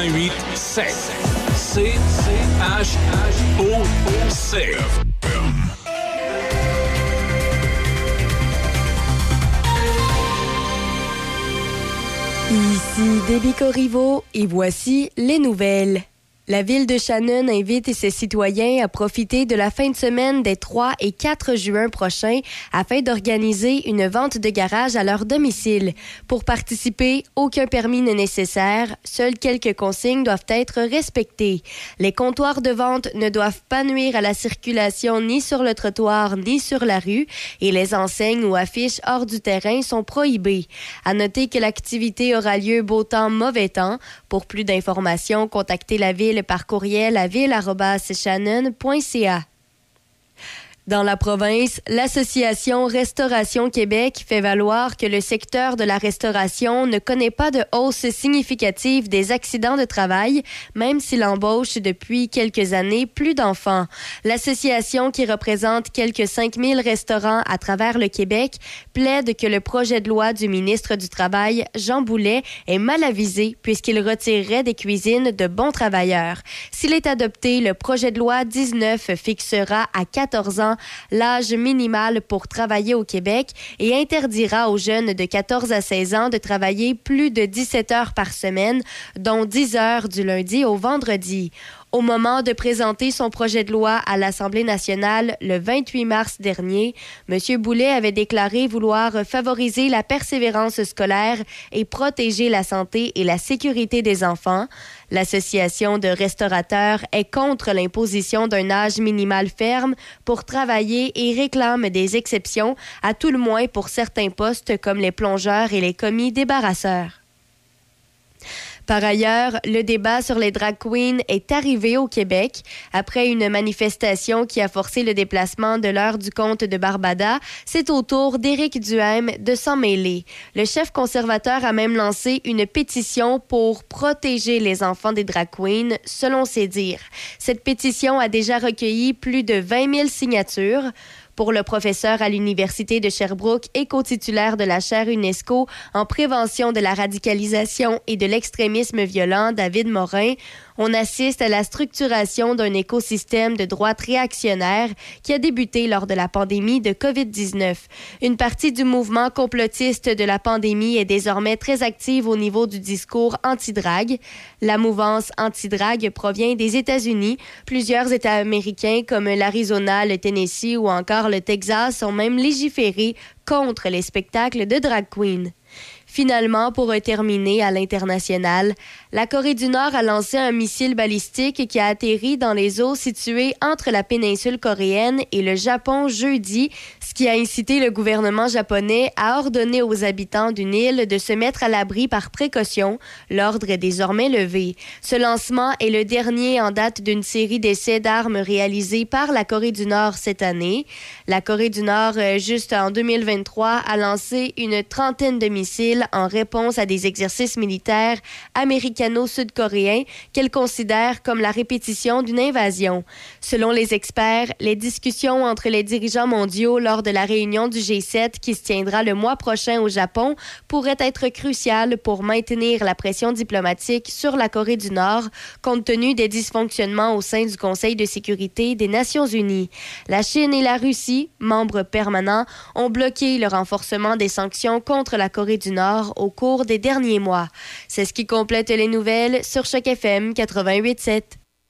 Choc 88 7. C H H O O C. Ici Déby Corriveau et voici les nouvelles. La ville de Shannon invite ses citoyens à profiter de la fin de semaine des 3 et 4 juin prochains afin d'organiser une vente de garage à leur domicile. Pour participer, aucun permis n'est nécessaire, seules quelques consignes doivent être respectées. Les comptoirs de vente ne doivent pas nuire à la circulation ni sur le trottoir ni sur la rue et les enseignes ou affiches hors du terrain sont prohibées. À noter que l'activité aura lieu beau temps, mauvais temps. Pour plus d'informations, contactez la ville par courriel à ville.shannon.ca. Dans la province, l'Association Restauration Québec fait valoir que le secteur de la restauration ne connaît pas de hausse significative des accidents de travail, même s'il embauche depuis quelques années plus d'enfants. L'association, qui représente quelques 5000 restaurants à travers le Québec, plaide que le projet de loi du ministre du Travail, Jean Boulet, est mal avisé puisqu'il retirerait des cuisines de bons travailleurs. S'il est adopté, le projet de loi 19 fixera à 14 ans l'âge minimal pour travailler au Québec et interdira aux jeunes de 14 à 16 ans de travailler plus de 17 heures par semaine, dont 10 heures du lundi au vendredi. Au moment de présenter son projet de loi à l'Assemblée nationale le 28 mars dernier, M. Boulet avait déclaré vouloir favoriser la persévérance scolaire et protéger la santé et la sécurité des enfants. L'Association de restaurateurs est contre l'imposition d'un âge minimal ferme pour travailler et réclame des exceptions, à tout le moins pour certains postes comme les plongeurs et les commis débarrasseurs. Par ailleurs, le débat sur les drag queens est arrivé au Québec après une manifestation qui a forcé le déplacement de l'heure du comte de Barbada. C'est au tour d'Éric Duhem de s'en mêler. Le chef conservateur a même lancé une pétition pour protéger les enfants des drag queens, selon ses dires. Cette pétition a déjà recueilli plus de 20 000 signatures pour le professeur à l'Université de Sherbrooke et co-titulaire de la chaire UNESCO en prévention de la radicalisation et de l'extrémisme violent, David Morin on assiste à la structuration d'un écosystème de droite réactionnaire qui a débuté lors de la pandémie de COVID-19. Une partie du mouvement complotiste de la pandémie est désormais très active au niveau du discours anti-drague. La mouvance anti-drague provient des États-Unis. Plusieurs États américains comme l'Arizona, le Tennessee ou encore le Texas ont même légiféré contre les spectacles de drag queen. Finalement, pour terminer à l'international, la Corée du Nord a lancé un missile balistique qui a atterri dans les eaux situées entre la péninsule coréenne et le Japon jeudi, ce qui a incité le gouvernement japonais à ordonner aux habitants d'une île de se mettre à l'abri par précaution. L'ordre est désormais levé. Ce lancement est le dernier en date d'une série d'essais d'armes réalisés par la Corée du Nord cette année. La Corée du Nord, euh, juste en 2023, a lancé une trentaine de missiles en réponse à des exercices militaires américano-sud-coréens qu'elle considère comme la répétition d'une invasion. Selon les experts, les discussions entre les dirigeants mondiaux de la réunion du G7 qui se tiendra le mois prochain au Japon pourraient être cruciales pour maintenir la pression diplomatique sur la Corée du Nord, compte tenu des dysfonctionnements au sein du Conseil de sécurité des Nations unies. La Chine et la Russie, membres permanents, ont bloqué le renforcement des sanctions contre la Corée du Nord au cours des derniers mois. C'est ce qui complète les nouvelles sur Choc FM 88.7.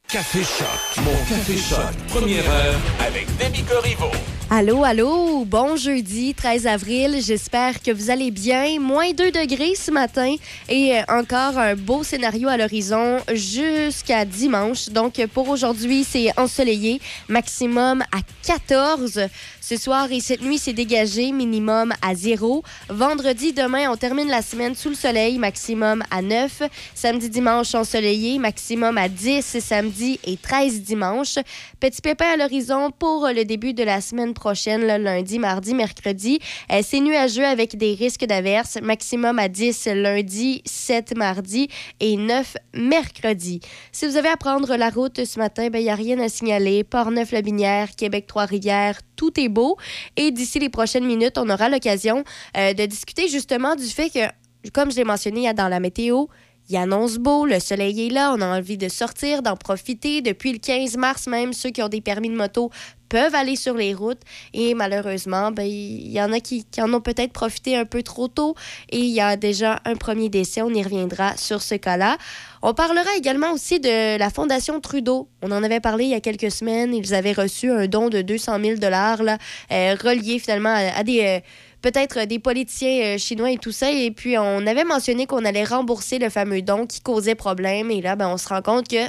Café Choc, mon Café Choc, première heure avec Demi Corriveau. Allô, allô, bon jeudi 13 avril, j'espère que vous allez bien. Moins 2 degrés ce matin et euh, encore un beau scénario à l'horizon jusqu'à dimanche. Donc pour aujourd'hui, c'est ensoleillé, maximum à 14. Ce soir et cette nuit, c'est dégagé, minimum à 0. Vendredi, demain, on termine la semaine sous le soleil, maximum à 9. Samedi, dimanche, ensoleillé, maximum à 10 samedi et 13 dimanche. Petit pépin à l'horizon pour le début de la semaine prochaine, lundi, mardi, mercredi. Euh, c'est nuageux avec des risques d'averses, maximum à 10 lundi, 7 mardi et 9 mercredi. Si vous avez à prendre la route ce matin, il ben, n'y a rien à signaler. Port-Neuf-Labinière, Québec-Trois-Rivières, tout est beau. Et d'ici les prochaines minutes, on aura l'occasion euh, de discuter justement du fait que, comme je l'ai mentionné dans la météo, Il annonce beau, le soleil est là, on a envie de sortir, d'en profiter. Depuis le 15 mars même, ceux qui ont des permis de moto peuvent aller sur les routes. Et malheureusement, ben, il y en a qui, en ont peut-être profité un peu trop tôt et il y a déjà un premier décès. On y reviendra sur ce cas-là. On parlera également aussi de la Fondation Trudeau. On en avait parlé il y a quelques semaines. Ils avaient reçu un don de 200 000 dollars euh, relié finalement à, des... Euh, peut-être des politiciens euh, chinois et tout ça. Et puis, on avait mentionné qu'on allait rembourser le fameux don qui causait problème. Et là, ben, on se rend compte que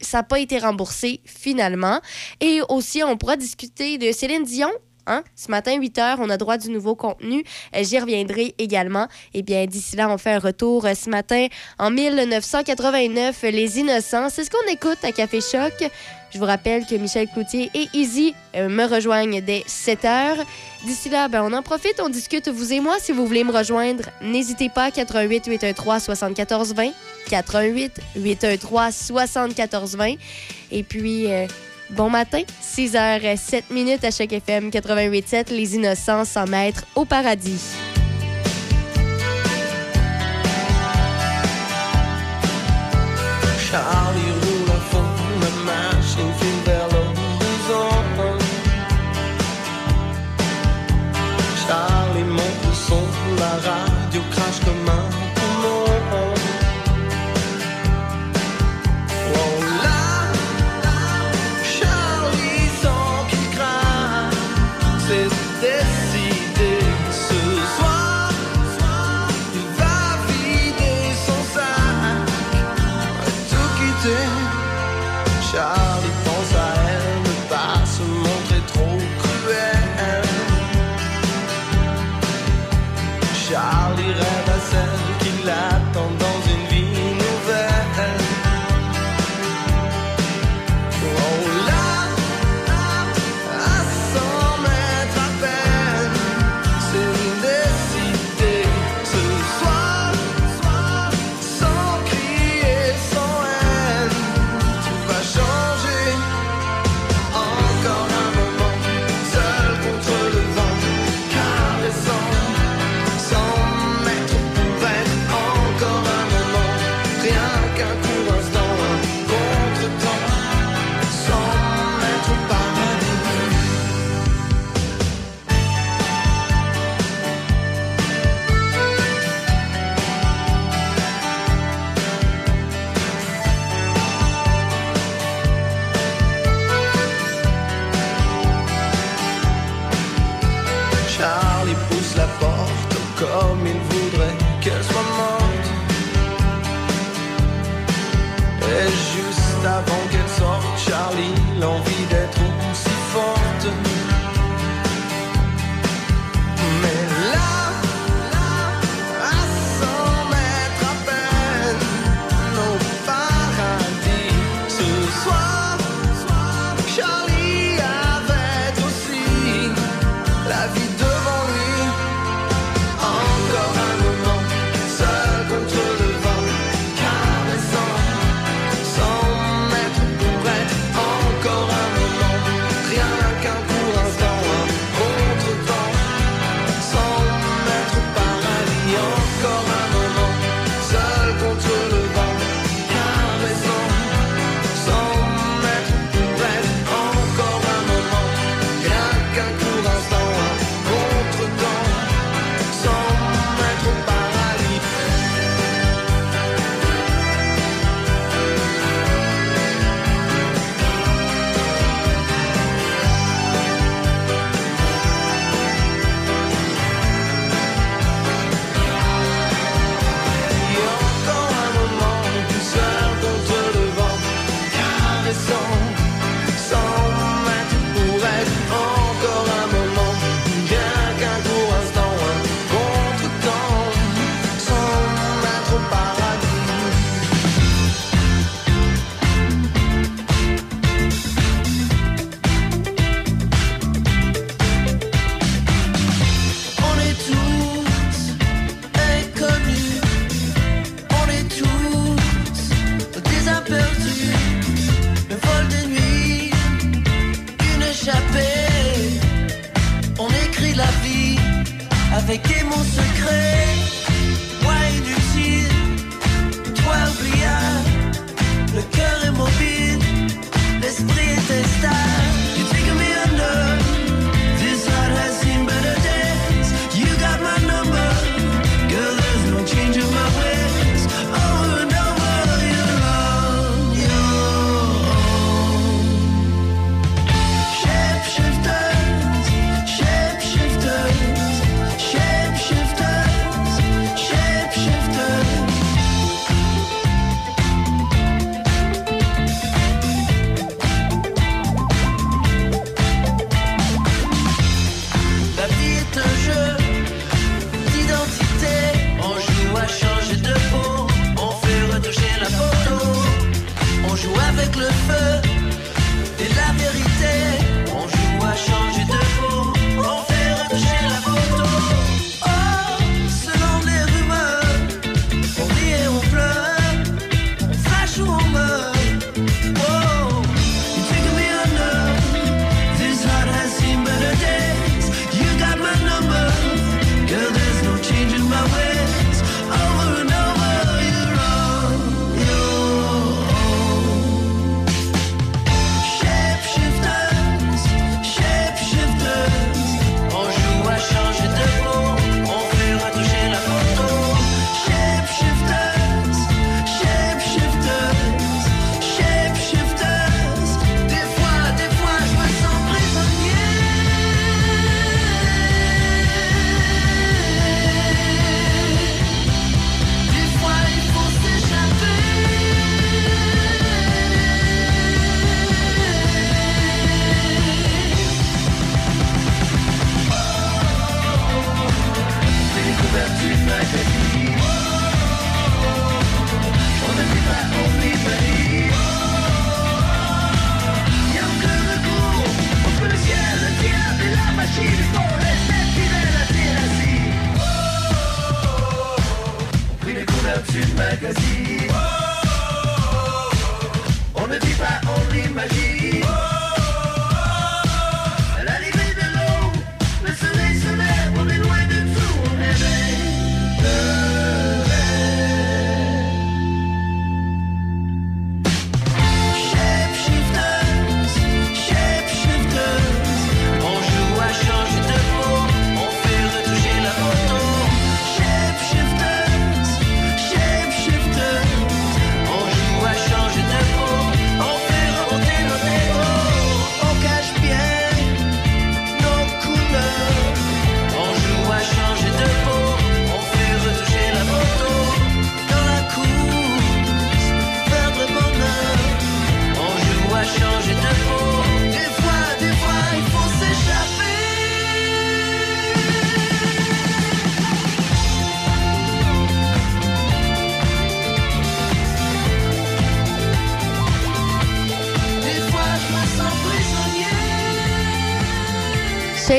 ça n'a pas été remboursé finalement. Et aussi, on pourra discuter de Céline Dion. Ce matin, 8 h, on a droit du nouveau contenu. Euh, j'y reviendrai également. Et eh bien, d'ici là, on fait un retour euh, ce matin en 1989, Les Innocents. C'est ce qu'on écoute à Café Choc. Je vous rappelle que Michel Cloutier et euh, me rejoignent dès 7 heures. D'ici là, ben, on en profite, on discute, vous et moi. Si vous voulez me rejoindre, n'hésitez pas, 88 813 74 20. 88 813 74 20. Et puis, euh, bon matin, 6h07 minutes à chaque FM 88.7, Les Innocents sans mettre au paradis. Avec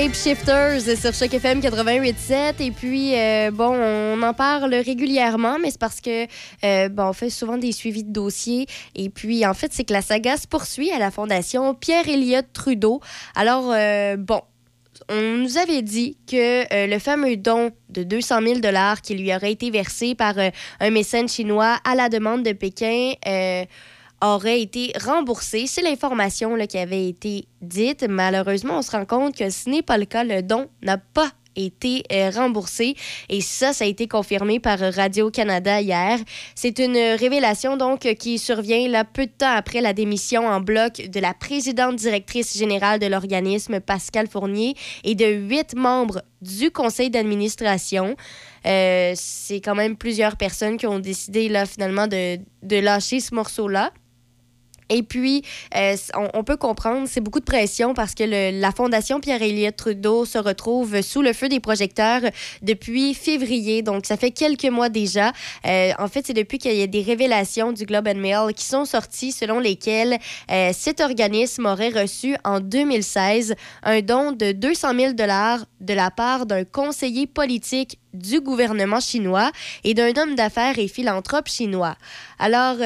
Shapeshifters sur Choc FM 88.7. Et puis, euh, bon, on en parle régulièrement, mais c'est parce que, euh, bon, on fait souvent des suivis de dossiers. Et puis, en fait, c'est que la saga se poursuit à la Fondation Pierre-Éliott Trudeau. Alors, euh, bon, on nous avait dit que le fameux don de 200 000 qui lui aurait été versé par un mécène chinois à la demande de Pékin aurait été remboursé. C'est l'information qui avait été dite. Malheureusement, on se rend compte que ce n'est pas le cas. Le don n'a pas été euh, remboursé et ça, ça a été confirmé par Radio-Canada hier. C'est une révélation donc qui survient là peu de temps après la démission en bloc de la présidente directrice générale de l'organisme, Pascal Fournier, et de huit membres du conseil d'administration. Euh, c'est quand même plusieurs personnes qui ont décidé là finalement de, de lâcher ce morceau-là. Et puis, euh, on, peut comprendre, c'est beaucoup de pression parce que la Fondation Pierre-Éliott Trudeau se retrouve sous le feu des projecteurs depuis février. Donc, ça fait quelques mois déjà. Euh, en fait, c'est depuis qu'il y a des révélations du Globe and Mail qui sont sorties selon lesquelles euh, cet organisme aurait reçu en 2016 un don de 200 000 dollars de la part d'un conseiller politique du gouvernement chinois et d'un homme d'affaires et philanthrope chinois. Alors,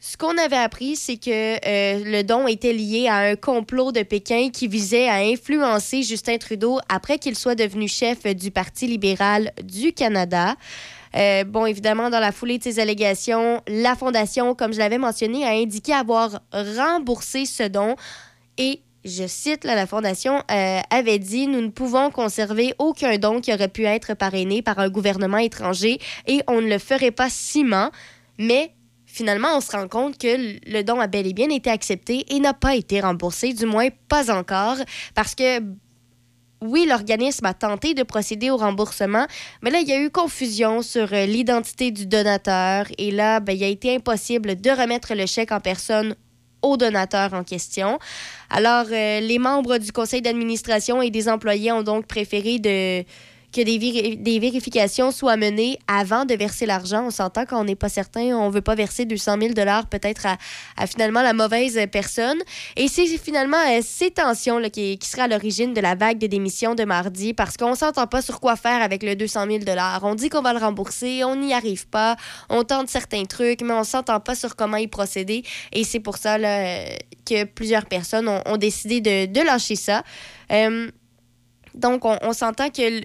ce qu'on avait appris, c'est que euh, le don était lié à un complot de Pékin qui visait à influencer Justin Trudeau après qu'il soit devenu chef du Parti libéral du Canada. Euh, bon, évidemment, dans la foulée de ces allégations, la Fondation, comme je l'avais mentionné, a indiqué avoir remboursé ce don et je cite, la Fondation euh, avait dit Nous ne pouvons conserver aucun don qui aurait pu être parrainé par un gouvernement étranger et on ne le ferait pas ciment, mais Finalement, on se rend compte que le don a bel et bien été accepté et n'a pas été remboursé, du moins pas encore, parce que oui, l'organisme a tenté de procéder au remboursement, mais là, il y a eu confusion sur euh, l'identité du donateur et là, ben, il a été impossible de remettre le chèque en personne au donateur en question. Alors, euh, les membres du conseil d'administration et des employés ont donc préféré de que des, des, vérifications soient menées avant de verser l'argent. On s'entend qu'on n'est pas certain, on ne veut pas verser 200 000 peut-être à, finalement la mauvaise personne. Et c'est finalement euh, ces tensions là, qui, qui sera à l'origine de la vague de démission de mardi parce qu'on ne s'entend pas sur quoi faire avec le 200 000 On dit qu'on va le rembourser, on n'y arrive pas, on tente certains trucs, mais on ne s'entend pas sur comment y procéder. Et c'est pour ça là, que plusieurs personnes ont, décidé de, de, lâcher ça. Euh, donc, on, on s'entend que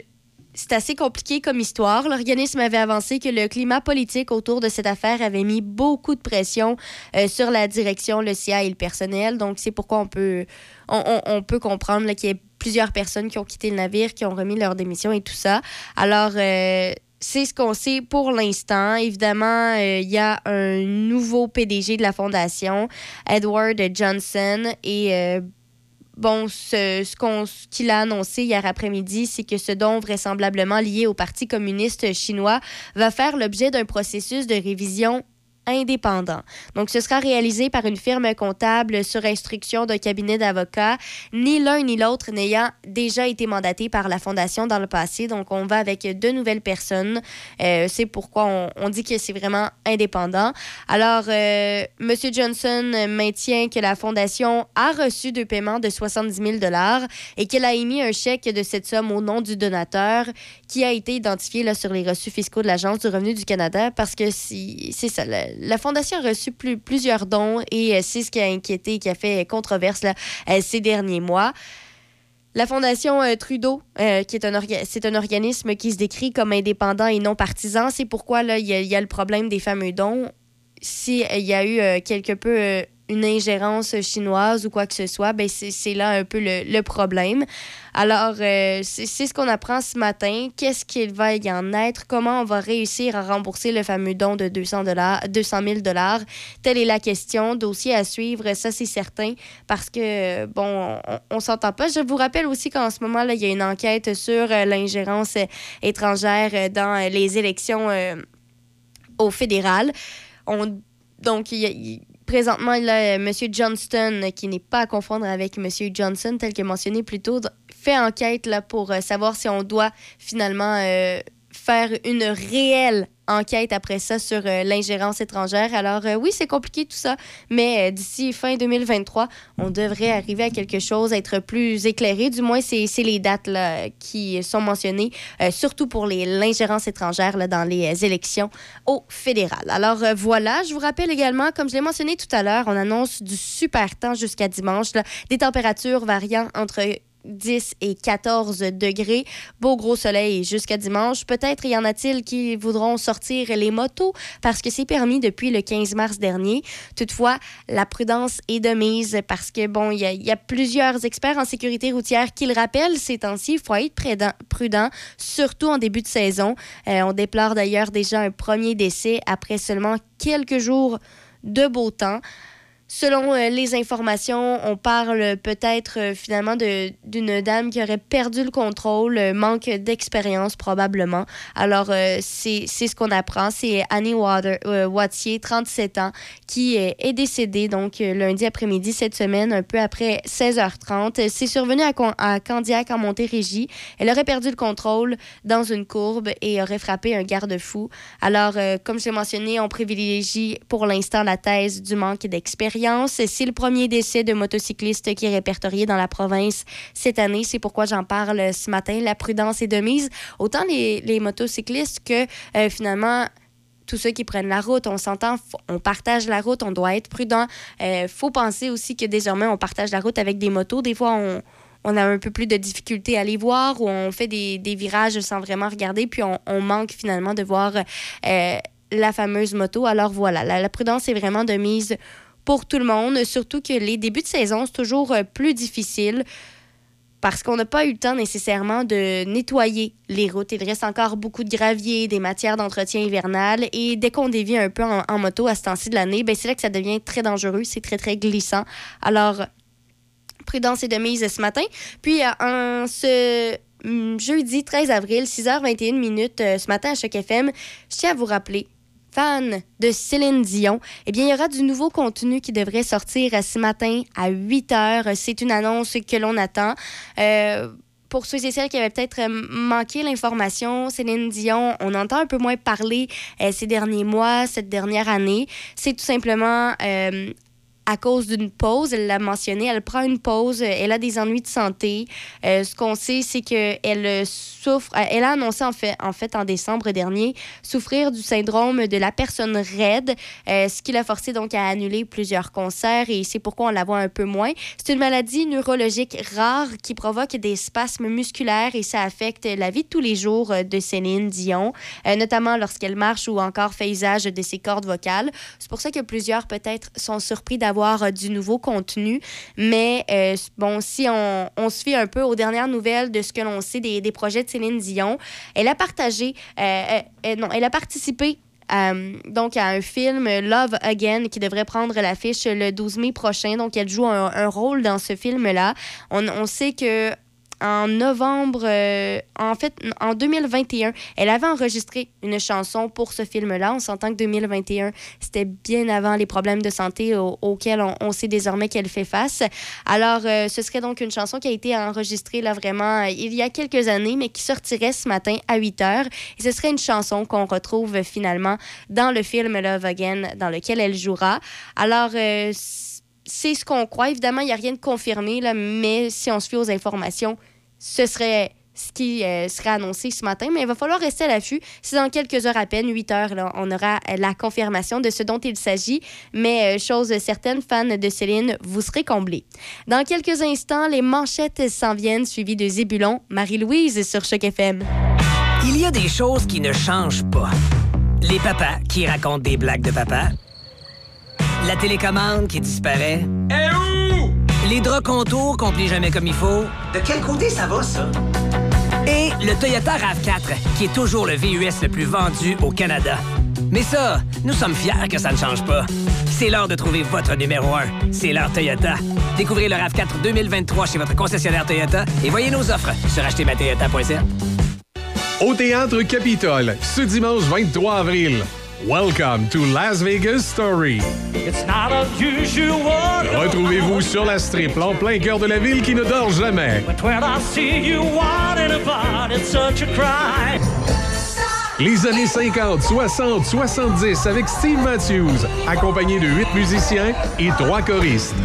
c'est assez compliqué comme histoire. L'organisme avait avancé que le climat politique autour de cette affaire avait mis beaucoup de pression euh, sur la direction, le CIA et le personnel. Donc, c'est pourquoi on peut, on, peut comprendre qu'il y a plusieurs personnes qui ont quitté le navire, qui ont remis leur démission et tout ça. Alors, euh, c'est ce qu'on sait pour l'instant. Évidemment, euh, il y a un nouveau PDG de la fondation, Edward Johnson, et bon, ce, ce qu'il a annoncé hier après-midi, c'est que ce don vraisemblablement lié au Parti communiste chinois va faire l'objet d'un processus de révision indépendant. Donc, ce sera réalisé par une firme comptable sur instruction d'un cabinet d'avocats, ni l'un ni l'autre n'ayant déjà été mandaté par la Fondation dans le passé. Donc, on va avec deux nouvelles personnes. Euh, c'est pourquoi on, dit que c'est vraiment indépendant. Alors, euh, M. Johnson maintient que la Fondation a reçu deux paiements de 70 000 et qu'elle a émis un chèque de cette somme au nom du donateur qui a été identifié là, sur les reçus fiscaux de l'Agence du revenu du Canada parce que c'est ça, la Fondation a reçu plusieurs dons et euh, c'est ce qui a inquiété, qui a fait controverse euh, ces derniers mois. La Fondation euh, Trudeau, qui est un, c'est un organisme qui se décrit comme indépendant et non partisan. C'est pourquoi il y, a le problème des fameux dons. S'il y a eu quelque peu une ingérence chinoise ou quoi que ce soit, ben c'est là un peu le, problème. Alors, euh, c'est ce qu'on apprend ce matin. Qu'est-ce qu'il va y en être? Comment on va réussir à rembourser le fameux don de 200, 200 000 Telle est la question. Dossier à suivre, ça c'est certain, parce que, bon, on, ne s'entend pas. Je vous rappelle aussi qu'en ce moment, là, il y a une enquête sur euh, l'ingérence étrangère dans les élections euh, au fédéral. On, donc, il y a présentement, il a M. Johnston, qui n'est pas à confondre avec M. Johnson, tel que mentionné plus tôt, fait enquête là, pour euh, savoir si on doit finalement euh, faire une réelle enquête après ça sur euh, l'ingérence étrangère. Alors euh, oui, c'est compliqué tout ça, mais euh, d'ici fin 2023, on devrait arriver à quelque chose, être plus éclairé. Du moins, c'est les dates là, qui sont mentionnées, surtout pour l'ingérence étrangère là, dans les élections au fédéral. Alors voilà, je vous rappelle également, comme je l'ai mentionné tout à l'heure, on annonce du super temps jusqu'à dimanche, des températures variant entre 10 et 14 degrés. Beau gros soleil jusqu'à dimanche. Peut-être y en a-t-il qui voudront sortir les motos parce que c'est permis depuis le 15 mars dernier. Toutefois, la prudence est de mise parce que, bon, il y, a plusieurs experts en sécurité routière qui le rappellent ces temps-ci. Il faut être prudent, surtout en début de saison. Euh, on déplore d'ailleurs déjà un premier décès après seulement quelques jours de beau temps. Selon euh, les informations, on parle peut-être euh, finalement d'une dame qui aurait perdu le contrôle, euh, manque d'expérience probablement. Alors, c'est ce qu'on apprend. C'est Annie Water, Wattier, 37 ans, qui est décédée donc lundi après-midi cette semaine, un peu après 16h30. C'est survenu à, à Candiac en Montérégie. Elle aurait perdu le contrôle dans une courbe et aurait frappé un garde-fou. Alors, comme je l'ai mentionné, on privilégie pour l'instant la thèse du manque d'expérience c'est le premier décès de motocycliste qui est répertorié dans la province cette année. C'est pourquoi j'en parle ce matin. La prudence est de mise. Autant les, motocyclistes que euh, finalement tous ceux qui prennent la route, on s'entend, on partage la route, on doit être prudent. Euh, faut penser aussi que désormais, on partage la route avec des motos. Des fois, on, a un peu plus de difficulté à les voir ou on fait des, virages sans vraiment regarder, puis on, manque finalement de voir euh, la fameuse moto. Alors voilà, la prudence est vraiment de mise pour tout le monde, surtout que les débuts de saison, c'est toujours euh, plus difficile parce qu'on n'a pas eu le temps nécessairement de nettoyer les routes. Il reste encore beaucoup de gravier, des matières d'entretien hivernal. Et dès qu'on dévie un peu en, moto à ce temps-ci de l'année, ben c'est là que ça devient très dangereux. C'est très, très glissant. Alors, prudence et de mise ce matin. Puis, euh, en ce hum, jeudi 13 avril, 6h21 minutes, euh, ce matin à Choc FM, je tiens à vous rappeler fan de Céline Dion, eh bien, il y aura du nouveau contenu qui devrait sortir ce matin à 8 heures. C'est une annonce que l'on attend. Euh, pour ceux et celles qui avaient peut-être manqué l'information, Céline Dion, on entend un peu moins parler euh, ces derniers mois, cette dernière année. C'est tout simplement euh, à cause d'une pause. Elle l'a mentionné, elle prend une pause, elle a des ennuis de santé. Euh, ce qu'on sait, c'est qu'elle souffre, euh, elle a annoncé en fait, en fait en décembre dernier souffrir du syndrome de la personne raide, euh, ce qui l'a forcé donc à annuler plusieurs concerts et c'est pourquoi on la voit un peu moins. C'est une maladie neurologique rare qui provoque des spasmes musculaires et ça affecte la vie de tous les jours de Céline Dion, notamment lorsqu'elle marche ou encore fait usage de ses cordes vocales. C'est pour ça que plusieurs peut-être sont surpris d'avoir avoir euh, du nouveau contenu. Mais euh, bon, si on, on, se fie un peu aux dernières nouvelles de ce que l'on sait des, projets de Céline Dion, elle a partagé, euh, non, elle a participé donc à un film Love Again qui devrait prendre l'affiche le 12 mai prochain. Donc elle joue un, rôle dans ce film-là. On, sait que en novembre, euh, en fait, en 2021, elle avait enregistré une chanson pour ce film-là. On s'entend que 2021, c'était bien avant les problèmes de santé auxquels on, sait désormais qu'elle fait face. Alors, euh, ce serait donc une chanson qui a été enregistrée là vraiment euh, il y a quelques années, mais qui sortirait ce matin à 8 heures. Et ce serait une chanson qu'on retrouve finalement dans le film Love Again, dans lequel elle jouera. Alors, c'est ce qu'on croit. Évidemment, il n'y a rien de confirmé, là, mais si on se fie aux informations, ce serait ce qui euh, serait annoncé ce matin, mais il va falloir rester à l'affût. C'est dans quelques heures à peine, 8 heures, là, on aura euh, la confirmation de ce dont il s'agit. Mais euh, chose certaine, fans de Céline, vous serez comblés. Dans quelques instants, les manchettes s'en viennent, suivies de Zébulon, Marie-Louise sur Choc FM. Il y a des choses qui ne changent pas. Les papas qui racontent des blagues de papa. La télécommande qui disparaît. Eh où? Les draps contours qu'on plie jamais comme il faut. De quel côté ça va, ça? Et le Toyota RAV4, qui est toujours le VUS le plus vendu au Canada. Mais ça, nous sommes fiers que ça ne change pas. C'est l'heure de trouver votre numéro 1. C'est l'heure Toyota. Découvrez le RAV4 2023 chez votre concessionnaire Toyota et voyez nos offres sur achetermatoyota.ca. Au Théâtre Capitole, ce dimanche 23 avril. Welcome to Las Vegas Story. Retrouvez-vous sur la strip en plein cœur de la ville qui ne dort jamais. Les années 50, 60, 70 avec Steve Matthews, accompagné de huit musiciens et trois choristes.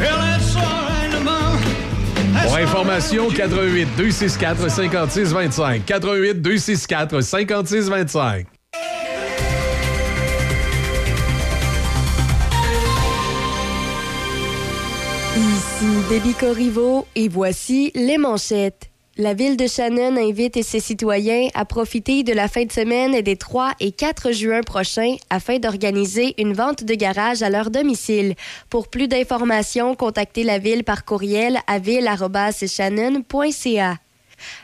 Pour information, 88 264 56 25. 88 264 56 25. Ici Debbie Corriveau et voici les manchettes. La ville de Shannon invite ses citoyens à profiter de la fin de semaine des 3 et 4 juin prochains afin d'organiser une vente de garage à leur domicile. Pour plus d'informations, contactez la ville par courriel à ville.shannon.ca.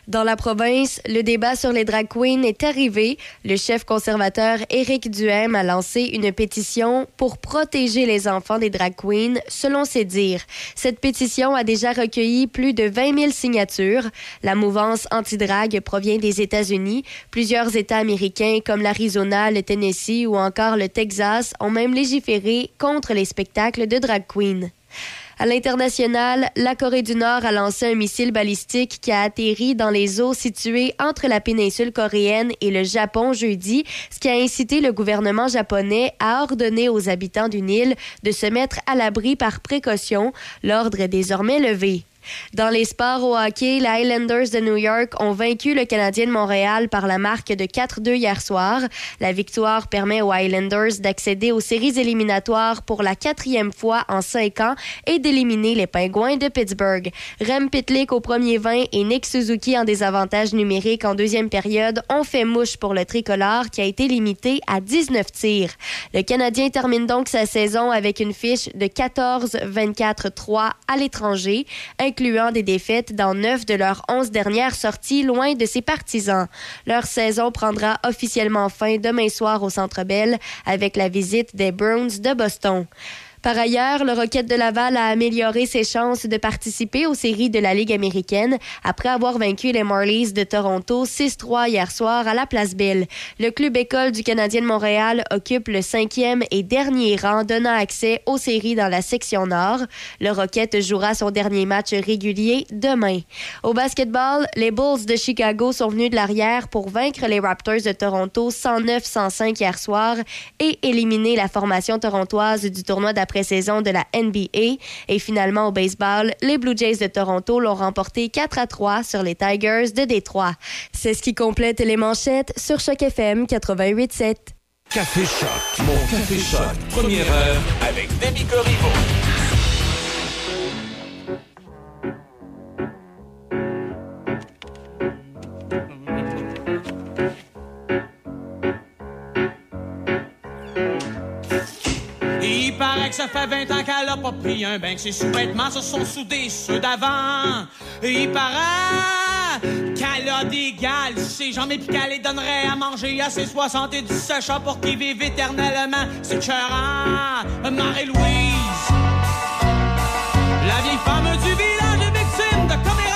Dans la province, le débat sur les drag queens est arrivé. Le chef conservateur Éric Duhem a lancé une pétition pour protéger les enfants des drag queens, selon ses dires. Cette pétition a déjà recueilli plus de 20 000 signatures. La mouvance anti-drag provient des États-Unis. Plusieurs États américains comme l'Arizona, le Tennessee ou encore le Texas ont même légiféré contre les spectacles de drag queens. À l'international, la Corée du Nord a lancé un missile balistique qui a atterri dans les eaux situées entre la péninsule coréenne et le Japon jeudi, ce qui a incité le gouvernement japonais à ordonner aux habitants d'une île de se mettre à l'abri par précaution. L'ordre est désormais levé. Dans les sports au hockey, les Highlanders de New York ont vaincu le Canadien de Montréal par la marque de 4-2 hier soir. La victoire permet aux Highlanders d'accéder aux séries éliminatoires pour la quatrième fois en cinq ans et d'éliminer les Pingouins de Pittsburgh. Rem Pitlick au premier 20 et Nick Suzuki en désavantage numérique en deuxième période ont fait mouche pour le tricolore qui a été limité à 19 tirs. Le Canadien termine donc sa saison avec une fiche de 14-24-3 à l'étranger, incluant des défaites dans neuf de leurs onze dernières sorties loin de ses partisans. Leur saison prendra officiellement fin demain soir au Centre Bell avec la visite des Browns de Boston. Par ailleurs, le Rocket de Laval a amélioré ses chances de participer aux séries de la Ligue américaine après avoir vaincu les Marlies de Toronto 6-3 hier soir à la Place Belle. Le club école du Canadien de Montréal occupe le cinquième et dernier rang, donnant accès aux séries dans la section nord. Le Rocket jouera son dernier match régulier demain. Au basketball, les Bulls de Chicago sont venus de l'arrière pour vaincre les Raptors de Toronto 109-105 hier soir et éliminer la formation torontoise du tournoi d'après saison de la NBA. Et finalement, au baseball, les Blue Jays de Toronto l'ont remporté 4 à 3 sur les Tigers de Détroit. C'est ce qui complète les manchettes sur Choc FM 88.7. Café Choc, mon Café Choc, première heure avec Demi Corriveau. Il paraît que ça fait 20 ans qu'elle a pas pris un bain, que ses sous-vêtements se sont soudés ceux d'avant. Il paraît qu'elle a des gales ses jambes et qu'elle les donnerait à manger à ses 77 chats pour qu'ils vivent éternellement. C'est chérant, Marie-Louise. La vieille femme du village est victime de commérage.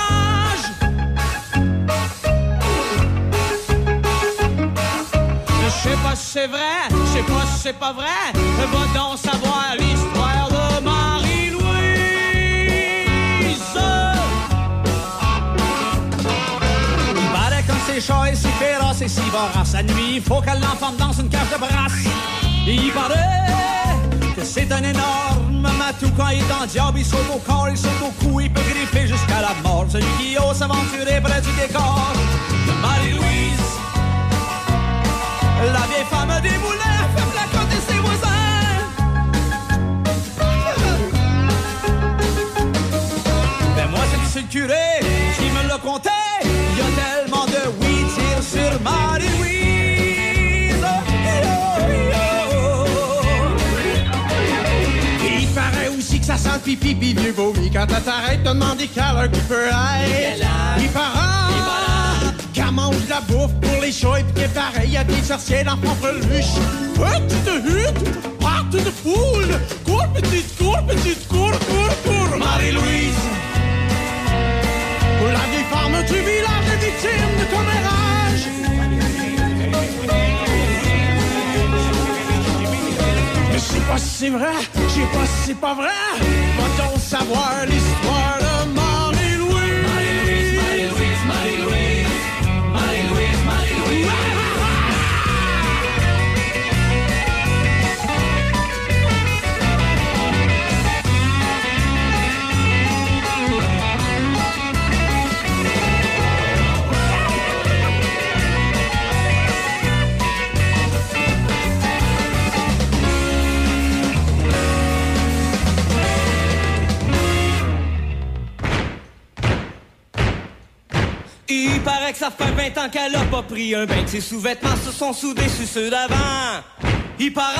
Je sais pas si c'est vrai, je sais pas si c'est pas vrai. Va donc savoir ses chats et ses féroces et si voraces. La nuit, il faut qu'elle l'enferme dans une cage de brasse. Il paraît que c'est un énorme matou quand il est en diable. Il saute au corps, il saute au cou, il peut griffer jusqu'à la mort. Celui qui ose s'aventurer près du décor de Marie-Louise. La vieille femme des moulins fait placoter ses voisins. Ben moi c'est ça sent le pipi pis vieux vomi quand elle t'arrête de demander quelle heure qu'il peut être. Il paraît qu'elle mange la bouffe pour les chats et puis qu'elle pareil à des sorciers dans propre luche. Petite hutte, petite foule, cours petite cours, petite cours, cours, cours. Marie-Louise, la vieille femme du village est victime de commérage. Sais pas si c'est vrai, je sais pas si c'est pas vrai. Va-t-on savoir l'histoire ça fait 20 ans qu'elle a pas pris un bain, que ses sous-vêtements se sont soudés sur ceux d'avant. Il para!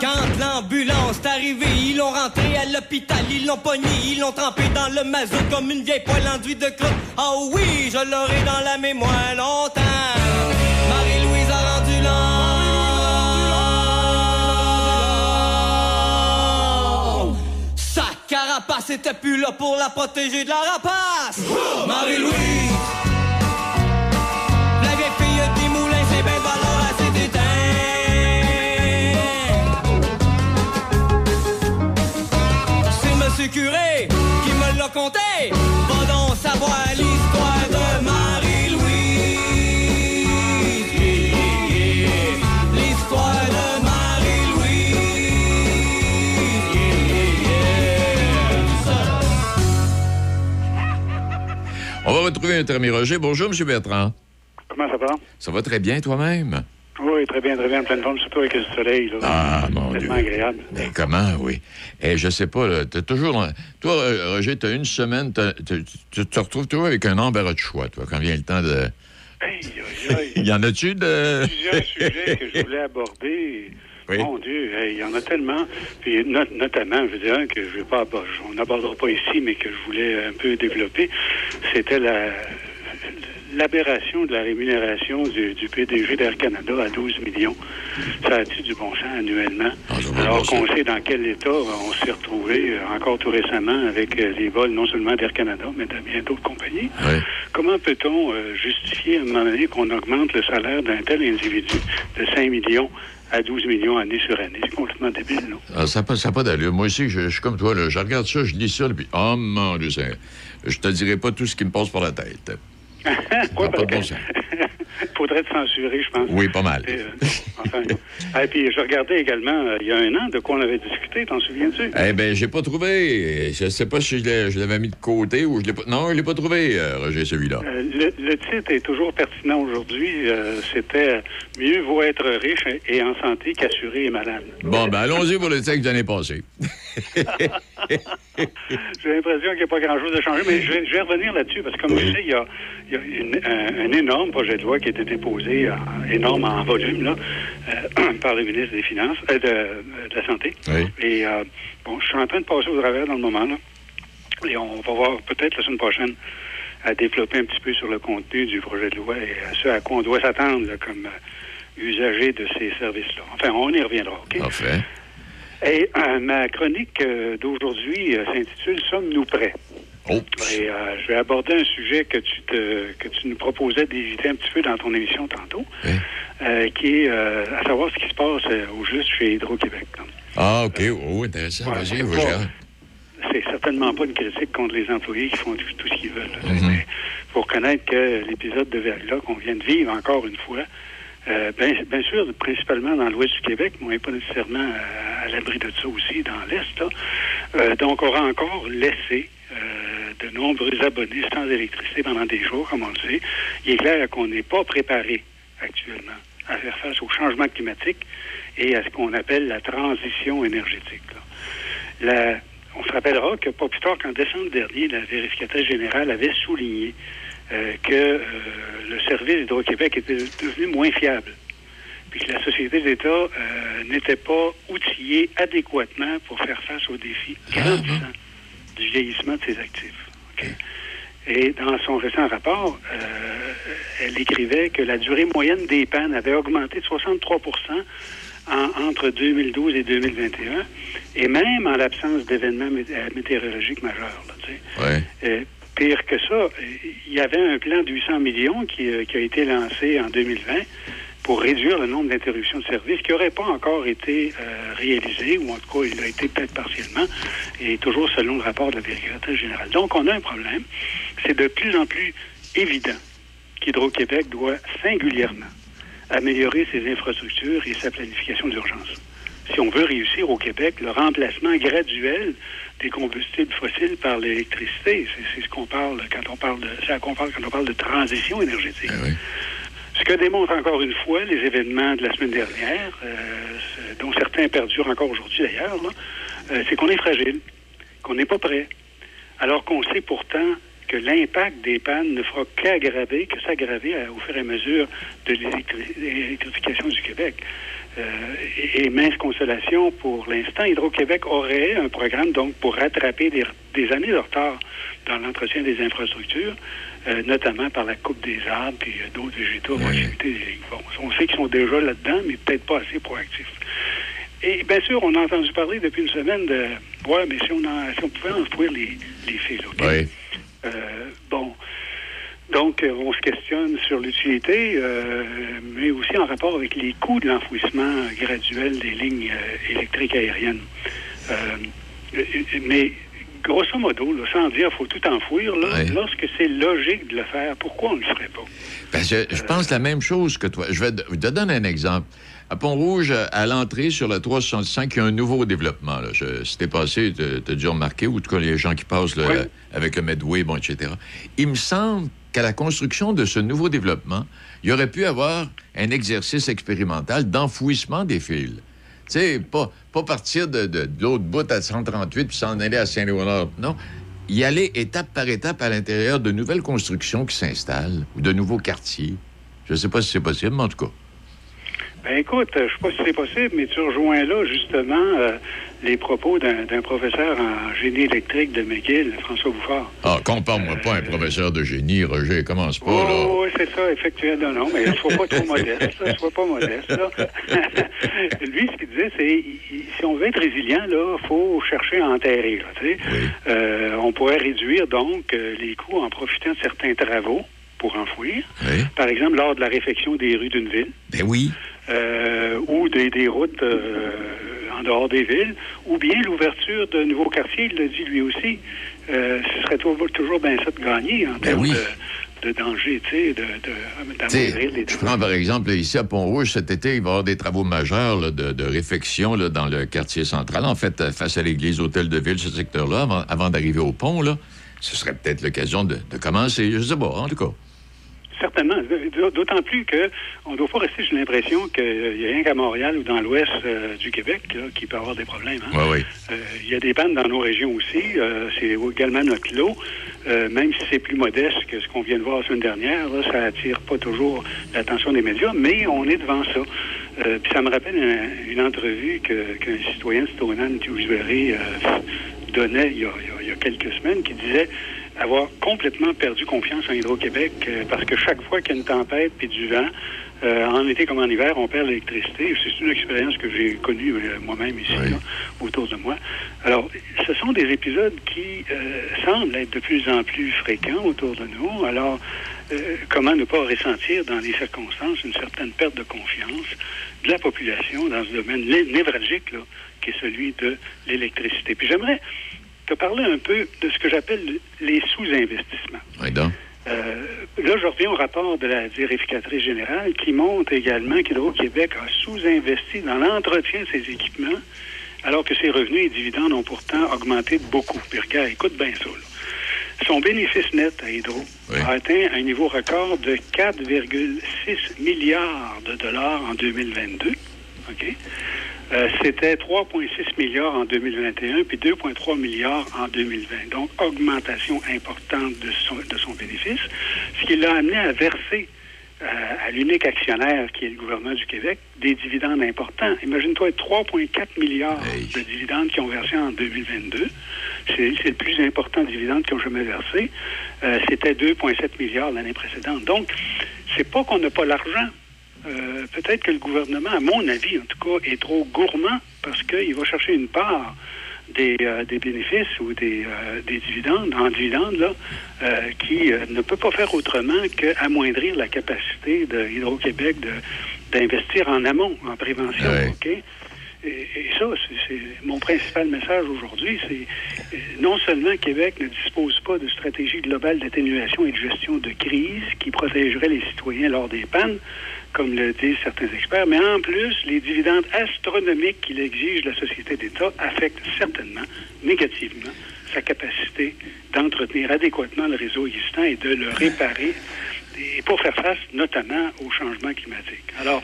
Quand l'ambulance est arrivée, ils l'ont rentré à l'hôpital, ils l'ont pogné, ils l'ont trempé dans le mazout comme une vieille poêle enduite de crotte. Ah oui, je l'aurai dans la mémoire longtemps. Carapace était plus là pour la protéger de la rapace. Marie-Louise. La vieille fille des moulins, c'est bien valeur à. C'est Monsieur Curé qui me l'a conté. Va donc savoir l'histoire Retrouver notre ami Roger. Bonjour, M. Bertrand. Comment ça va? Ça va très bien, toi-même? Oui, très bien, très bien, en pleine forme, surtout avec le soleil. Là. Ah, mon C'est Dieu. tellement agréable. Mais comment, oui? Eh, je sais pas, là, t'as toujours... Toi, euh, Roger, t'as une semaine, tu te retrouves toujours avec un embarras de choix, toi, quand vient le temps de... Il y en a-tu de... Plusieurs sujets que je voulais aborder. Oui. Mon Dieu, hey, il y en a tellement. Puis not- notamment, je veux dire, un que je vais pas aborder, on n'abordera pas ici, mais que je voulais un peu développer, c'était la l'aberration de la rémunération du, du PDG d'Air Canada à 12 millions. Ça a-tu du bon sens annuellement? Ah, Alors qu'on sait dans quel état on s'est retrouvé euh, encore tout récemment avec euh, les vols non seulement d'Air Canada, mais de bien d'autres compagnies. Oui. Comment peut-on euh, justifier à un moment donné qu'on augmente le salaire d'un tel individu de 5 millions? À 12 millions année sur année? C'est complètement débile, non? Ah, ça n'a pas, d'allure. Moi aussi, je, je suis comme toi, là. Je regarde ça, je lis ça, puis... Oh, mon Dieu, je te dirai pas tout ce qui me passe par la tête. Quoi, pas de bon sens. Faudrait te censurer, je pense. Oui, pas mal. Et, euh, enfin. Et puis, je regardais également, euh, il y a un an, de quoi on avait discuté, t'en souviens-tu? Eh bien, j'ai pas trouvé. Je sais pas si je je l'avais mis de côté ou je l'ai pas... Non, je l'ai pas trouvé, euh, Roger, celui-là. Le, le titre est toujours pertinent aujourd'hui. C'était Mieux vaut être riche et en santé qu'assuré et malade. Bon, ben allons-y pour le texte de l'année passée. J'ai l'impression qu'il n'y a pas grand-chose de changé, mais je vais, je vais revenir là-dessus parce que, comme tu sais, il y a, il y a une- un, un énorme projet de loi qui a été déposé, en- énorme en volume, là, euh, par le ministre des Finances, euh, de, de la Santé. Oui. Et euh, bon, je suis en train de passer au travers dans le moment, là. Et on va voir peut-être la semaine prochaine à développer un petit peu sur le contenu du projet de loi et à ce à quoi on doit s'attendre comme euh, usager de ces services-là. Enfin, on y reviendra, OK? Parfait. Et euh, ma chronique euh, d'aujourd'hui euh, s'intitule Sommes-nous prêts? Oh, Et euh, je vais aborder un sujet que tu te, que tu nous proposais d'éviter un petit peu dans ton émission tantôt, Oui. euh, qui est euh, à savoir ce qui se passe euh, au juste chez Hydro-Québec. Ah, OK. Oh, intéressant. Ouais, Vas-y, c'est vas-y. pas- C'est certainement pas une critique contre les employés qui font tout, tout ce qu'ils veulent. là. Mhm. Mais faut reconnaître que l'épisode de verglas qu'on vient de vivre encore une fois, euh, bien, bien sûr, principalement dans l'ouest du Québec, mais on n'est pas nécessairement euh, à l'abri de ça aussi dans l'est. Euh, donc, on aura encore laissé euh, de nombreux abonnés sans électricité pendant des jours, comme on le sait. Il est clair qu'on n'est pas préparé actuellement à faire face au changement climatique et à ce qu'on appelle la transition énergétique. La- on se rappellera que pas plus tard qu'en décembre dernier, la vérificatrice générale avait souligné euh, que euh, le service d'Hydro-Québec était devenu moins fiable, puis que la société d'État euh, n'était pas outillée adéquatement pour faire face aux défis grandissants du vieillissement de ses actifs. Et dans son récent rapport, euh, elle écrivait que la durée moyenne des pannes avait augmenté de 63 en- entre 2012 et 2021, et même en l'absence d'événements euh, météorologiques majeurs. là, tu sais. Ouais. Euh, pire que ça, il y avait un plan de 800 millions qui, euh, qui a été lancé en 2020 pour réduire le nombre d'interruptions de service qui n'aurait pas encore été euh, réalisé, ou en tout cas, il a été peut-être partiellement, et toujours selon le rapport de la vérificatrice générale. Donc, on a un problème. C'est de plus en plus évident qu'Hydro-Québec doit singulièrement améliorer ses infrastructures et sa planification d'urgence. Si on veut réussir au Québec, le remplacement graduel des combustibles fossiles par l'électricité, c'est ce qu'on parle quand on parle de parle quand on parle de transition énergétique. Oui. Ce que démontrent encore une fois les événements de la semaine dernière, euh, dont certains perdurent encore aujourd'hui d'ailleurs, euh, c'est qu'on est fragile, qu'on n'est pas prêt. Alors qu'on sait pourtant que l'impact des pannes ne fera qu'aggraver, que s'aggraver au fur et à mesure de l'électri- l'électrification du Québec. Euh, et, et mince consolation, pour l'instant, Hydro-Québec aurait un programme donc pour rattraper des, des années de retard dans l'entretien des infrastructures, euh, notamment par la coupe des arbres et euh, d'autres végétaux lignes. Bon, on sait qu'ils sont déjà là-dedans, mais peut-être pas assez proactifs. Et bien sûr, on a entendu parler depuis une semaine de ouais, mais si on, en- si on pouvait enfouir les, les fils, OK? Oui. Euh, bon. Donc, euh, on se questionne sur l'utilité, euh, mais aussi en rapport avec les coûts de l'enfouissement graduel des lignes électriques aériennes. Mais, grosso modo, là, sans dire faut tout enfouir, là, Ouais. lorsque c'est logique de le faire, pourquoi on ne le ferait pas? Ben, je, je pense la même chose que toi. Je vais te je te donne un exemple. À Pont-Rouge, à l'entrée sur la 365, il y a un nouveau développement. Là. Je, si t'es passé, tu as dû remarquer, ou en tout cas les gens qui passent là, Oui. avec le Medway, bon, etc. Il me semble qu'à la construction de ce nouveau développement, il y aurait pu avoir un exercice expérimental d'enfouissement des fils. Tu sais, pas, pas partir de, de- de l'autre bout à 138 puis s'en aller à Saint-Léonard. Non. Y aller étape par étape à l'intérieur de nouvelles constructions qui s'installent ou de nouveaux quartiers. Je ne sais pas si c'est possible, mais en tout cas. Ben écoute, euh, je sais pas si c'est possible, mais tu rejoins là justement euh, les propos d'un professeur en génie électrique de McGill, François Bouffard. Ah, compare-moi pas un professeur de génie, Roger. Commence pas, là. Oh, oui, c'est ça, effectivement. Non, non, mais il faut pas trop modeste, là. Sois pas modeste, là. Lui, ce qu'il disait, c'est si on veut être résilient, là, faut chercher à enterrer, là. Oui. Euh, on pourrait réduire, donc, euh, les coûts en profitant de certains travaux pour enfouir. Oui. Par exemple, lors de la réfection des rues d'une ville. Ben oui. Euh, ou des, des routes euh, en dehors des villes, ou bien l'ouverture de nouveaux quartiers, il l'a dit lui aussi. Euh, ce serait toujours, toujours bien ça de gagner en termes oui. de, de danger, tu sais, de, les je prends par exemple ici à Pont-Rouge, cet été, il va y avoir des travaux majeurs là, de, de réfection là, dans le quartier central. En fait, face à l'église Hôtel de Ville, ce secteur-là, avant, avant d'arriver au pont, là, ce serait peut-être l'occasion de, de commencer. Je sais pas, en tout cas. Certainement. D'autant plus que on ne doit pas rester, j'ai l'impression qu'il n'y a rien qu'à Montréal ou dans l'ouest euh, du Québec là, qui peut avoir des problèmes. hein. Euh, Il y a des pannes dans nos régions aussi. Euh, c'est également notre lot. Même si c'est plus modeste que ce qu'on vient de voir la semaine dernière, là, ça attire pas toujours l'attention des médias, mais on est devant ça. Puis ça me rappelle un- une entrevue que- qu'un citoyen, Stonan Dewsbury, donnait il y a- il y a quelques semaines, qui disait avoir complètement perdu confiance en Hydro-Québec euh, parce que chaque fois qu'il y a une tempête puis du vent, euh, en été comme en hiver, on perd l'électricité. C'est une expérience que j'ai connue euh, moi-même ici, Oui. là, autour de moi. Alors, ce sont des épisodes qui euh, semblent être de plus en plus fréquents autour de nous. Alors, euh, comment ne pas ressentir dans les circonstances une certaine perte de confiance de la population dans ce domaine né- névralgique là, qui est celui de l'électricité? Puis j'aimerais te parler un peu de ce que j'appelle les sous-investissements. Oui, donc. Euh, là, je reviens au rapport de la vérificatrice générale qui montre également qu'Hydro-Québec a sous-investi dans l'entretien de ses équipements, alors que ses revenus et dividendes ont pourtant augmenté beaucoup. Puis regarde, écoute bien ça. là. Son bénéfice net à Hydro Oui. a atteint un niveau record de 4,6 milliards de dollars en 2022. OK? Euh, C'était 3,6 milliards en 2021, puis 2,3 milliards en 2020. Donc, augmentation importante de son, de son bénéfice, ce qui l'a amené à verser euh, à l'unique actionnaire qui est le gouvernement du Québec des dividendes importants. Imagine-toi 3,4 milliards Hey. de dividendes qui ont versé en 2022. C'est c'est le plus important dividende qu'ils ont jamais versé. Euh, C'était 2,7 milliards l'année précédente. Donc, c'est pas qu'on n'a pas l'argent. Euh, Peut-être que le gouvernement, à mon avis en tout cas, est trop gourmand parce qu'il va chercher une part des, euh, des bénéfices ou des, euh, des dividendes, en dividendes, là, qui ne peut pas faire autrement qu'amoindrir la capacité de Hydro-Québec d'investir en amont, en prévention. Et, et ça, c'est- mon principal message aujourd'hui, c'est non seulement Québec ne dispose pas de stratégie globale d'atténuation et de gestion de crise qui protégerait les citoyens lors des pannes, comme le disent certains experts, mais en plus, les dividendes astronomiques qu'il exige la société d'État affectent certainement négativement sa capacité d'entretenir adéquatement le réseau existant et de le réparer et pour faire face notamment au changement climatique. Alors,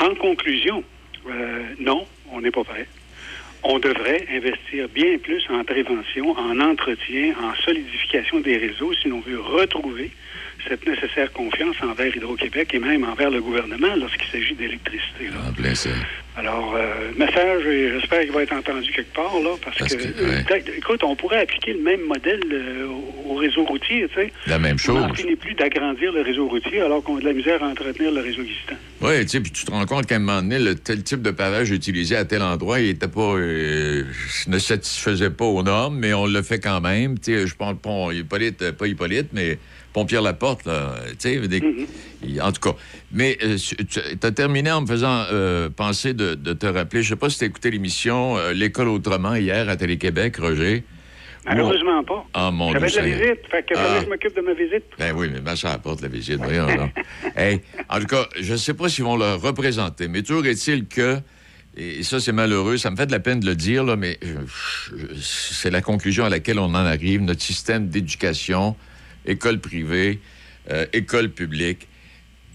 en conclusion, euh, non, on n'est pas prêt. on devrait investir bien plus en prévention, en entretien, en solidification des réseaux si l'on veut retrouver cette nécessaire confiance envers Hydro-Québec et même envers le gouvernement lorsqu'il s'agit d'électricité. ça. Alors, euh, message, j'espère qu'il va être entendu quelque part, là, parce, Parce que, que, ouais. peut-être- écoute, on pourrait appliquer le même modèle euh, au- au réseau routier, tu sais. La même On chose. finit plus d'agrandir le réseau routier alors qu'on a de la misère à entretenir le réseau existant. Oui, tu sais, puis tu te rends compte qu'à un moment donné, le tel type de pavage utilisé à tel endroit, il était pas, euh, ne satisfaisait pas aux normes, mais on le fait quand même. Tu sais, je pense pont Hippolyte, euh, pas Hippolyte, mais Pierre Laporte, là, tu sais, des- il- en tout cas. Mais euh, tu as terminé en me faisant euh, penser de, de te rappeler, je sais pas si tu as écouté l'émission euh, L'école autrement hier à Télé-Québec, Roger. Malheureusement pas. Ah, mon J'avais Dieu. de la visite, fait que Ah. je m'occupe de ma visite. Ben oui, mais ma soeur apporte la visite. Voyons donc. Hey, en tout cas, je ne sais pas s'ils vont le représenter, mais toujours est-il que, et ça c'est malheureux, ça me fait de la peine de le dire, là, mais euh, je- c'est la conclusion à laquelle on en arrive. Notre système d'éducation, école privée, euh, école publique,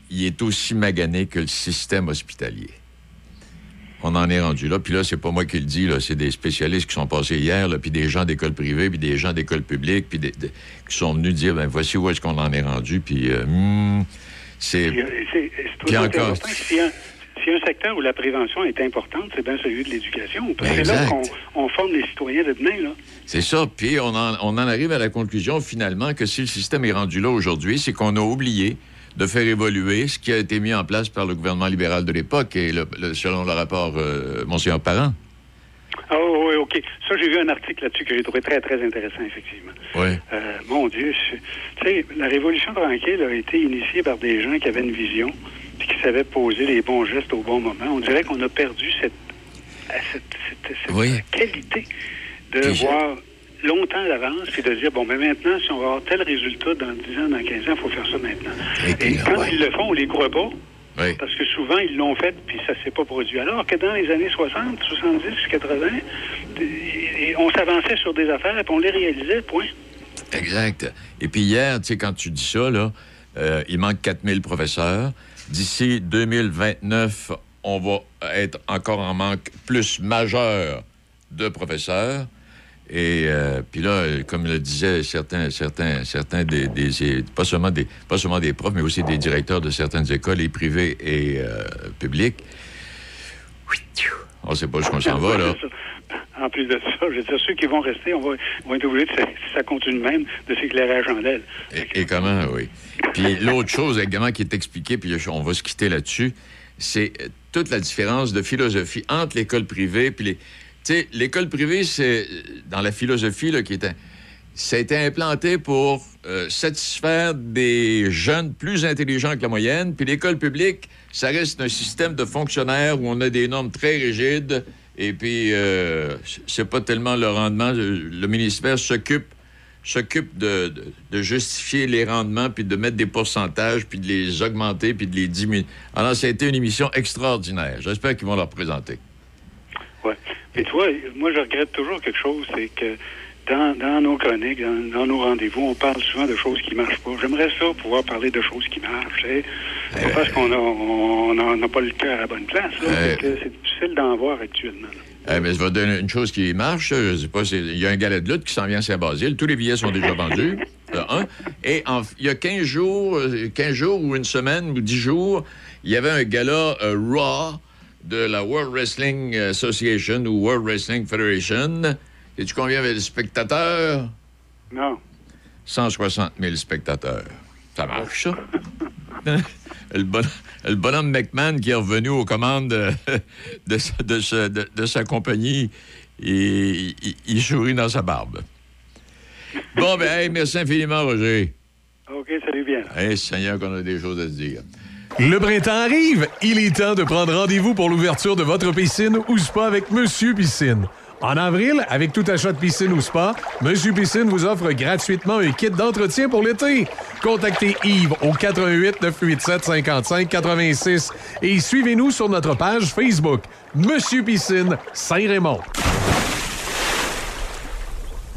il est aussi magané que le système hospitalier. On en est rendu là. Puis là, c'est pas moi qui le dis, là, c'est des spécialistes qui sont passés hier, là, puis des gens d'école privée, puis des gens d'école publique, puis des- qui sont venus dire, ben voici où est-ce qu'on en est rendu, puis euh, hmm, c'est... Puis, euh, encore- s'il y, a- un secteur où la prévention est importante, c'est bien celui de l'éducation. Parce que c'est là qu'on on forme les citoyens de demain. Là. C'est ça. Puis on en, on en arrive à la conclusion finalement que si le système est rendu là aujourd'hui, c'est qu'on a oublié de faire évoluer ce qui a été mis en place par le gouvernement libéral de l'époque et le- le- selon le rapport euh, Monseigneur Parent. Ah oui, OK. Ça, j'ai vu un article là-dessus que j'ai trouvé très, très intéressant, effectivement. Oui. Euh, mon Dieu, tu sais, la Révolution tranquille a été initiée par des gens qui avaient une vision puis qui savaient poser les bons gestes au bon moment. On dirait qu'on a perdu cette, euh, cette, cette- cette Oui. qualité de voir longtemps à l'avance puis de dire, bon, mais maintenant, si on va avoir tel résultat dans 10 ans, dans 15 ans, il faut faire ça maintenant. Et Et quand ouais. ils le font, on les croit pas. Oui. Parce que souvent, ils l'ont fait, puis ça s'est pas produit. Alors que dans les années 60, 70, 80, et- et on s'avançait sur des affaires, puis on les réalisait, point. Exact. Et puis hier, tu sais, quand tu dis ça, là, euh, il manque 4000 professeurs. D'ici 2029, on va être encore en manque plus majeur de professeurs. Et euh, puis là, comme le disaient certains, certains, certains des, des- pas seulement des, pas seulement des profs, mais aussi des directeurs de certaines écoles, et privées et euh, publiques. On ne sait pas jusqu'on s'en va, là. En plus de ça, je veux dire, ceux qui vont rester, on va, vont être obligés, si ça continue même, de s'éclairer à chandelle. Et, et comment, oui. Puis l'autre chose également qui est expliquée, puis on va se quitter là-dessus, c'est euh, toute la différence de philosophie entre l'école privée puis les... Tu sais, l'école privée, c'est euh, dans la philosophie là, qui est... un- Ça a été implanté pour euh, satisfaire des jeunes plus intelligents que la moyenne, puis l'école publique, ça reste un système de fonctionnaires où on a des normes très rigides, et puis euh, c'est pas tellement le rendement. Le ministère s'occupe s'occupe de, de- justifier les rendements, puis de mettre des pourcentages, puis de les augmenter, puis de les diminuer. Alors, ça a été une émission extraordinaire. J'espère qu'ils vont leur présenter. Ouais. Mais tu vois, moi, je regrette toujours quelque chose, c'est que dans, dans nos chroniques, dans, dans nos rendez-vous, on parle souvent de choses qui marchent pas. J'aimerais ça, pouvoir parler de choses qui marchent. C'est pas parce qu'on a, on a- on n'a pas le cœur à la bonne place. Euh. c'est difficile d'en voir actuellement. Eh, mais je vais donner une chose qui marche. Je sais pas, il y a un galet de lutte qui s'en vient à Saint-Basile. Tous les billets sont déjà vendus. un. Et il y a 15 jours, euh, 15 jours ou une semaine ou 10 jours, il y avait un gala euh, Raw de la World Wrestling Association ou World Wrestling Federation. Et tu combien avait de spectateurs? Non. 160 000 spectateurs. Ça marche, ça? le, bon- le bonhomme McMahon qui est revenu aux commandes de, de sa- de sa- de- de sa compagnie, il, il- il sourit dans sa barbe. Bon, ben, hey, merci infiniment, Roger. OK, salut bien. Hey, Seigneur, qu'on a des choses à se dire. Le printemps arrive. Il est temps de prendre rendez-vous pour l'ouverture de votre piscine ou spa avec Monsieur Piscine. En avril, avec tout achat de piscine ou spa, Monsieur Piscine vous offre gratuitement un kit d'entretien pour l'été. Contactez Yves au 88 987 55 86 et suivez-nous sur notre page Facebook Monsieur Piscine Saint-Raymond.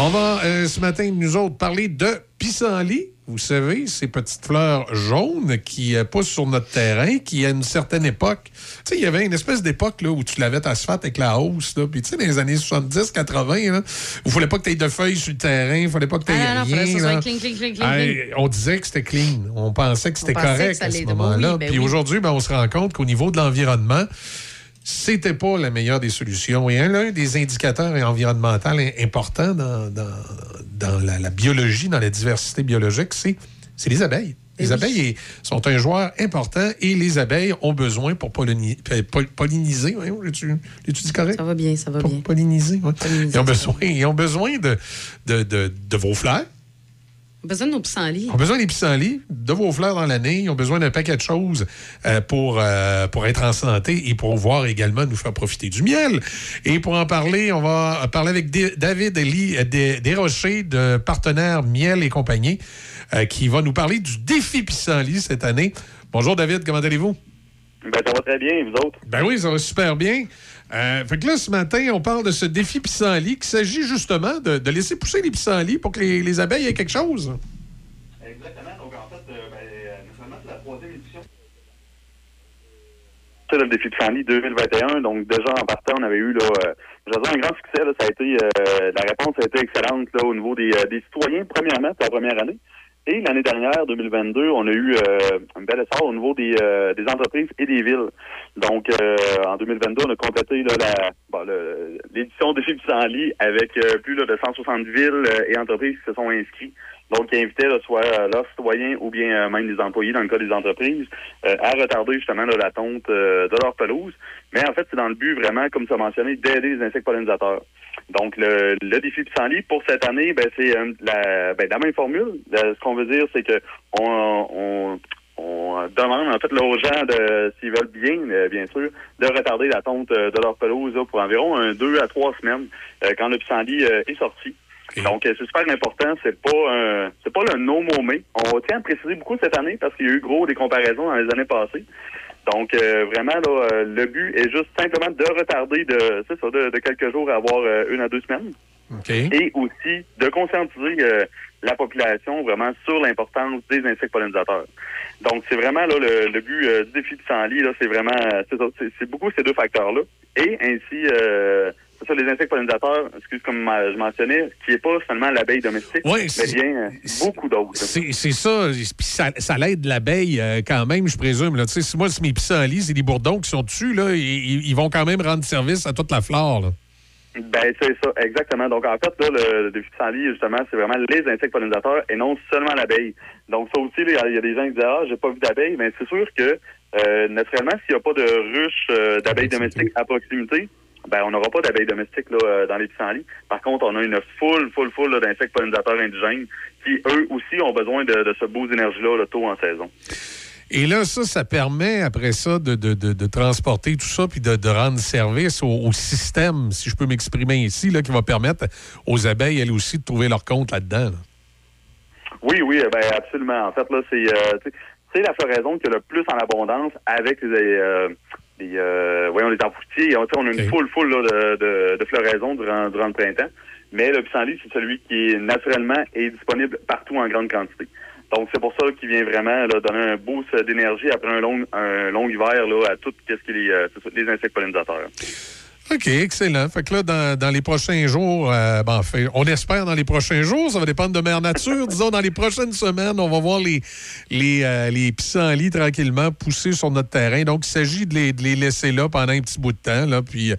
On va euh, ce matin, nous autres, parler de pissenlit. Vous savez, ces petites fleurs jaunes qui euh, poussent sur notre terrain, qui, à une certaine époque, tu sais, il y avait une espèce d'époque là, où tu lavais ta asphalte avec la hausse. Là, puis, tu sais, dans les années 70, 80, là, où il fallait pas que tu aies de feuilles sur le terrain, il fallait pas que tu aies Ah, rien. là. clean, clean, clean, on disait que c'était clean. On pensait que c'était que correct à ce moment-là. Ben Puis oui. aujourd'hui, ben, on se rend compte qu'au niveau de l'environnement, c'était pas la meilleure des solutions. Et un, l'un des indicateurs environnementaux im- importants dans, dans, dans la, la biologie, dans la diversité biologique, c'est les abeilles. Les abeilles sont un joueur important et les abeilles ont besoin pour euh, pol- polliniser. L'ai-tu dit correct? Ça va bien, ça va Pour bien. polliniser, ouais. Polliniser, Ils ont besoin, ils ont besoin de, de, de, de vos fleurs. On a besoin de nos pissenlits. Ils ont besoin des pissenlits, de vos fleurs dans l'année. Ils ont besoin d'un paquet de choses euh, pour, euh, pour être en santé et pour pouvoir également nous faire profiter du miel. Et pour en parler, on va parler avec David Eli- euh, Des- Desrochers de Partenaire Miel et compagnie euh, qui va nous parler du défi pissenlit cette année. Bonjour David, comment allez-vous? Ben, ça va très bien, et vous autres? Ben oui, ça va super bien. Euh, fait que là, ce matin, on parle de ce défi pissenlit qui s'agit justement de, de laisser pousser les pissenlits pour que les, les abeilles aient quelque chose. Exactement. Donc, en fait, ben, naturellement, c'est la troisième édition. C'est le défi de Sandy 2021. Donc, déjà, en partant, on avait eu, là, euh, je veux dire, un grand succès. Là, ça a été, euh, la réponse a été excellente là, au niveau des, euh, des citoyens, premièrement, c'est la première année. Et l'année dernière, 2022, on a eu euh, un bel essor au niveau des, euh, des entreprises et des villes. Donc, euh, en 2022, on a complété l'édition de Défi lit avec euh, plus là, de 160 villes euh, et entreprises qui se sont inscrits. Donc, qui invitaient là, soit leurs citoyens ou bien euh, même les employés, dans le cas des entreprises, à retarder justement là, la tonte de leur pelouse. Mais en fait, c'est dans le but vraiment, comme tu as mentionné, d'aider les insectes pollinisateurs. Donc, le, le défi pissenlit pour cette année, ben, c'est euh, la, ben, la même formule. Euh, ce qu'on veut dire, c'est que on, on, on demande en fait là, aux gens, de, s'ils veulent bien, euh, bien sûr, de retarder la tonte de leur pelouse là, pour environ un, deux à trois semaines quand le pissenlit est sorti. Donc, c'est super important. C'est pas un- c'est pas le no mais On tient à préciser beaucoup cette année parce qu'il y a eu gros des comparaisons dans les années passées. Donc, euh, vraiment, là, euh, le but est juste simplement de retarder de, ça, de, de quelques jours à avoir euh, une à deux semaines. OK. Et aussi de conscientiser euh, la population vraiment sur l'importance des insectes pollinisateurs. Donc, c'est vraiment là le, le but euh, du défi de Sanli, là, c'est vraiment c'est beaucoup ces deux facteurs-là. Et ainsi, euh, c'est les insectes pollinisateurs, excuse comme ma- je mentionnais, qui est pas seulement l'abeille domestique, Ouais, mais c'est- bien euh, beaucoup d'autres. C'est c'est ça. Puis ça, ça l'aide l'abeille euh, quand même, je présume. Là. Si moi, si mes pissenlits, c'est des bourdons qui sont dessus, là, ils, vont quand même rendre service à toute la flore. là. Ben, c'est ça, exactement. Donc, en fait, là, le, défi Sanli, justement, c'est vraiment les insectes pollinisateurs et non seulement l'abeille. Donc, ça aussi, il y a des gens qui disent, ah, j'ai pas vu d'abeille, mais c'est sûr que, euh, naturellement, s'il n'y a pas de ruche euh, d'abeilles domestiques à proximité, ben, on n'aura pas d'abeilles domestiques là, euh, dans les pissenlits. Par contre, on a une foule, foule, foule d'insectes pollinisateurs indigènes qui, eux aussi, ont besoin de, de ce beau d'énergie-là là, tôt en saison. Et là, ça, ça permet, après ça, de, de- de- de transporter tout ça puis de, de rendre service au, au système, si je peux m'exprimer ici, là, qui va permettre aux abeilles, elles aussi, de trouver leur compte là-dedans. là. Oui, oui, ben absolument. En fait, là, c'est euh, la floraison qui a le plus en abondance avec les, euh, les euh, voyons, les arbustiers. On, tu sais, on a une foule, foule là, de, de, de floraison durant, durant le printemps. Mais le pissenlit, c'est celui qui est naturellement et disponible partout en grande quantité. Donc, c'est pour ça qu'il vient vraiment là, donner un boost d'énergie après un long, un long hiver là, à tout ce qui est les, euh, les insectes pollinisateurs. OK, excellent. Fait que là, dans, dans les prochains jours, euh, ben, fait, on espère dans les prochains jours, ça va dépendre de Mère Nature. Disons, dans les prochaines semaines, on va voir les, les, euh, les pissenlits tranquillement pousser sur notre terrain. Donc, il s'agit de les, de les laisser là pendant un petit bout de temps, là, puis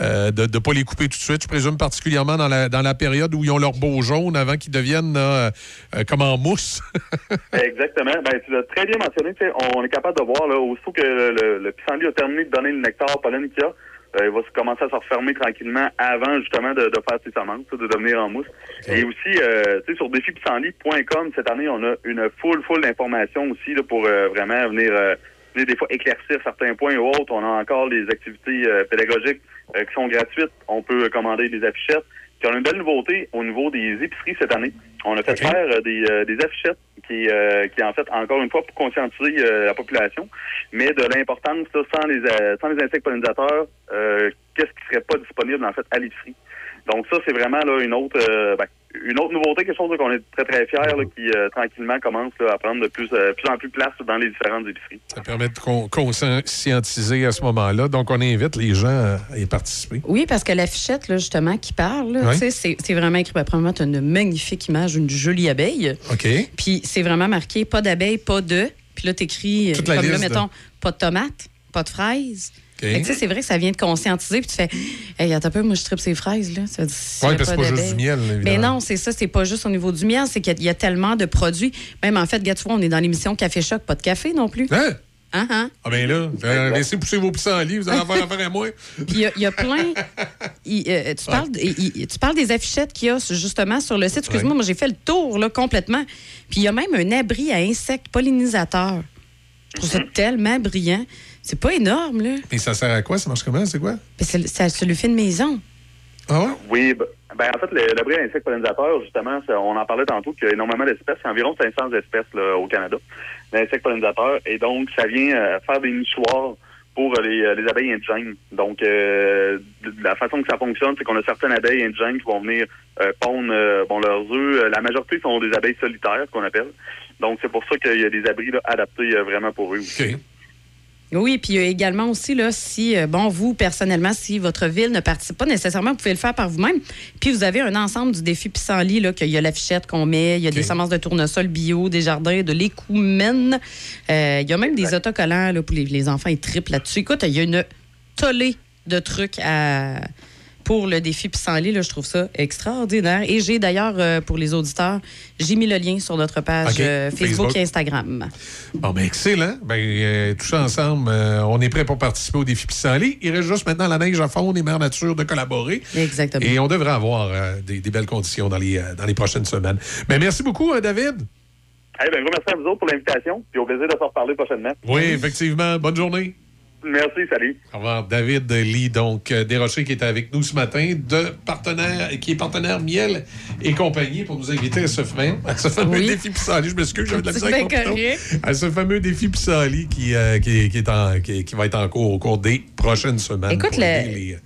euh, de ne pas les couper tout de suite. Je présume particulièrement dans la, dans la période où ils ont leur beau jaune avant qu'ils deviennent comme en mousse. Exactement. Ben, tu l'as très bien mentionné. On est capable de voir, là, aussitôt que le, le, le pissenlit a terminé de donner le nectar pollen qu'il y a, euh, il va commencer à se refermer tranquillement avant justement de, de faire ses semences, de devenir en mousse. Et aussi, euh, tu sais, sur défipissenlit.com, cette année, on a une foule, foule d'informations aussi là, pour euh, vraiment venir euh, venir des fois éclaircir certains points ou autres. On a encore les activités euh, pédagogiques euh, qui sont gratuites. On peut commander des affichettes. Puis on a une belle nouveauté au niveau des épiceries cette année. On a fait faire euh, des, euh, des affichettes qui, euh, qui, en fait, encore une fois, pour conscientiser euh, la population, mais de l'importance, sans les, euh, sans les insectes pollinisateurs, euh, qu'est-ce qui serait pas disponible, en fait, à l'épicerie? Donc ça, c'est vraiment là une autre euh, ben, une autre nouveauté, quelque chose qu'on est très très fiers, là, qui euh, tranquillement commence là, à prendre de plus, euh, plus en plus place dans les différentes épiceries. Ça permet de con- conscientiser à ce moment-là. Donc, on invite les gens à y participer. Oui, parce que l'affichette, là, justement, qui parle, c'est vraiment écrit. Premièrement, tu as une magnifique image d'une jolie abeille. OK. Puis c'est vraiment marqué pas d'abeille, pas de. Puis là, tu écris, Toute la comme là, de- mettons, pas de tomates, pas de fraises. OK. Fait que, tu sais, c'est vrai que ça vient de conscientiser. Puis tu fais, hey, attends un peu, moi, je tripe ces fraises. Là. Ça, Oui, parce que c'est pas juste du miel, Mais évidemment. non, c'est ça, c'est pas juste au niveau du miel, c'est qu'il y a- il y a tellement de produits. Même en fait, vois, on est dans l'émission Café Choc, pas de café non plus. Hein? Hein, hein? Ah, ben là, euh, laissez pousser vos pissenlits, vous allez avoir affaire à moi. Puis il y a- il y, a plein. euh, tu, parles, tu parles des affichettes qu'il y a justement sur le site. Excuse-moi, Ouais. moi j'ai fait le tour là, complètement. Puis il y a même un abri à insectes pollinisateurs. Je trouve ça tellement brillant. C'est pas énorme, là. Et ça sert à quoi? Ça marche comment? C'est quoi? Ça, ça lui fait une maison. Ah ouais? Oui, ben, ben, en fait, le- l'abri à insectes pollinisateurs, justement, ça- on en parlait tantôt qu'il y a énormément d'espèces, il y a environ 500 espèces là, au Canada, d'insectes pollinisateurs, et donc ça vient euh, faire des nichoirs pour euh, les, euh, les abeilles indigènes. Donc, euh, la façon que ça fonctionne, c'est qu'on a certaines abeilles indigènes qui vont venir euh, pondre euh, bon, leurs œufs. La majorité sont des abeilles solitaires, qu'on appelle. Donc, c'est pour ça qu'il y a des abris là, adaptés euh, vraiment pour eux aussi. Oui, puis il y a également aussi, là, si, euh, bon, vous, personnellement, si votre ville ne participe pas nécessairement, vous pouvez le faire par vous-même. Puis vous avez un ensemble du défi pissenlit, là, qu'il y a l'affichette qu'on met, il y a des semences de tournesol bio, des jardins, de l'écoumène. Euh, il y a même des autocollants, là, pour les, les enfants, ils trippent là-dessus. Écoute, il y a une tollée de trucs à pour le défi pissenlit, là, je trouve ça extraordinaire. Et j'ai d'ailleurs, euh, pour les auditeurs, j'ai mis le lien sur notre page euh, Facebook, Facebook. et Instagram. Bon, ben excellent. Ben, euh, tout ça ensemble, euh, on est prêt pour participer au défi pissenlit. Il reste juste maintenant la neige à fond, les mers nature de collaborer. Exactement. Et on devrait avoir euh, des, des belles conditions dans les, euh, dans les prochaines semaines. Mais merci beaucoup, hein, David. Eh ben, gros merci à vous autres pour l'invitation, puis au plaisir de se reparler prochainement. Oui, effectivement. Bonne journée. Merci, salut. Au revoir. David Lee, donc, euh, Desrochers, qui est avec nous ce matin, de partenaire, qui est partenaire Miel et compagnie, pour nous inviter à ce fameux, à ce fameux Oui. défi pissenlit. Je m'excuse, j'avais de la misère avec. À ce fameux défi pissenlit qui, euh, qui, qui est en- qui- qui va être en cours au cours des prochaines semaines Écoute, pour le- les,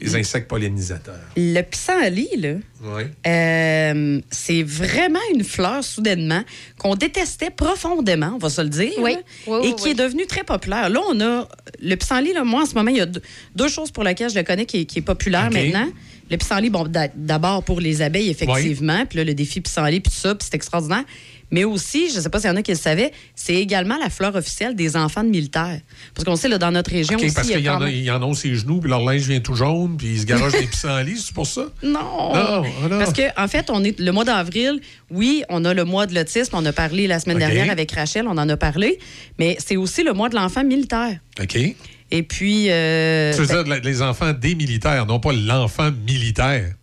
les insectes pollinisateurs. Le pissenlit, là, Oui. euh, c'est vraiment une fleur, soudainement, qu'on détestait profondément, on va se le dire, Oui. là, Oui, et qui oui. est devenu très populaire. Là, on a le pissenlit, là, moi, en ce moment, il y a deux, deux choses pour lesquelles je le connais qui est, qui est populaire maintenant. Le pissenlit, bon, d'a- d'abord pour les abeilles, effectivement, puis là, le défi pissenlit, puis tout ça, puis c'est extraordinaire. Mais aussi, je ne sais pas s'il y en a qui le savaient, c'est également la fleur officielle des enfants de militaires. Parce qu'on sait, là, dans notre région OK, aussi, parce qu'il y, en a- y aux ses genoux, puis leur linge vient tout jaune, puis ils se garochent des pissenlits, c'est pour ça? Non. Non. Parce que en fait, on est le mois d'avril. Oui, on a le mois de l'autisme. On a parlé la semaine dernière avec Rachel. On en a parlé. Mais c'est aussi le mois de l'enfant militaire. OK. Et puis, euh, Tu veux ben, dire les enfants des militaires, non pas l'enfant militaire.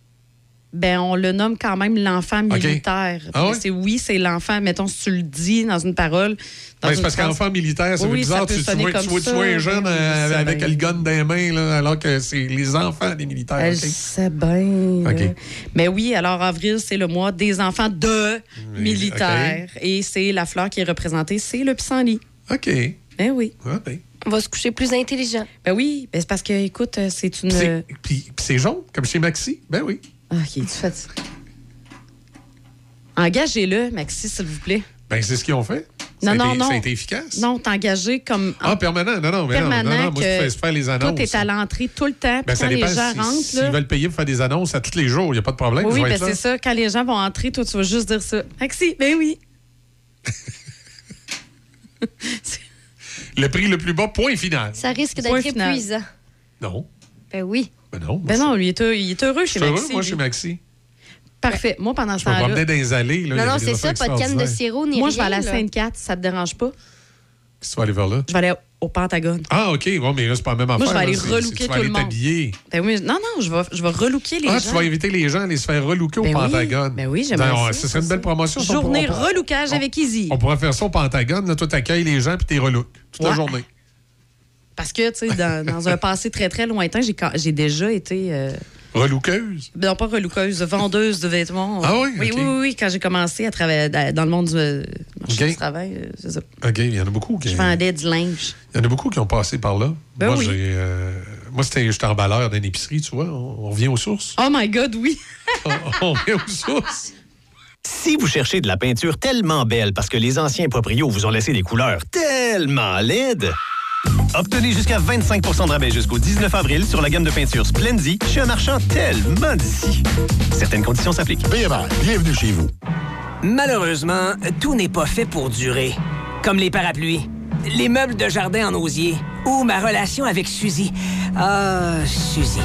Ben, on le nomme quand même l'enfant militaire. Ah ouais? C'est oui, c'est l'enfant. Mettons si tu le dis dans une parole. une c'est parce qu'enfant militaire, ça Oui, bizarre. ça peut tu, tu vois, tu comme vois- tu ça, vois un ben jeune oui, euh, avec bien. le gun dans les mains, là, alors que c'est les enfants des militaires. Elle OK? sait bien. Mais oui, alors avril, c'est le mois des enfants de militaires. Et c'est la fleur qui est représentée, c'est le pissenlit. OK. Ben oui. Ah, ben. On va se coucher plus intelligent. Ben oui, ben c'est parce que, écoute, euh, c'est une. C'est- puis c'est jaune, comme chez Maxi. Ben oui. Ah, ok, tu fais ça. Engagez-le, Maxi, s'il vous plaît. Ben c'est ce qu'ils ont fait. Non, non, été, non. Ça a été efficace. Non, t'engager comme. Ah, permanent. Non, non, mais non, permanent non, non. Moi, je fais faire les annonces. Tout est à l'entrée tout le temps. Ben, ça quand les dépend gens si- rentrent, s'ils veulent payer pour faire des annonces à tous les jours. Il n'y a pas de problème. Oui, ben c'est ça. Quand les gens vont entrer, toi, tu vas juste dire ça. Maxi, ben oui. Le prix le plus bas, point final. Ça risque d'être épuisant. Non. Ben oui. Ben non. Ben non, lui, il est heureux, il est heureux Je chez suis heureux, Maxi. moi, lui. chez Maxi. Parfait. Moi, pendant ce Je me temps-là. promenais dans les allées. Là, non, non, c'est ça, pas de canne de sirop ni Moi, rien. je vais aller à là. Sainte-Cat, ça te dérange pas? Qu'est-ce que tu vas aller vers là? Je vais aller au Pentagone. Ah, OK. Bon, mais là, c'est pas la même affaire. Moi, je vais aller relooker tu vas tout aller le monde. t'habiller. Ben oui, non, non, je vais, je vais relooker les Ah, gens. tu vas inviter les gens à aller se faire relooker Ben au oui. Pentagone. Ben oui, j'aimerais Non, ça, Ce serait une belle promotion. Journée relookage avec Easy. On pourrait faire ça au Pentagone. Là, toi, t'accueilles les gens puis t'es relook toute la journée. Parce que, tu sais, dans, dans un passé très, très lointain, j'ai déjà été. euh, Relookeuse? non, pas relookeuse, vendeuse de vêtements. Ah oui? Oui, oui, oui, oui, quand j'ai commencé à travailler dans le monde du euh, marché du travail, euh, c'est ça. OK, il y en a beaucoup qui... Je vendais du linge. Il y en a beaucoup qui ont passé par là. Ben moi, oui. j'ai, euh, moi, c'était, j'étais emballeur d'une épicerie, tu vois. On, on revient aux sources. Oh my God, oui! on, on revient aux sources. Si vous cherchez de la peinture tellement belle parce que les anciens proprios vous ont laissé des couleurs tellement laides, obtenez jusqu'à 25% de rabais jusqu'au 19 avril sur la gamme de peinture Splendy chez un marchand tellement d'ici. Certaines conditions s'appliquent. bienvenue chez vous. Malheureusement, tout n'est pas fait pour durer. Comme les parapluies, les meubles de jardin en osier ou ma relation avec Suzy. Ah, Suzy.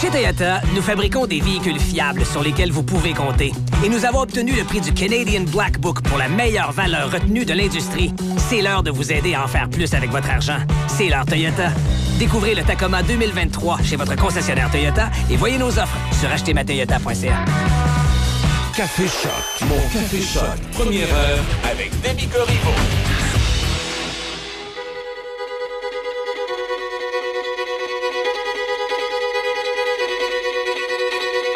Chez Toyota, nous fabriquons des véhicules fiables sur lesquels vous pouvez compter. Et nous avons obtenu le prix du Canadian Black Book pour la meilleure valeur retenue de l'industrie. C'est l'heure de vous aider à en faire plus avec votre argent. C'est l'heure Toyota. Découvrez le Tacoma 2023 chez votre concessionnaire Toyota et voyez nos offres sur achetermatoyota.ca. Café Choc. Mon Café Choc. Première heure avec Demi.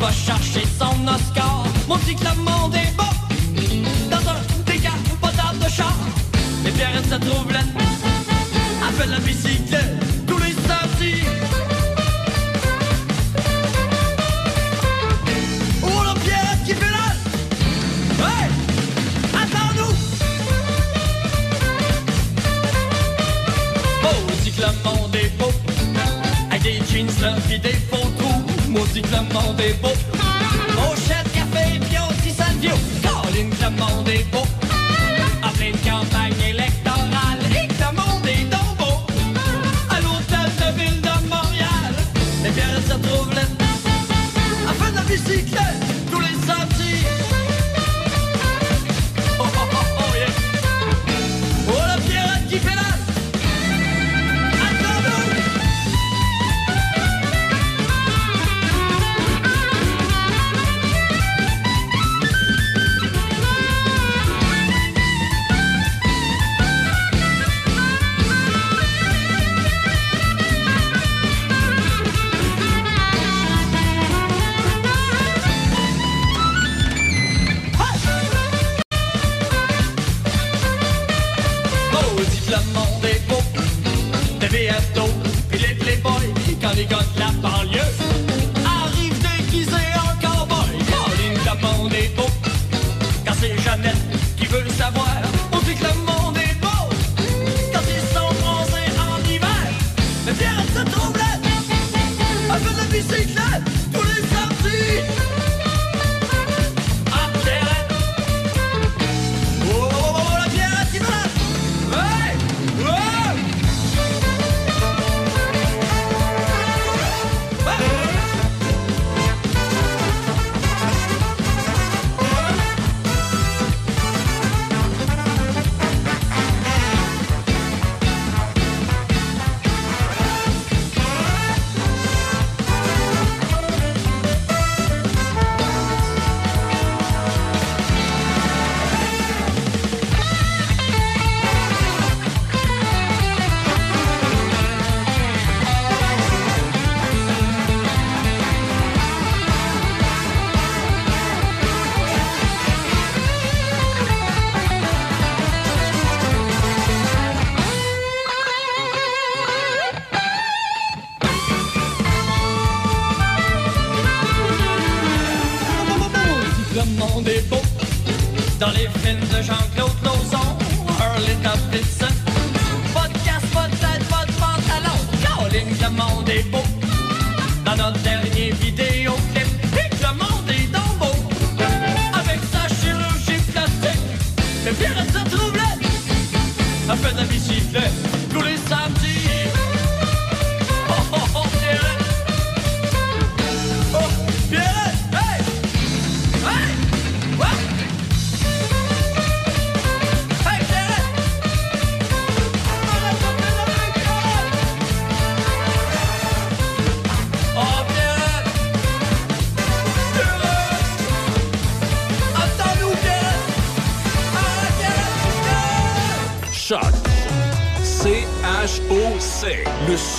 va chercher son Oscar. Mon petit le monde est beau dans un décapotable de char. Mais Pierre, ça trouve la appelle la bicyclette. Le monde est beau. Pochette, café, si ça beau.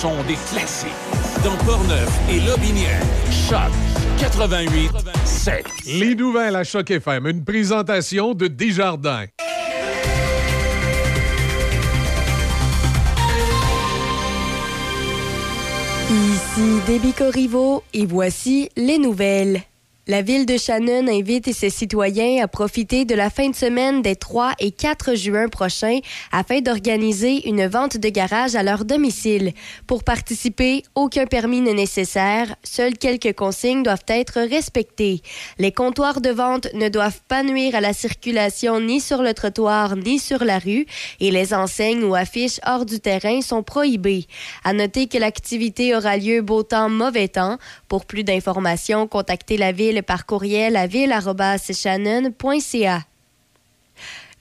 Le son des classiques. Dans Portneuf et Lobinière. Choc 88 7. Les nouvelles à Choc FM, une présentation de Desjardins. Ici Déby Corriveau et voici les nouvelles. La ville de Shannon invite ses citoyens à profiter de la fin de semaine des 3 et 4 juin prochains afin d'organiser une vente de garage à leur domicile. Pour participer, aucun permis n'est nécessaire, seules quelques consignes doivent être respectées. Les comptoirs de vente ne doivent pas nuire à la circulation ni sur le trottoir ni sur la rue et les enseignes ou affiches hors du terrain sont prohibées. À noter que l'activité aura lieu beau temps, mauvais temps. Pour plus d'informations, contactez la ville par courriel à ville.shannon.ca.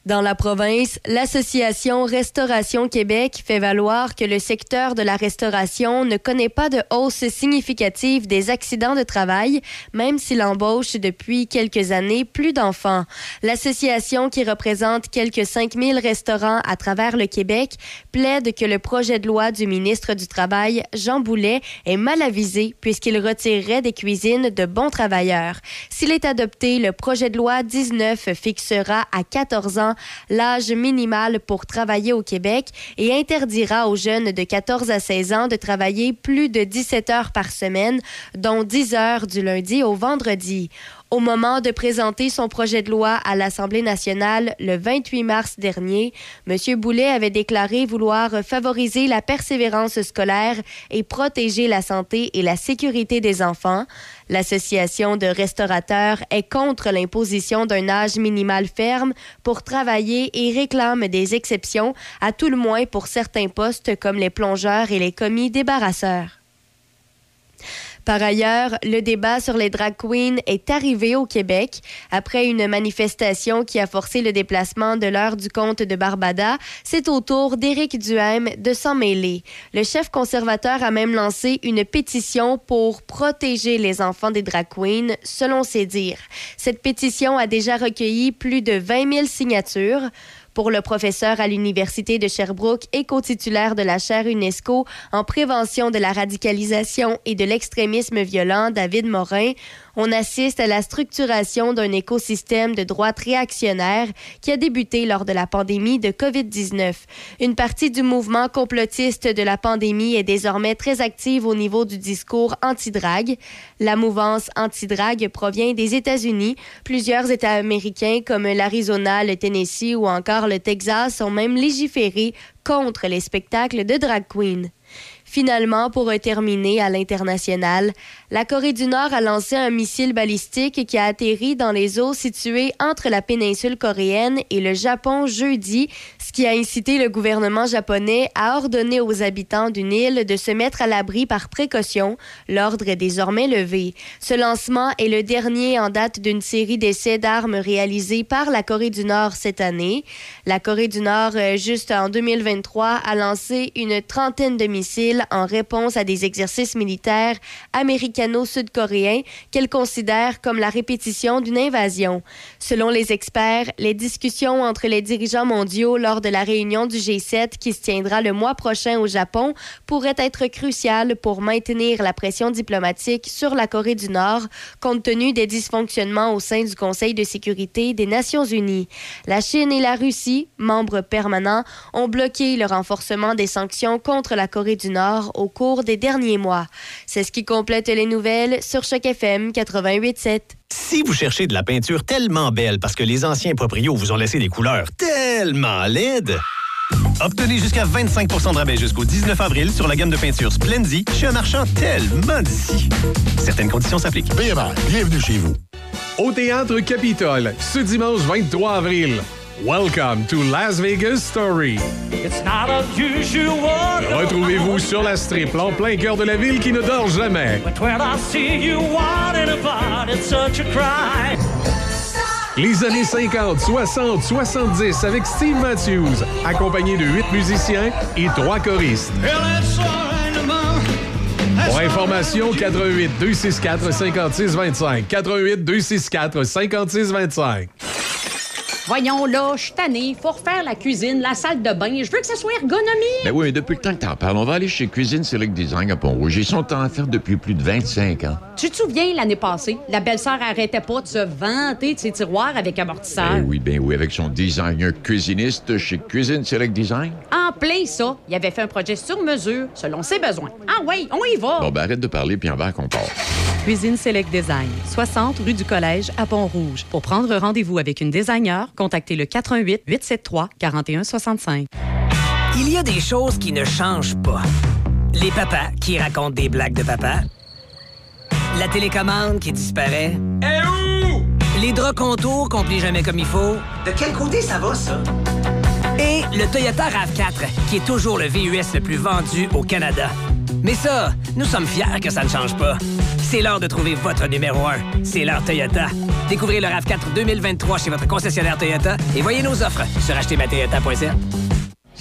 Dans la province, l'Association Restauration Québec fait valoir que le secteur de la restauration ne connaît pas de hausse significative des accidents de travail, même s'il embauche depuis quelques années plus d'enfants. L'association, qui représente quelques 5000 restaurants à travers le Québec, plaide que le projet de loi du ministre du Travail, Jean Boulet, est mal avisé puisqu'il retirerait des cuisines de bons travailleurs. S'il est adopté, le projet de loi 19 fixera à 14 ans l'âge minimal pour travailler au Québec et interdira aux jeunes de 14 à 16 ans de travailler plus de 17 heures par semaine, dont 10 heures du lundi au vendredi. Au moment de présenter son projet de loi à l'Assemblée nationale le 28 mars dernier, M. Boulet avait déclaré vouloir favoriser la persévérance scolaire et protéger la santé et la sécurité des enfants. L'Association de restaurateurs est contre l'imposition d'un âge minimal ferme pour travailler et réclame des exceptions, à tout le moins pour certains postes comme les plongeurs et les commis débarrasseurs. Par ailleurs, le débat sur les drag queens est arrivé au Québec. Après une manifestation qui a forcé le déplacement de l'heure du comte de Barbada, c'est au tour d'Éric Duhem de s'en mêler. Le chef conservateur a même lancé une pétition pour protéger les enfants des drag queens, selon ses dires. Cette pétition a déjà recueilli plus de 20 000 signatures. Pour le professeur à l'Université de Sherbrooke et co-titulaire de la chaire UNESCO en prévention de la radicalisation et de l'extrémisme violent, David Morin, on assiste à la structuration d'un écosystème de droite réactionnaire qui a débuté lors de la pandémie de COVID-19. Une partie du mouvement complotiste de la pandémie est désormais très active au niveau du discours anti-drague. La mouvance anti-drague provient des États-Unis. Plusieurs États américains comme l'Arizona, le Tennessee ou encore le Texas ont même légiféré contre les spectacles de drag queen. Finalement, pour terminer à l'international, la Corée du Nord a lancé un missile balistique qui a atterri dans les eaux situées entre la péninsule coréenne et le Japon jeudi, ce qui a incité le gouvernement japonais à ordonner aux habitants d'une île de se mettre à l'abri par précaution. L'ordre est désormais levé. Ce lancement est le dernier en date d'une série d'essais d'armes réalisés par la Corée du Nord cette année. La Corée du Nord, euh, juste en 2023, a lancé une trentaine de missiles en réponse à des exercices militaires américano-sud-coréens qu'elle considère comme la répétition d'une invasion. Selon les experts, les discussions entre les dirigeants mondiaux lors de la réunion du G7 qui se tiendra le mois prochain au Japon pourraient être cruciales pour maintenir la pression diplomatique sur la Corée du Nord compte tenu des dysfonctionnements au sein du Conseil de sécurité des Nations unies. La Chine et la Russie, membres permanents, ont bloqué le renforcement des sanctions contre la Corée du Nord au cours des derniers mois. C'est ce qui complète les nouvelles sur Choc FM 88.7. Si vous cherchez de la peinture tellement belle parce que les anciens proprios vous ont laissé des couleurs tellement laides, obtenez jusqu'à 25% de rabais jusqu'au 19 avril sur la gamme de peinture Splendy chez un marchand tellement d'ici. Certaines conditions s'appliquent. Bienvenue chez vous. Au Théâtre Capitole, ce dimanche 23 avril. Welcome to Las Vegas Story. It's not unusual. Retrouvez-vous sur la strip en plein cœur de la ville qui ne dort jamais. But when I see you wanting about, it's such a cry. Les années 50, 60, 70 avec Steve Matthews, accompagné de huit musiciens et trois choristes. Pour information, 88 264 56 25. 88 264 56 25. Voyons là, je suis tanné. Faut refaire la cuisine, la salle de bain. Je veux que ça soit ergonomique. Ben oui, mais depuis le temps que t'en parles, on va aller chez Cuisine Select Design à Pont-Rouge. Ils sont en faire depuis plus de 25 ans. Tu te souviens, l'année passée, la belle-sœur arrêtait pas de se vanter de ses tiroirs avec amortisseur? Ben oui, ben oui, avec son designer cuisiniste chez Cuisine Select Design. En plein ça, il avait fait un projet sur mesure, selon ses besoins. Ah oui, on y va. Bon, ben arrête de parler, puis en va qu'on part. Cuisine Select Design, 60 rue du Collège à Pont-Rouge. Pour prendre rendez-vous avec une designer, contactez le 88 873 4165. Il y a des choses qui ne changent pas. Les papas qui racontent des blagues de papa. La télécommande qui disparaît. Et où? Les draps contours qu'on plie jamais comme il faut. De quel côté ça va, ça? Le Toyota RAV4, qui est toujours le VUS le plus vendu au Canada. Mais ça, nous sommes fiers que ça ne change pas. C'est l'heure de trouver votre numéro 1. C'est l'heure Toyota. Découvrez le RAV4 2023 chez votre concessionnaire Toyota et voyez nos offres sur achetermatoyota.ca.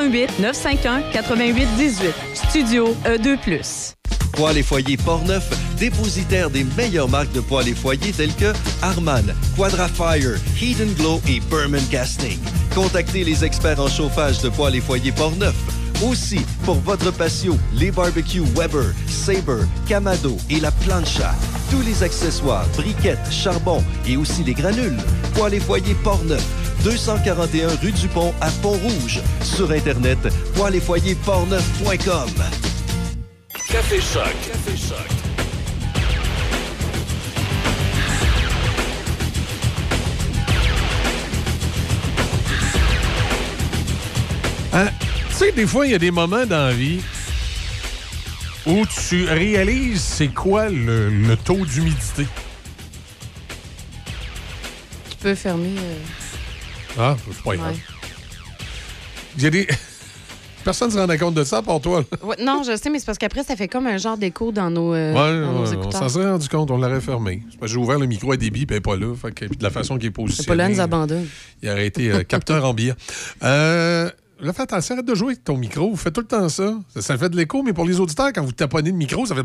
418 951 88 18. Studio E2+. Poêles et foyers Portneuf, dépositaire des meilleures marques de poêles et foyers telles que Harman, Quadrafire, Heat Glow et Berman Casting. Contactez les experts en chauffage de poêles et foyers Portneuf. Aussi, pour votre patio, les barbecues Weber, Sabre, Camado et la plancha. Tous les accessoires, briquettes, charbon et aussi les granules. Poêles et foyers Portneuf, 241 rue du Pont à Pont-Rouge. Sur Internet, et portneuf.com. Café Choc. Café Choc. Hein? Tu sais, des fois, il y a des moments dans la vie où tu réalises c'est quoi le, le taux d'humidité. Tu peux fermer. euh, Ah, c'est pas grave. ouais. Il y a des... Personne ne se rendait compte de ça, pour toi. là. Ouais, non, je sais, mais c'est parce qu'après, ça fait comme un genre d'écho dans nos, euh, Ouais, dans nos ouais, on écouteurs. s'en serait rendu compte, on l'aurait fermé. C'est parce que J'ai ouvert le micro à débit, puis elle n'est pas là. Fait que, puis de la façon qu'il est positionné. C'est pas là, nous abandonne. Il aurait été euh, capteur en biais. Euh, là, fais attention, arrête de jouer avec ton micro. Vous faites tout le temps ça. Ça, ça fait de l'écho, mais pour les auditeurs, quand vous taponnez le micro, ça fait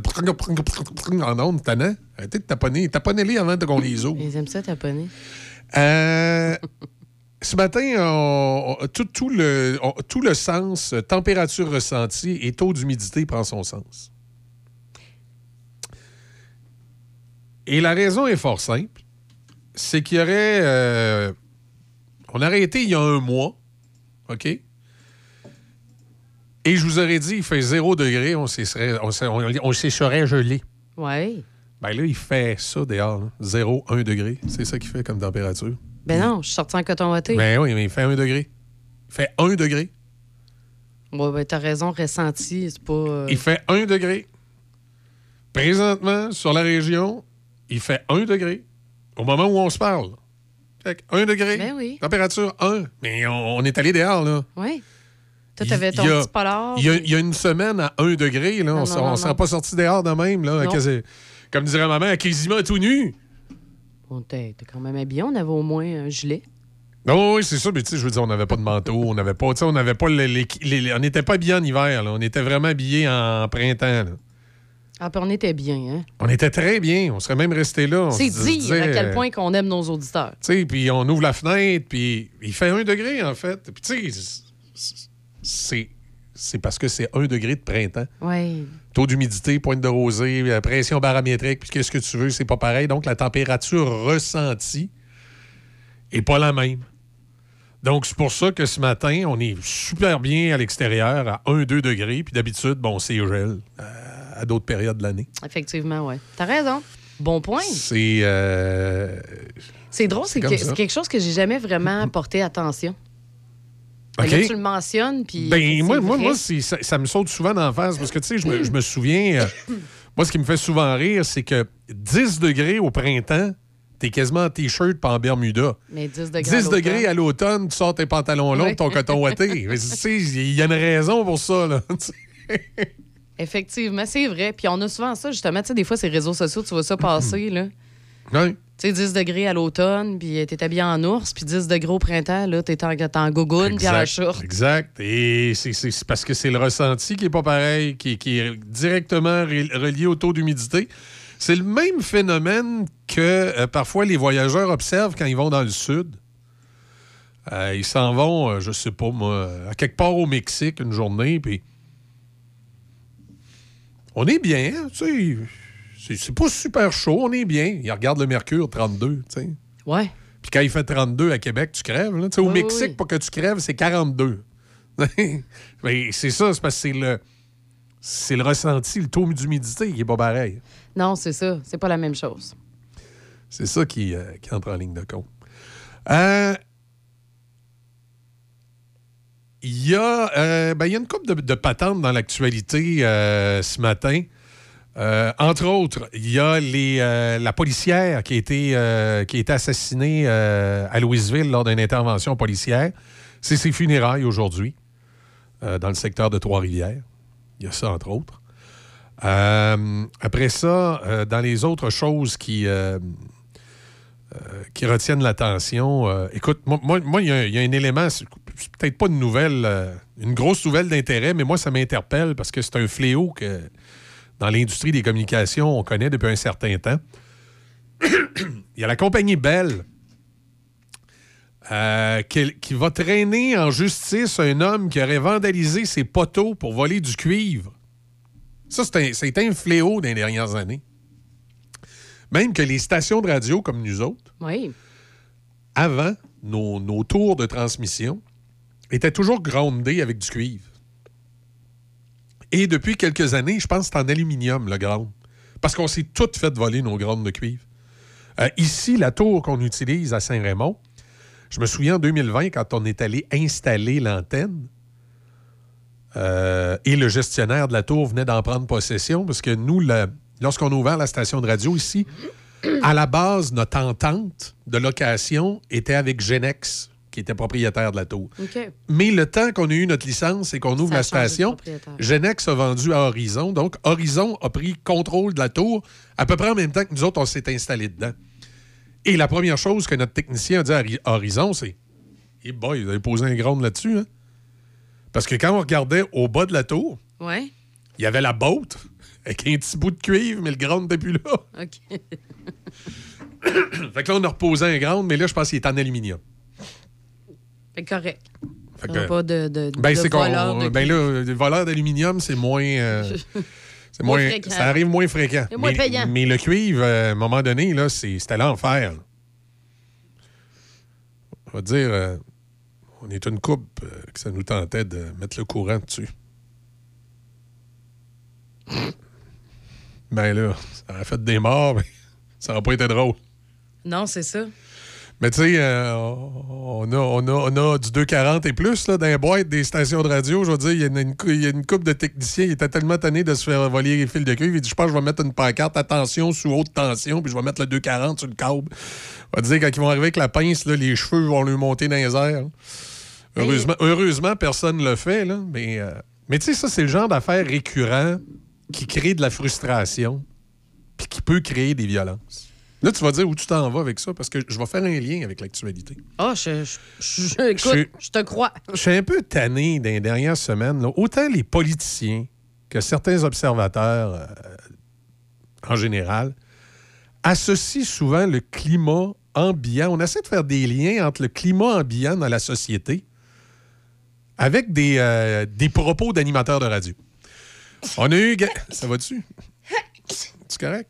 en ondes, tannant. Arrêtez de taponner. Taponnez-les avant qu'on les ouvre. Ils aiment ça, taponner. Euh, ce matin, on- on- tout, tout le, on- tout le sens, euh, température ressentie et taux d'humidité prend son sens. Et la raison est fort simple. C'est qu'il y aurait. euh, on aurait été il y a un mois, OK? Et je vous aurais dit, il fait 0 degré, on serait gelé. Ouais. Ben là, il fait ça dehors, 0, 1 degré. C'est ça qu'il fait comme température. Ben non, je suis sorti en coton watté. Ben oui, mais il fait 1 degré. Il fait 1 degré. Ouais, ben t'as raison, ressenti, c'est pas. euh, Il fait 1 degré. Présentement, sur la région, il fait 1 degré. Au moment où on se parle. Fait 1 degré. Ben oui. Température 1. Mais on, on est allé dehors, là. Oui. Toi, Il- t'avais ton il y a- petit polar. Il y, a, il y a une semaine à 1 degré, là, Non, on ne serait pas sorti dehors de même, là, quasi- comme dirait ma mère, quasiment tout nu. On t'es quand même habillé, on avait au moins un gilet. Non, oui, c'est ça, mais tu sais, je veux dire, on n'avait pas de manteau, on n'avait pas, tu sais, on n'avait pas les, les- les- on n'était pas habillés en hiver, là, on était vraiment habillés en printemps. là. Ah, puis on était bien, hein? On était très bien, on serait même resté là. C'est disait, à quel point qu'on aime nos auditeurs. Tu sais, puis on ouvre la fenêtre, puis il fait un degré, en fait. Puis tu sais, c'est, c'est parce que c'est un degré de printemps. Oui. Taux d'humidité, pointe de rosée, euh, pression barométrique, puis qu'est-ce que tu veux, c'est pas pareil. Donc, la température ressentie est pas la même. Donc, c'est pour ça que ce matin, on est super bien à l'extérieur, à 1-2 degrés, puis d'habitude, bon, c'est gel euh, à d'autres périodes de l'année. Effectivement, oui. T'as raison. Bon point. C'est... euh, C'est drôle, que- c'est quelque chose que j'ai jamais vraiment porté attention. OK. Là, tu le mentionnes, puis. Ben, moi, moi, moi ça, ça me saute souvent d'en face parce que, tu sais, je me, je me souviens, euh, moi, ce qui me fait souvent rire, c'est que 10 degrés au printemps, t'es quasiment en T-shirt pas en Bermuda. Mais 10 degrés. 10 à l'automne. degrés à l'automne, tu sors tes pantalons longs, Oui. ton coton ouaté. Mais, tu sais, il y a une raison pour ça, là. Effectivement, c'est vrai. Puis on a souvent ça, justement. Tu sais, des fois, ces réseaux sociaux, tu vois ça passer, là. Ouais. Tu sais, 10 degrés à l'automne, puis t'es habillé en ours, puis 10 degrés au printemps, là, t'es en, en gogoune, puis en short. Exact. Et c'est- parce que c'est le ressenti qui est pas pareil, qui, qui est directement relié au taux d'humidité. C'est le même phénomène que euh, parfois les voyageurs observent quand ils vont dans le sud. Euh, ils s'en vont, euh, je sais pas moi, à quelque part au Mexique une journée, puis on est bien, hein, tu sais. C'est- pas super chaud, on est bien. Ils regardent le mercure 32, tu sais. Ouais. Puis quand il fait 32 à Québec, tu crèves. là. Au Oui, Mexique, oui. pour que tu crèves, c'est 42. Mais c'est ça, c'est parce que c'est le, c'est le ressenti, le taux d'humidité qui est pas pareil. Non, c'est ça. C'est pas la même chose. C'est ça qui, euh, qui entre en ligne de compte. Euh, Il y, a, euh, ben, il y a une couple de, de patentes dans l'actualité ce matin. Euh, entre autres, il y a euh, la policière qui a été, euh, assassinée à Louisville lors d'une intervention policière. C'est ses funérailles aujourd'hui dans le secteur de Trois-Rivières. Il y a ça, entre autres. Après ça, dans les autres choses qui, qui retiennent l'attention, écoute, moi, il y, y a un élément, c'est peut-être pas une nouvelle, une grosse nouvelle d'intérêt, mais moi, ça m'interpelle parce que c'est un fléau que dans l'industrie des communications, on connaît depuis un certain temps. Il y a la compagnie Bell euh, qui, qui va traîner en justice un homme qui aurait vandalisé ses poteaux pour voler du cuivre. Ça, c'est un, fléau dans les dernières années. Même que les stations de radio comme nous autres, Oui. avant, nos, nos tours de transmission étaient toujours groundés avec du cuivre. Et depuis quelques années, je pense que c'est en aluminium, le ground. Parce qu'on s'est tout fait voler nos grounds de cuivre. Euh, ici, la tour qu'on utilise à Saint-Raymond, je me souviens en 2020, quand on est allé installer l'antenne, euh, et le gestionnaire de la tour venait d'en prendre possession, parce que nous, lorsqu'on a ouvert la station de radio ici, à la base, notre entente de location était avec Genex, qui était propriétaire de la tour. Mais le temps qu'on a eu notre licence et qu'on ouvre la station. Genex a vendu à Horizon. Donc, Horizon a pris contrôle de la tour à peu près en même temps que nous autres, on s'est installés dedans. Et la première chose que notre technicien a dit à Ri- Horizon, c'est Eh boy, vous avez posé un ground là-dessus, hein? Parce que quand on regardait au bas de la tour, Ouais. il y avait la botte avec un petit bout de cuivre, mais le ground n'était plus là. OK. fait que là, on a reposé un ground, mais là, je pense qu'il est en aluminium. Fait correct. Fait que- pas de, de, Ben, de de Ben là, le voleur d'aluminium, c'est moins. euh, c'est Moins ça arrive moins fréquent. Moins mais, payant. mais le cuivre, euh, à un moment donné, là, c'est- c'était l'enfer. On va dire, euh, on est une coupe que ça nous tentait de mettre le courant dessus. Ben là, ça aurait fait des morts, mais ça n'aurait pas été drôle. Non, c'est ça. Mais tu sais, euh, on, a, on, a, on a du 240 et plus là, dans les boîtes des stations de radio. Je veux dire, il y a une, cou- il y a une couple de techniciens qui étaient tellement tannés de se faire voler les fils de cuivre. Il dit Je pense que je vais mettre une pancarte, attention, sous haute tension, puis je vais mettre le 240 sur le câble. On va dire, quand ils vont arriver avec la pince, là, les cheveux vont lui monter dans les airs. Heureusement, heureusement, personne ne le fait, là, mais, euh, mais tu sais, ça, c'est le genre d'affaires récurrent qui crée de la frustration, puis qui peut créer des violences. Là, tu vas dire où tu t'en vas avec ça, parce que je vais faire un lien avec l'actualité. Ah, je, je, je- je- écoute, Je- je te crois. Je suis un peu tanné dans les dernières semaines. là. Autant les politiciens que certains observateurs euh, en général associent souvent le climat ambiant. On essaie de faire des liens entre le climat ambiant dans la société avec des, euh, des propos d'animateurs de radio. On a eu... Ça va dessus? C'est correct?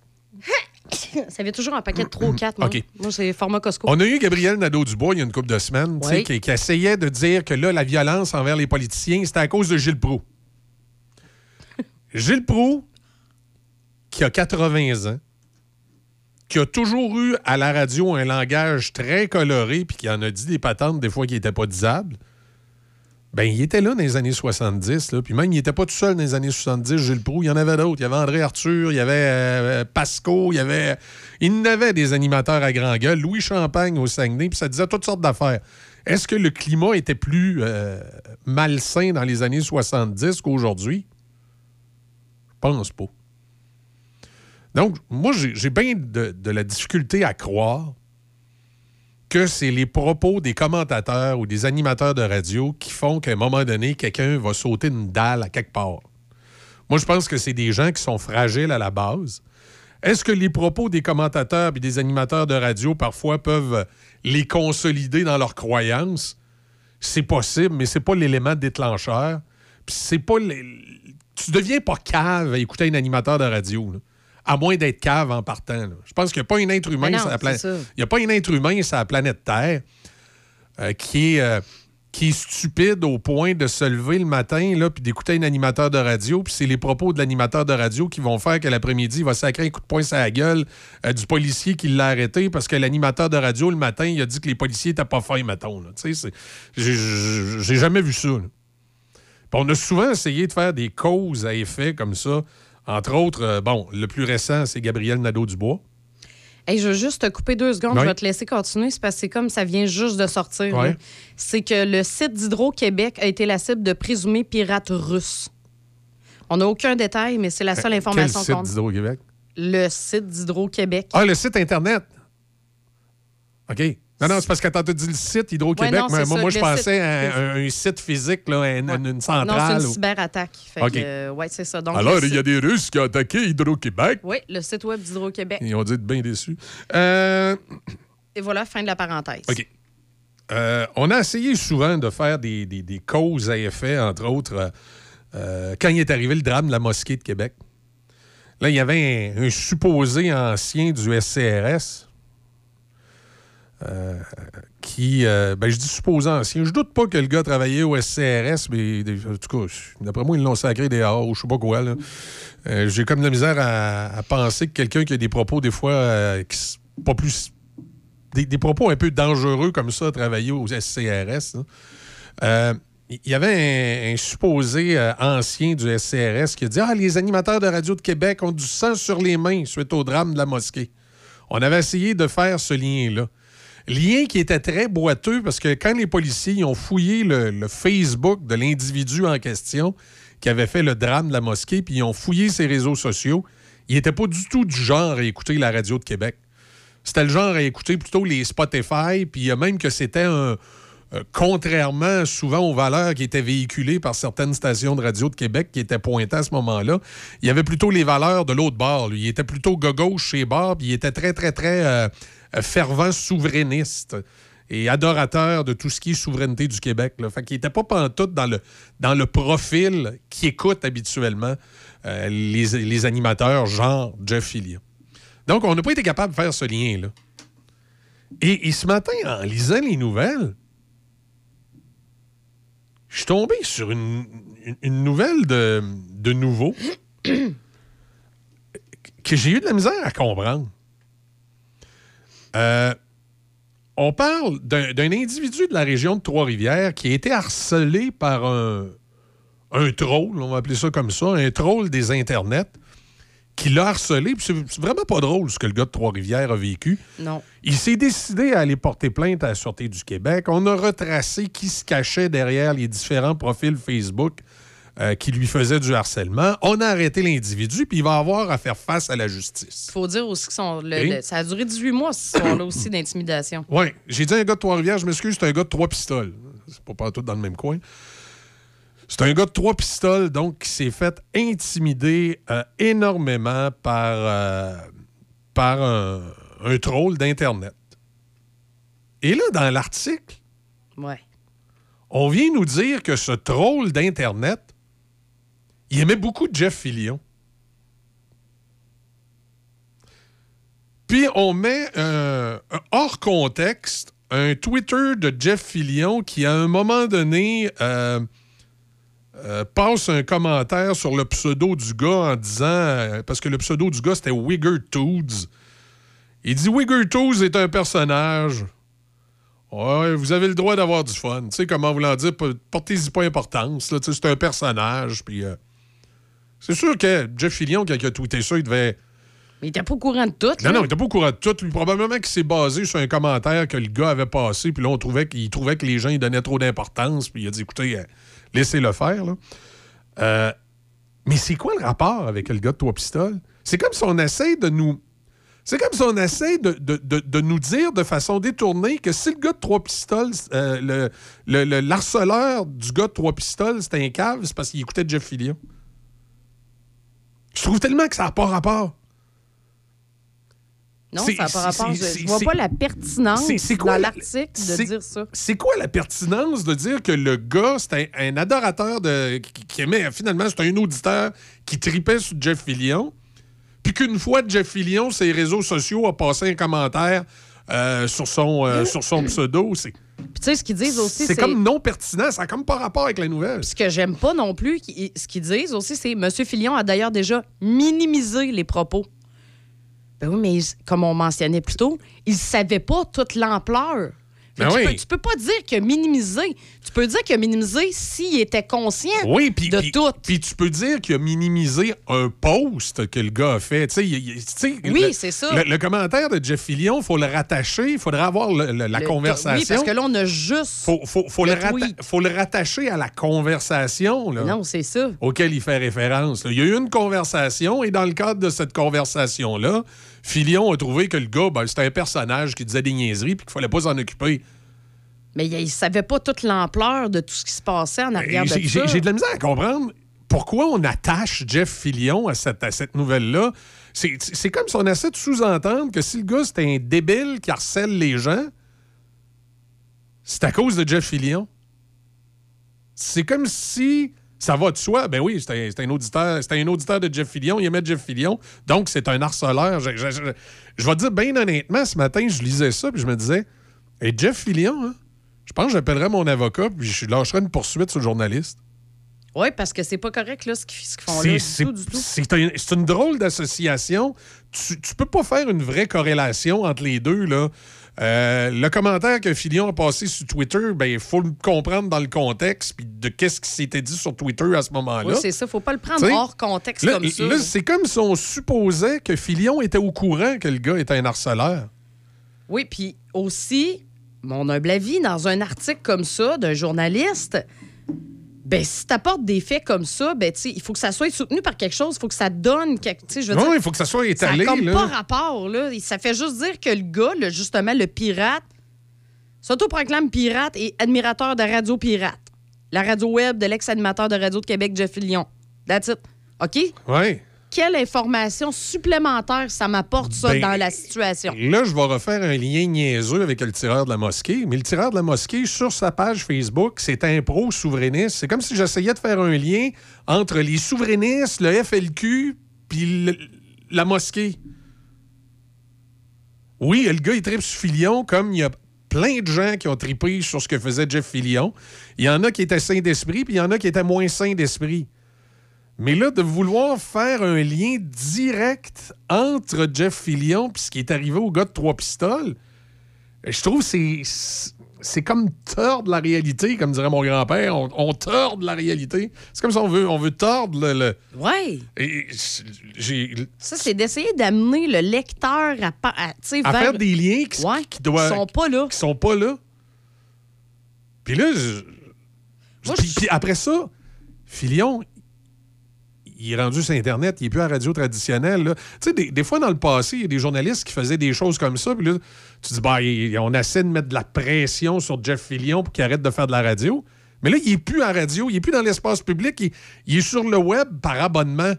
Ça vient toujours en paquet de 3 ou 4. Moi, c'est format Costco. On a eu Gabriel Nadeau-Dubois il y a une couple de semaines Oui. qui essayait de dire que là, la violence envers les politiciens, c'était à cause de Gilles Proux. Gilles Proux, qui a 80 ans, qui a toujours eu à la radio un langage très coloré, puis qui en a dit des patentes des fois qui n'étaient pas disables, ben il était là dans les années 70, là, puis même il n'était pas tout seul dans les années 70, Gilles Proux, il y en avait d'autres. Il y avait André Arthur, il y avait euh, Pasco, il y avait... Il y avait des animateurs à grand gueule, Louis Champagne au Saguenay, puis ça disait toutes sortes d'affaires. Est-ce que le climat était plus euh, malsain dans les années 70 qu'aujourd'hui? Je pense pas. Donc, moi, j'ai bien de la difficulté à croire que c'est les propos des commentateurs ou des animateurs de radio qui font qu'à un moment donné, quelqu'un va sauter une dalle à quelque part. Moi, je pense que c'est des gens qui sont fragiles à la base. Est-ce que les propos des commentateurs et des animateurs de radio parfois peuvent les consolider dans leurs croyances? C'est possible, mais c'est pas l'élément déclencheur. Puis c'est pas. Tu deviens pas cave à écouter un animateur de radio. À moins d'être cave en partant. là. Je pense qu'il n'y a pas un être humain non, sur la planète. Il n'y a pas un être humain sur la planète Terre euh, qui, est, euh, qui est stupide au point de se lever le matin là, puis d'écouter un animateur de radio. Puis c'est les propos de l'animateur de radio qui vont faire que l'après-midi, il va sacrer un coup de poing sur la gueule euh, du policier qui l'a arrêté parce que l'animateur de radio, le matin, il a dit que les policiers n'étaient pas fins, mettons. J'ai jamais vu ça. là. On a souvent essayé de faire des causes à effet comme ça. Entre autres, euh, bon, le plus récent, c'est Gabriel Nadeau-Dubois. Hey, je veux juste te couper deux secondes. Je vais te laisser continuer. C'est parce que c'est comme ça vient juste de sortir. Là. C'est que le site d'Hydro-Québec a été la cible de présumés pirates russes. On n'a aucun détail, mais c'est la seule Euh, information Quel qu'on site a. d'Hydro-Québec? Le site d'Hydro-Québec. Ah, le site Internet. OK. Non, non, c'est parce que quand tu dit le site Hydro-Québec, Ouais, moi, ça, moi, je pensais à un, un site physique, là, une, une Non, centrale. c'est une ou- cyberattaque. Fait euh, ouais, c'est ça. Donc, Alors, il y a des Russes qui ont attaqué Hydro-Québec. Oui, le site web d'Hydro-Québec. Ils ont dû être bien déçus. Euh, Et voilà, fin de la parenthèse. OK. Euh, on a essayé souvent de faire des, des- des causes à effet, entre autres, quand il est arrivé le drame de la mosquée de Québec. Là, il y avait un, un supposé ancien du SCRS euh, qui, euh, ben, je dis supposé ancien. Je doute pas que le gars travaillait au SCRS, mais en tout cas, d'après moi, ils l'ont sacré des hauts, je sais pas quoi. Euh, J'ai comme de la misère à, penser que quelqu'un qui a des propos, des fois, euh, qui pas plus des, propos un peu dangereux comme ça travailler au SCRS. Il y avait un, supposé ancien du SCRS qui a dit Ah, les animateurs de Radio de Québec ont du sang sur les mains suite au drame de la mosquée. On avait essayé de faire ce lien-là. Lien qui était très boiteux parce que quand les policiers ont fouillé le, Facebook de l'individu en question qui avait fait le drame de la mosquée, puis ils ont fouillé ses réseaux sociaux, il n'était pas du tout du genre à écouter la radio de Québec. C'était le genre à écouter plutôt les Spotify, puis même que c'était un. euh, contrairement souvent aux valeurs qui étaient véhiculées par certaines stations de radio de Québec qui étaient pointées à ce moment-là, il y avait plutôt les valeurs de l'autre bord. Il était plutôt gauche chez puis il était très, très, très euh, fervent souverainiste et adorateur de tout ce qui est souveraineté du Québec. Là. Fait qu'il n'était pas pantoute dans le, dans le profil qui écoute habituellement euh, les, animateurs genre Jeff Fillion. Donc, on n'a pas été capable de faire ce lien-là. Et, ce matin, en lisant les nouvelles, je suis tombé sur une nouvelle de, de nouveau que j'ai eu de la misère à comprendre. Euh, on parle d'un individu de la région de Trois-Rivières qui a été harcelé par un, un troll, on va appeler ça comme ça, un troll des internets, qui l'a harcelé. C'est vraiment pas drôle ce que le gars de Trois-Rivières a vécu. Non. Il s'est décidé à aller porter plainte à la Sûreté du Québec. On a retracé qui se cachait derrière les différents profils Facebook euh, qui lui faisaient du harcèlement. On a arrêté l'individu, puis il va avoir à faire face à la justice. Il faut dire aussi que son- le- Oui. le- ça a duré 18 mois, ce soir-là aussi, d'intimidation. Oui, j'ai dit un gars de Trois-Rivières, je m'excuse, c'est un gars de trois pistoles. C'est pas partout dans le même coin. C'est un gars de trois pistoles, donc, qui s'est fait intimider euh, énormément par, euh, par un, un troll d'Internet. Et là, dans l'article, Ouais. on vient nous dire que ce troll d'Internet, il aimait beaucoup Jeff Fillion. Puis on met euh, hors contexte un Twitter de Jeff Fillion qui, à un moment donné, euh, euh, passe un commentaire sur le pseudo du gars en disant, parce que le pseudo du gars c'était Wigger Toods. Il dit Wigger Toods est un personnage. Ouais, vous avez le droit d'avoir du fun. Tu sais, comment voulant dire, p- portez-y pas importance. C'est un personnage. Puis, c'est sûr que Jeff Fillion, quand il a tweeté ça, il devait. Mais il était pas au courant de tout. Non, là. non, il était pas au courant de tout. Lui, probablement qu'il s'est basé sur un commentaire que le gars avait passé. Puis là, on trouvait qu'il trouvait que les gens, donnaient trop d'importance. Puis il a dit, écoutez, euh, laissez-le faire. là. Euh, mais c'est quoi le rapport avec le gars de Trois Pistoles? C'est comme si on essaie de nous. C'est comme si on essaie de, de- de- de nous dire de façon détournée que si le gars de Trois Pistoles, euh, le, le, le- l'harceleur du gars de Trois Pistoles, c'était un cave, c'est parce qu'il écoutait Jeff Fillion. Je trouve tellement que ça n'a pas rapport. Non, C'est- ça n'a pas rapport. Je, je vois pas la pertinence c'est- quoi dans l'article de dire ça. C'est quoi la pertinence de dire que le gars, c'est un, un adorateur de. qui, qui aimait. Finalement, c'est un auditeur qui tripait sur Jeff Fillion. Puis qu'une fois Jeff Fillion, ses réseaux sociaux, a passé un commentaire euh, sur, son, euh, sur son pseudo. C'est, Puis tu sais, ce qu'ils disent aussi, c'est comme non pertinent. Ça n'a comme pas rapport avec la nouvelle. Ce que j'aime pas non plus, ce qu'ils disent aussi, c'est M. Fillon a d'ailleurs déjà minimisé les propos. Ben oui, mais comme on mentionnait plus tôt, il ne savait pas toute l'ampleur. Ben tu, oui. peux, tu peux pas dire qu'il a minimisé. Tu peux dire qu'il a minimisé s'il était conscient Oui, de tout. Puis tu peux dire qu'il a minimisé un post que le gars a fait. Tu sais, il- il- tu sais, Oui, le- c'est ça. Le, le commentaire de Jeff Fillion, il faut le rattacher. Il faudrait avoir le- le- la conversation. Oui, parce que là, on a juste. faut, faut, faut le faut rattacher à la conversation là, Non, c'est ça. auquel il fait référence. là. Il y a eu une conversation et dans le cadre de cette conversation-là, Filion a trouvé que le gars, ben, c'était un personnage qui disait des niaiseries puis qu'il fallait pas s'en occuper. Mais il ne savait pas toute l'ampleur de tout ce qui se passait en arrière de ça. j'ai de la misère à comprendre pourquoi on attache Jeff Fillion à cette, à cette nouvelle-là. C'est comme si on essaie de sous-entendre que si le gars, c'est un débile qui harcèle les gens, c'est à cause de Jeff Fillion. C'est comme si ça va de soi? Ben oui, c'est un, un auditeur, un auditeur de Jeff Fillion. Il aimait Jeff Fillion. Donc, c'est un harceleur. Je, je- je- je vais te dire, bien honnêtement, ce matin, je lisais ça puis je me disais, et Jeff Fillion, hein, je pense que j'appellerais mon avocat puis je lâcherais une poursuite sur le journaliste. Oui, parce que c'est pas correct là, ce qu'ils font là. C'est- Du tout. C'est un- une drôle d'association. Tu, tu peux pas faire une vraie corrélation entre les deux. Là. Euh, le commentaire que Filion a passé sur Twitter, ben, il faut le comprendre dans le contexte puis de qu'est-ce qui s'était dit sur Twitter à ce moment-là. Oui, c'est ça. Faut pas le prendre T'sais, hors contexte Là, comme ça. là, c'est comme si on supposait que Filion était au courant que le gars était un harceleur. Oui, puis aussi, mon humble avis, dans un article comme ça d'un journaliste, ben si t'apportes des faits comme ça, ben tu sais, il faut que ça soit soutenu par quelque chose, il faut que ça donne quelque, tu je veux Oui, dire, il faut que ça soit ça étalé. a comme là. pas rapport là, ça fait juste dire que le gars, le- justement le pirate, s'autoproclame pirate et admirateur de Radio Pirate, la radio web de l'ex-animateur de Radio de Québec Jeff Fillion. That's it. OK? Ouais. Quelle information supplémentaire ça m'apporte ça Ben, dans la situation? Là, je vais refaire un lien niaiseux avec le tireur de la mosquée. Mais le tireur de la mosquée, sur sa page Facebook, c'est un pro souverainiste. C'est comme si j'essayais de faire un lien entre les souverainistes, le FLQ, puis le- la mosquée. Oui, le gars, il tripe sur Filion, comme il y a plein de gens qui ont tripé sur ce que faisait Jeff Filion. Il y en a qui étaient sains d'esprit, puis il y en a qui étaient moins sains d'esprit. Mais là, de vouloir faire un lien direct entre Jeff Fillion et ce qui est arrivé au gars de Trois Pistoles, je trouve que c'est. C'est comme tordre la réalité, comme dirait mon grand-père. On, on tord la réalité. C'est comme si on veut, on veut tordre le. le- Ouais. Et j'ai- Ça, c'est d'essayer d'amener le lecteur à, à, vers- faire des liens qui, Ouais, qui sont pas là. Qui sont pas là. Puis là, je- puis, puis après ça, Filion, il est rendu sur Internet, il est plus à la radio traditionnelle. Tu sais, des, fois dans le passé, il y a des journalistes qui faisaient des choses comme ça. Puis là, tu dis, bah, il- on essaie de mettre de la pression sur Jeff Filion pour qu'il arrête de faire de la radio. Mais là, il est plus en radio, il est plus dans l'espace public, il est sur le web par abonnement.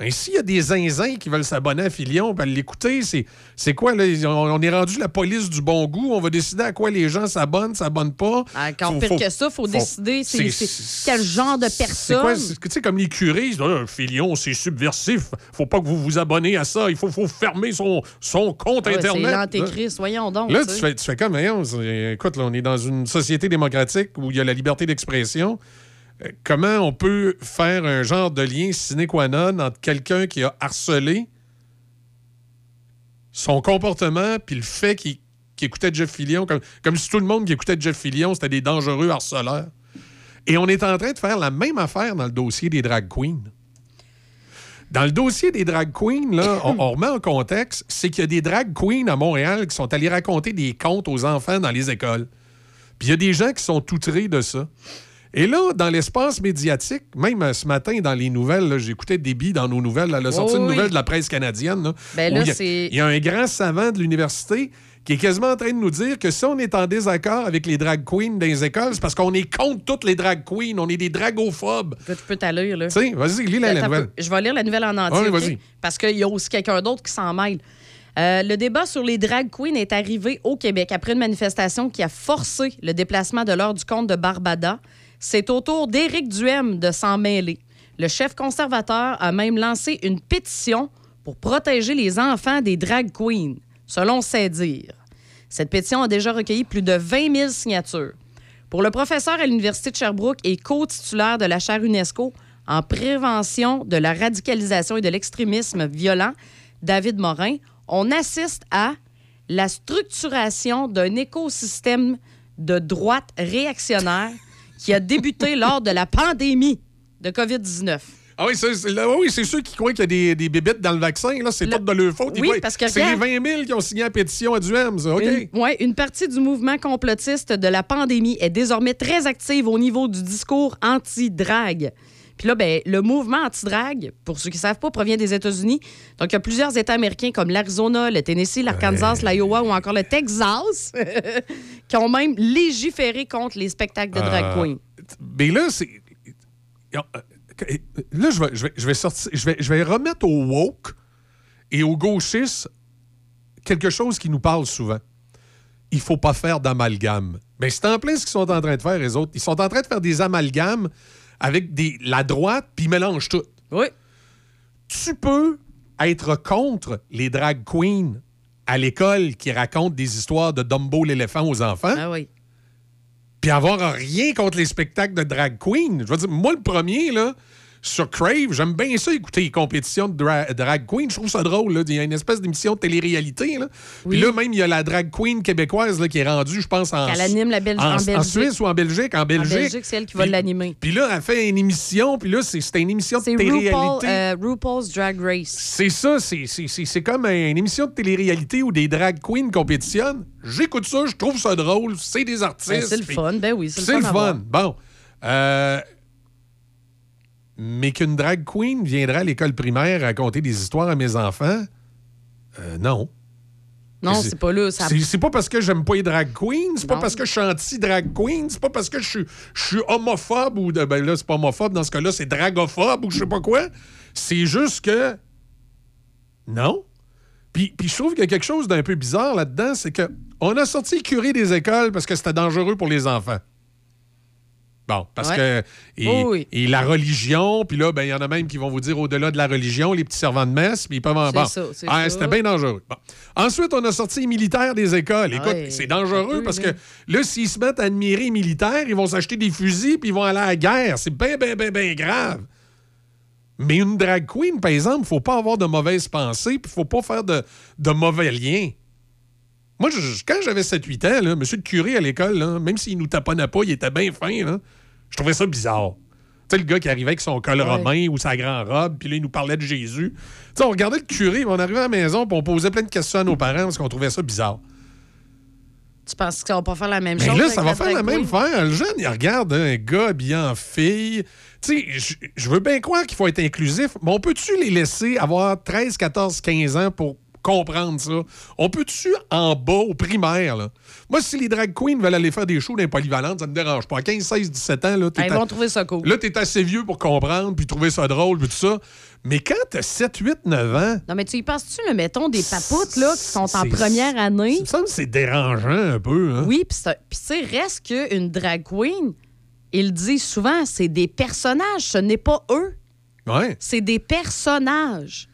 Ainsi, il y a des zinzins qui veulent s'abonner à Filion et l'écouter. C'est, c'est quoi, là? On, on est rendu la police du bon goût. On va décider à quoi les gens s'abonnent, s'abonnent pas. Encore Faut- pire faut- que ça, il faut, faut- décider c'est quel genre de personne? Tu sais, comme les curés, Ah, Filion, c'est subversif. Faut pas que vous vous abonnez à ça. Il faut, faut fermer son, son compte Ah ouais, Internet. C'est l'antéchrist, voyons donc. Là, tu fais, tu fais comme, écoute, là, on est dans une société démocratique où il y a la liberté d'expression. Comment on peut faire un genre de lien sine qua non entre quelqu'un qui a harcelé son comportement puis le fait qu'il écoutait Jeff Fillion, comme, comme si tout le monde qui écoutait Jeff Fillion, c'était des dangereux harceleurs? Et on est en train de faire la même affaire dans le dossier des drag queens. Dans le dossier des drag queens, là, on, on remet en contexte, c'est qu'il y a des drag queens à Montréal qui sont allés raconter des contes aux enfants dans les écoles. Puis il y a des gens qui sont outrés de ça. Et là, dans l'espace médiatique, même euh, ce matin dans les nouvelles, j'écoutais Déby dans nos nouvelles, là, elle a sorti Oui, une oui. nouvelle de la presse canadienne. là, Ben là, il y a- y un grand savant de l'université qui est quasiment en train de nous dire que si on est en désaccord avec les drag queens dans les écoles, c'est parce qu'on est contre toutes les drag queens. On est des dragophobes. Je peux t'aller, là. Tu vas-y, lis la, un nouvelle. peu. Je vais lire la nouvelle en entier. Vas-y. Parce qu'il y a aussi quelqu'un d'autre qui s'en mêle. Euh, le débat sur les drag queens est arrivé au Québec après une manifestation qui a forcé le déplacement de l'heure du comte de Barbada. C'est au tour d'Éric Duhem de s'en mêler. Le chef conservateur a même lancé une pétition pour protéger les enfants des drag queens, selon ses dires. Cette pétition a déjà recueilli plus de 20 000 signatures. Pour le professeur à l'Université de Sherbrooke et co-titulaire de la chaire UNESCO en prévention de la radicalisation et de l'extrémisme violent, David Morin, on assiste à la structuration d'un écosystème de droite réactionnaire qui a débuté lors de la pandémie de COVID-19. Ah oui, c'est, oui, c'est ceux qui croient qu'il y a des, des bébites dans le vaccin. Là, c'est Le- tout de leur faute. Oui, croient- parce que c'est les regarde- 20 000 qui ont signé la pétition à Duhem, ça. OK. Une, ouais, une partie du mouvement complotiste de la pandémie est désormais très active au niveau du discours anti-drague. Puis là, ben, le mouvement anti-drague, pour ceux qui ne savent pas, provient des États-Unis. Donc, il y a plusieurs États américains comme l'Arizona, le Tennessee, l'Arkansas, l'Iowa ou encore le Texas qui ont même légiféré contre les spectacles de drag Euh, queen. Mais là, c'est. Là, je vais, je, vais, je, vais sortir, je, vais, je vais remettre au woke et aux gauchistes quelque chose qui nous parle souvent. Il faut pas faire d'amalgame. Mais c'est en plein ce qu'ils sont en train de faire, les autres. Ils sont en train de faire des amalgames avec des, la droite, puis ils mélangent tout. Oui. Tu peux être contre les drag queens à l'école qui racontent des histoires de Dumbo l'éléphant aux enfants. Ah oui. Puis avoir rien contre les spectacles de drag queen. Je veux dire, moi, le premier, là, sur Crave, j'aime bien ça écouter les compétitions de dra- drag queen. Je trouve ça drôle. Là. Il y a une espèce d'émission de télé-réalité. Là. Puis là, même, il y a la drag queen québécoise là, qui est rendue, je pense, en, Qu'elle anime la en, en Belgique. Suisse ou en Belgique. En En Belgique. Belgique, c'est elle qui va l'animer. Puis là, elle fait une émission. Puis là, c'est- c'était une émission de C'est télé-réalité. RuPaul, euh, RuPaul's Drag Race. C'est ça, c'est- c'est c'est- c'est comme une émission de télé-réalité où des drag queens compétitionnent. J'écoute ça, je trouve ça drôle, c'est des artistes. Ben, c'est le fun, ben oui, c'est le C'est fun le à voir. fun. Bon. Euh, mais qu'une drag queen viendra à l'école primaire raconter des histoires à mes enfants, euh, non. Non, C'est- pas là. Ça... C'est pas parce que j'aime pas les drag queens, c'est pas parce que je suis anti-drag queen, c'est pas parce que je suis- homophobe ou de, ben là, c'est pas homophobe, dans ce cas-là, c'est dragophobe ou je sais pas quoi. C'est juste que. Non. Puis, puis je trouve qu'il y a quelque chose d'un peu bizarre là-dedans, c'est que on a sorti curé des écoles parce que c'était dangereux pour les enfants. Bon, parce Ouais. que. Et, Oui, oui. et la religion, puis là, ben, il y en a même qui vont vous dire au-delà de la religion, les petits servants de messe, puis ils peuvent en. Bon. Ah, ça. C'était bien dangereux. Bon. Ensuite, on a sorti les militaires des écoles. Écoute, Ouais, c'est dangereux parce que là, s'ils se mettent à admirer les militaires, ils vont s'acheter des fusils puis ils vont aller à la guerre. C'est bien, bien, bien, bien grave. Mais une drag queen, par exemple, faut pas avoir de mauvaises pensées puis faut pas faire de, de mauvais liens. Moi, je- quand j'avais 7-8 ans, là, monsieur le curé à l'école, même s'il nous taponnait pas, il était bien fin, là, je trouvais ça bizarre. Tu sais, le gars qui arrivait avec son col Ouais. romain ou sa grande robe, puis là, il nous parlait de Jésus. Tu sais, on regardait le curé, on arrivait à la maison, puis on posait plein de questions à nos parents parce qu'on trouvait ça bizarre. Tu penses que ça va pas faire la même Mais chose? là, ça va faire la même queen? faire. Le jeune, il regarde un gars habillé en fille. Tu sais, je veux bien croire qu'il faut être inclusif, mais on peut-tu les laisser avoir 13, 14, 15 ans pour comprendre ça? On peut-tu en bas, au primaire, là? Moi, si les drag queens veulent aller faire des shows dans les polyvalentes, ça me dérange pas. À 15, 16, 17 ans, là, t'es Ils à- vont trouver ça cool. là, t'es assez vieux pour comprendre, puis trouver ça drôle, puis tout ça. Mais quand t'as 7, 8, 9 ans, Non, mais tu y penses-tu, le mettons, des papoutes là, qui sont en première année? ça me semble c'est dérangeant un peu. Hein? Oui, puis ça- puis tu sais, reste qu'une drag queen, il dit souvent, c'est des personnages, ce n'est pas eux. Ouais. C'est des personnages.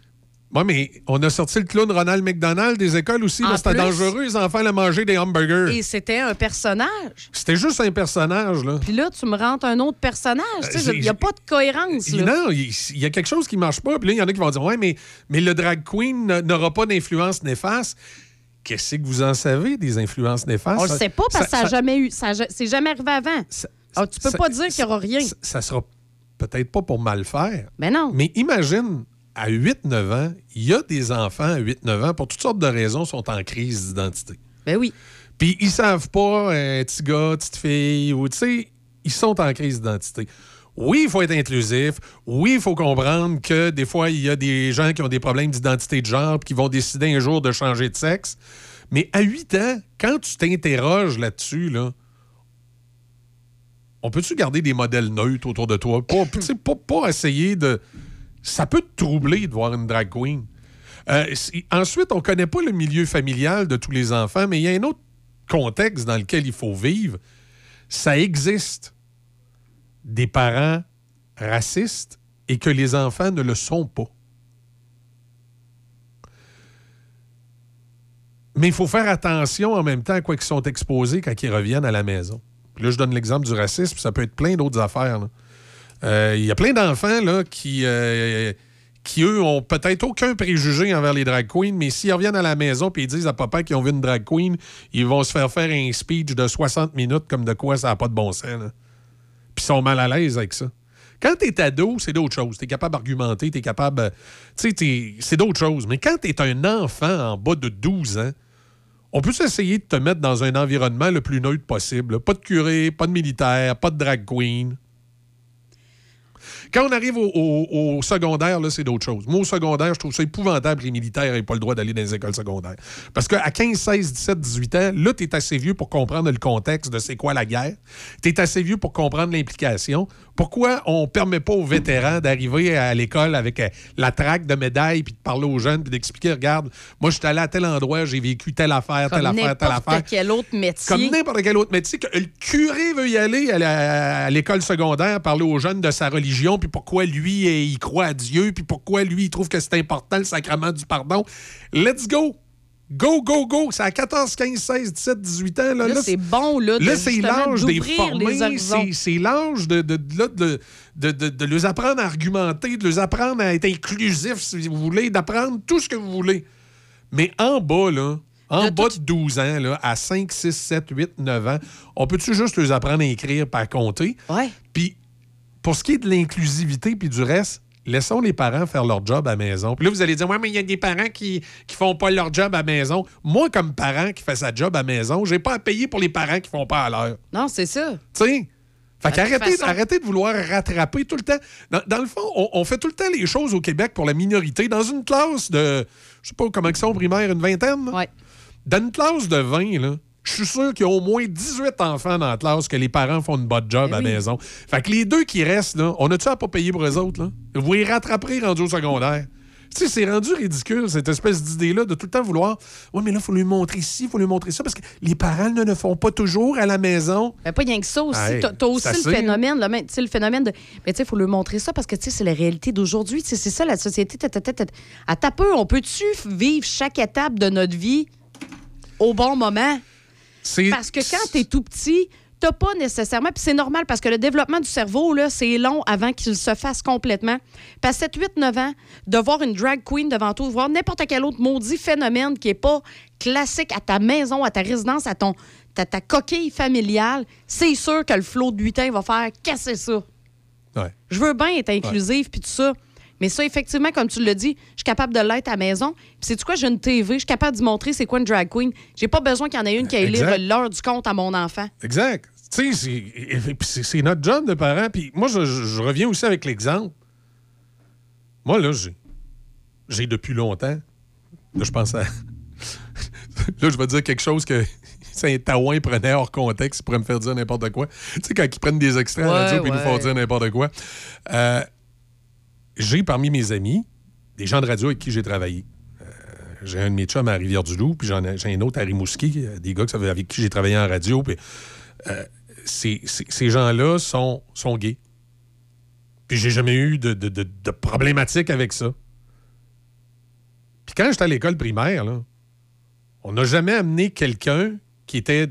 Oui, mais on a sorti le clown Ronald McDonald des écoles aussi. C'était dangereux, les enfants allaient manger des hamburgers. Et c'était un personnage. C'était juste un personnage, là. Puis là, tu me rentres un autre personnage. J'ai- Il n'y a pas de cohérence. Là. Non, il y a quelque chose qui marche pas. Puis là, il y en a qui vont dire Ouais, mais, mais le drag queen n'a- n'aura pas d'influence néfaste. Qu'est-ce que vous en savez des influences néfastes? On le sait pas parce que ça n'a jamais eu. Ça, c'est jamais arrivé avant. Ah, tu peux ça- pas dire qu'il n'y aura rien. Ça, ça sera peut-être pas pour mal faire. Mais non. Mais imagine, à 8-9 ans, il y a des enfants à 8-9 ans, pour toutes sortes de raisons, sont en crise d'identité. Ben oui. Puis ils savent pas, un petit gars, petite fille, ou tu sais, ils sont en crise d'identité. Oui, il faut être inclusif. Oui, il faut comprendre que des fois, il y a des gens qui ont des problèmes d'identité de genre puis qui vont décider un jour de changer de sexe. Mais à 8 ans, quand tu t'interroges là-dessus, là, on peut-tu garder des modèles neutres autour de toi? Pas, tu sais, pas, pas essayer de. Ça peut te troubler de voir une drag queen. Euh, ensuite, on connaît pas le milieu familial de tous les enfants, mais il y a un autre contexte dans lequel il faut vivre. Ça existe des parents racistes et que les enfants ne le sont pas. Mais il faut faire attention en même temps à quoi ils sont exposés quand ils reviennent à la maison. Là, je donne l'exemple du racisme, ça peut être plein d'autres affaires. là. Euh, Il y a plein d'enfants là, qui, euh, qui, eux, ont peut-être aucun préjugé envers les drag queens, mais s'ils reviennent à la maison et ils disent à papa qu'ils ont vu une drag queen, ils vont se faire faire un speech de 60 minutes comme de quoi ça n'a pas de bon sens. Puis ils sont mal à l'aise avec ça. Quand t'es ado, c'est d'autres choses. T'es capable d'argumenter, t'es capable... euh, Tu sais, c'est d'autres choses. Mais quand t'es un enfant en bas de 12 ans, on peut essayer de te mettre dans un environnement le plus neutre possible. Pas de curé, pas de militaire, pas de drag queen. Quand on arrive au, au- au secondaire, là, c'est d'autres choses. Moi, au secondaire, je trouve ça épouvantable que les militaires n'aient pas le droit d'aller dans les écoles secondaires. Parce qu'à 15, 16, 17, 18 ans, là, tu es assez vieux pour comprendre le contexte de c'est quoi la guerre. Tu es assez vieux pour comprendre l'implication. Pourquoi on permet pas aux vétérans d'arriver à l'école avec euh, la traque de médailles, puis de parler aux jeunes, puis d'expliquer, regarde, moi, je suis allé à tel endroit, j'ai vécu telle affaire, telle Comme affaire, telle affaire. n'importe quel autre métier. Comme n'importe quel autre métier, que le curé veut y aller à l'école secondaire, parler aux jeunes de sa religion, puis pourquoi lui, eh, il croit à Dieu, puis pourquoi lui, il trouve que c'est important le sacrement du pardon. Let's go! Go, go, go! C'est à 14, 15, 16, 17, 18 ans. Là, Là, c'est bon, là, Là, c'est l'âge des formés. c'est- l'âge de, de, de, là, de, de, de, de les apprendre à argumenter, de les apprendre à être inclusifs, si vous voulez, d'apprendre tout ce que vous voulez. Mais en bas, là, en bas de 12 ans, là, à 5, 6, 7, 8, 9 ans, on peut-tu juste les apprendre à écrire par compter? Ouais. Puis, pour ce qui est de l'inclusivité puis du reste, laissons les parents faire leur job à la maison. Puis là, vous allez dire, ouais, mais il y a des parents qui qui font pas leur job à la maison. Moi, comme parent qui fait sa job à la maison, j'ai pas à payer pour les parents qui font pas à l'heure. Non, c'est ça. Tu sais? Fait qu'arrêtez façon- de vouloir rattraper tout le temps. Dans, dans le fond, on, on fait tout le temps les choses au Québec pour la minorité. Dans une classe de, je sais pas comment ils sont primaire, une vingtaine? là? Dans une classe de 20, là, je suis sûr qu'il y a au moins 18 enfants dans la classe que les parents font une bonne job à la maison. Fait que les deux qui restent, là, on a-tu à pas payer pour eux autres? Là? Vous les rattraperez rendus au secondaire. Tu sais, c'est rendu ridicule, cette espèce d'idée-là, de tout le temps vouloir. Oui, mais là, il faut lui montrer ci, il faut lui montrer ça, parce que les parents ne le font pas toujours à la maison. Mais pas rien que ça aussi. Hey, T'as aussi le phénomène, là, mais, le phénomène de. Mais tu sais, il faut lui montrer ça parce que tu sais, c'est la réalité d'aujourd'hui. Tu sais, C'est ça la société. À ta peu, on peut-tu vivre chaque étape de notre vie au bon moment? Parce que quand t'es tout petit, t'as pas nécessairement. Puis c'est normal parce que le développement du cerveau, là, c'est long avant qu'il se fasse complètement. Puis à 7, 8, 9 ans, de voir une drag queen devant toi, de voir n'importe quel autre maudit phénomène qui est pas classique à ta maison, à ta résidence, à ton, ta, ta coquille familiale, c'est sûr que le flot de lutin va faire casser ça. Ouais. Je veux bien être inclusive puis tout ça. Mais ça, effectivement, comme tu l'as dit, je suis capable de l'être à la maison. Puis c'est quoi, j'ai une TV, je suis capable d'y montrer c'est quoi une drag queen. J'ai pas besoin qu'il y en ait une qui aille lire l'heure du compte à mon enfant. Exact. Tu sais, c'est- et- et- notre job de parents. Puis moi, je, je- je reviens aussi avec l'exemple. Moi, là, j'ai depuis longtemps. Là, je pense à. là, je vais dire quelque chose que Saint-Taouin prenait hors contexte. Il pourrait me faire dire n'importe quoi. Tu sais, quand ils prennent des extraits à la Ouais, radio puis ils nous font ouais. dire n'importe quoi. Euh, j'ai parmi mes amis des gens de radio avec qui j'ai travaillé. Euh, J'ai un de mes chums à Rivière-du-Loup, puis j'en ai- j'ai un autre à Rimouski, euh, des gars avec qui j'ai travaillé en radio. Puis, euh, ces gens-là sont, sont gays. Puis j'ai jamais eu de, de, de- de problématique avec ça. Puis quand j'étais à l'école primaire, là, on n'a jamais amené quelqu'un qui était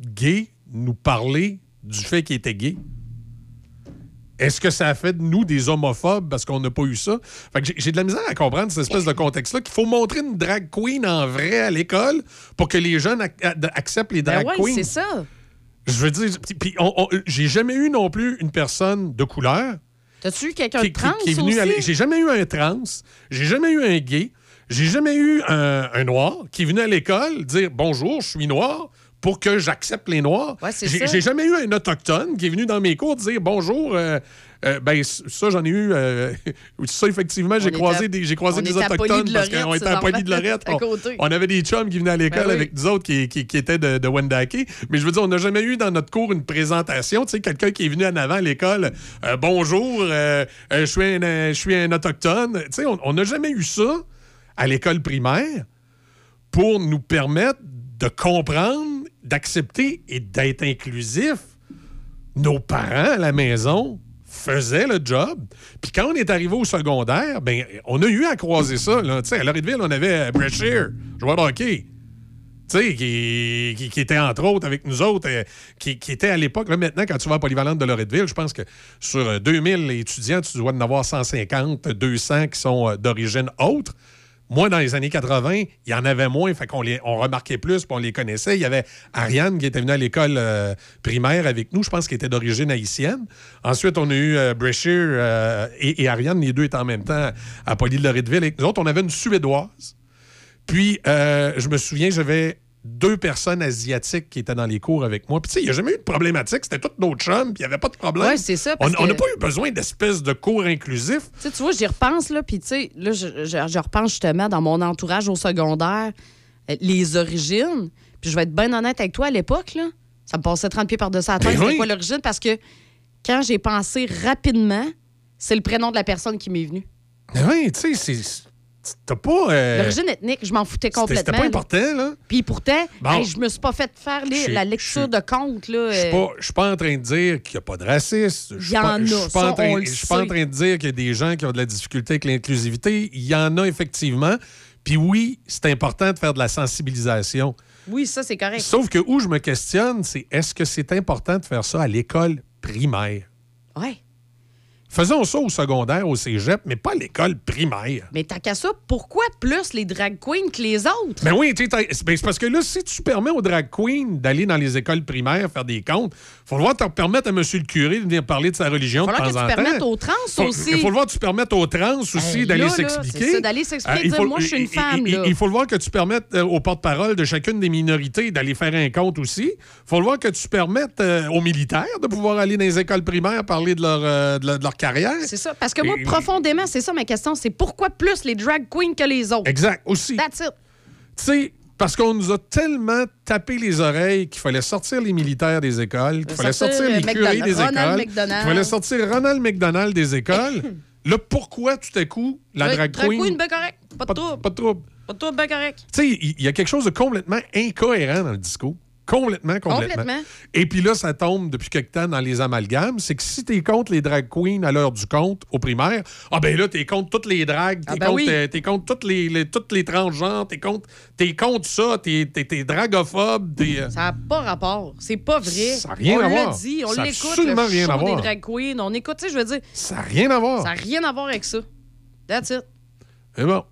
gay nous parler du fait qu'il était gay. Est-ce que ça a fait de nous des homophobes parce qu'on n'a pas eu ça? Fait que j'ai- de la misère à comprendre cette espèce de contexte-là qu'il faut montrer une drag queen en vrai à l'école pour que les jeunes ac- acceptent les Ben drag ouais, queens. c'est ça. Je veux dire, puis- j'ai jamais eu non plus une personne de couleur T'as-tu eu quelqu'un qui, de trans qui est venu aussi? J'ai jamais eu un trans, j'ai jamais eu un gay, j'ai jamais eu un, un noir qui est venu à l'école dire bonjour, je suis noir pour que j'accepte les noirs. Ouais, j'ai jamais eu un autochtone qui est venu dans mes cours dire bonjour. euh, euh, ben ça j'en ai eu euh, ça effectivement j'ai croisé à- des j'ai croisé des autochtones de parce qu'on était à Poly de Lorette on, on avait des chums qui venaient à l'école Ben oui. avec nous autres qui, qui- qui étaient de, de Wendake. Mais je veux dire, on n'a jamais eu dans notre cours une présentation. Tu sais, quelqu'un qui est venu en avant à l'école. bonjour, je suis un, je suis un autochtone. Tu sais, on n'a jamais eu ça à l'école primaire pour nous permettre de comprendre, d'accepter et d'être inclusif. Nos parents à la maison faisaient le job. Puis quand on est arrivé au secondaire, ben, on a eu à croiser ça. Là. À Loretteville, on avait euh, Brett Shear, joueur de hockey. Qui, qui- qui était entre autres avec nous autres, euh, qui, qui était à l'époque, là maintenant, quand tu vas à Polyvalente de Loretteville, je pense que sur euh, 2000 étudiants, tu dois en avoir 150, 200 qui sont euh, d'origine autre. Moi, dans les années 80, il y en avait moins, fait qu'on les, on remarquait plus, puis on les connaissait. Il y avait Ariane qui était venue à l'école euh, primaire avec nous, je pense qu'elle était d'origine haïtienne. Ensuite, on a eu euh, euh, et, et Ariane, les deux étaient en même temps à Poly de Loretteville. Et nous autres, on avait une Suédoise. Puis, euh, je me souviens, j'avais deux personnes asiatiques qui étaient dans les cours avec moi. Puis, tu sais, il n'y a jamais eu de problématique. C'était toutes nos chums, puis il n'y avait pas de problème. Ouais, c'est ça, On parce on n'a pas eu besoin d'espèces de cours inclusifs. Tu sais, tu vois, j'y repense, là, puis tu sais, là, je, je- je repense justement dans mon entourage au secondaire, euh, les origines. Puis je vais être bien honnête avec toi, à l'époque, là, ça me passait 30 pieds par-dessus la tête. Ben C'était oui. quoi l'origine? Parce que quand j'ai pensé rapidement, c'est le prénom de la personne qui m'est venue. Mais oui, tu sais, c'est- t'as pas. euh, L'origine ethnique, je m'en foutais complètement. C'était pas important, là. Puis pourtant, Bon. hey, je me suis pas fait faire les- la lecture de compte. Là, Je suis euh, pas- je suis pas en train de dire qu'il n'y a pas de racisme. Il y pas- en a, pas en Je suis pas en sait. train de dire qu'il y a des gens qui ont de la difficulté avec l'inclusivité. Il y en a effectivement. Puis oui, c'est important de faire de la sensibilisation. Oui, ça, c'est correct. Sauf que où je me questionne, c'est est-ce que c'est important de faire ça à l'école primaire? Ouais. Faisons ça au secondaire, au cégep, mais pas à l'école primaire. Mais tant qu'à ça, pourquoi plus les drag queens que les autres? Ben oui, t'as- ben, c'est parce que là, si tu permets aux drag queens d'aller dans les écoles primaires faire des comptes, faut le voir te permettre à monsieur le curé de venir parler de sa religion Faut de temps en que tu temps. permettes aux trans Faut- aussi. Il faut le voir que tu permettes aux trans aussi Hey, d'aller s'expliquer. d'aller s'expliquer, Euh, il dire, faut- moi, je suis une il- femme, il-. Il faut le voir que tu permettes euh, aux porte-parole de chacune des minorités d'aller faire un compte aussi. Il faut le voir que tu permettes euh, aux militaires de pouvoir aller dans les écoles primaires parler de leur, euh, de leur, carrière. C'est ça. Parce que moi, profondément, c'est ça ma question. C'est pourquoi plus les drag queens que les autres? Exact, aussi. That's it. Tu sais, parce qu'on nous a tellement tapé les oreilles qu'il fallait sortir les militaires des écoles, qu'il fallait Sortir, sortir les euh, curés des Ronald écoles, McDonald. qu'il fallait sortir Ronald McDonald des écoles. Là, pourquoi tout à coup la drag queen... ben correct. Pas de trouble. Pas de trouble. Pas de trouble, ben correct. Tu sais, il il y a quelque chose de complètement incohérent dans le discours. Complètement, complètement. Complètement. Et puis là, ça tombe depuis quelque temps dans les amalgames. C'est que si t'es contre les drag queens à l'heure du compte, au primaire, ah ben là, t'es contre toutes les dragues, t'es Ah ben contre, oui. euh, contre toutes les, les- toutes les transgenres, t'es contre, t'es contre ça, t'es, t'es, t'es dragophobe, euh, Ça n'a pas rapport. C'est pas vrai. Ça a rien on à l'a voir. dit, on l'écoute, absolument le rien à voir. des drag queens. On écoute, tu sais, je veux dire, Ça n'a rien à voir. ça n'a rien à voir avec ça. That's it. Mais bon,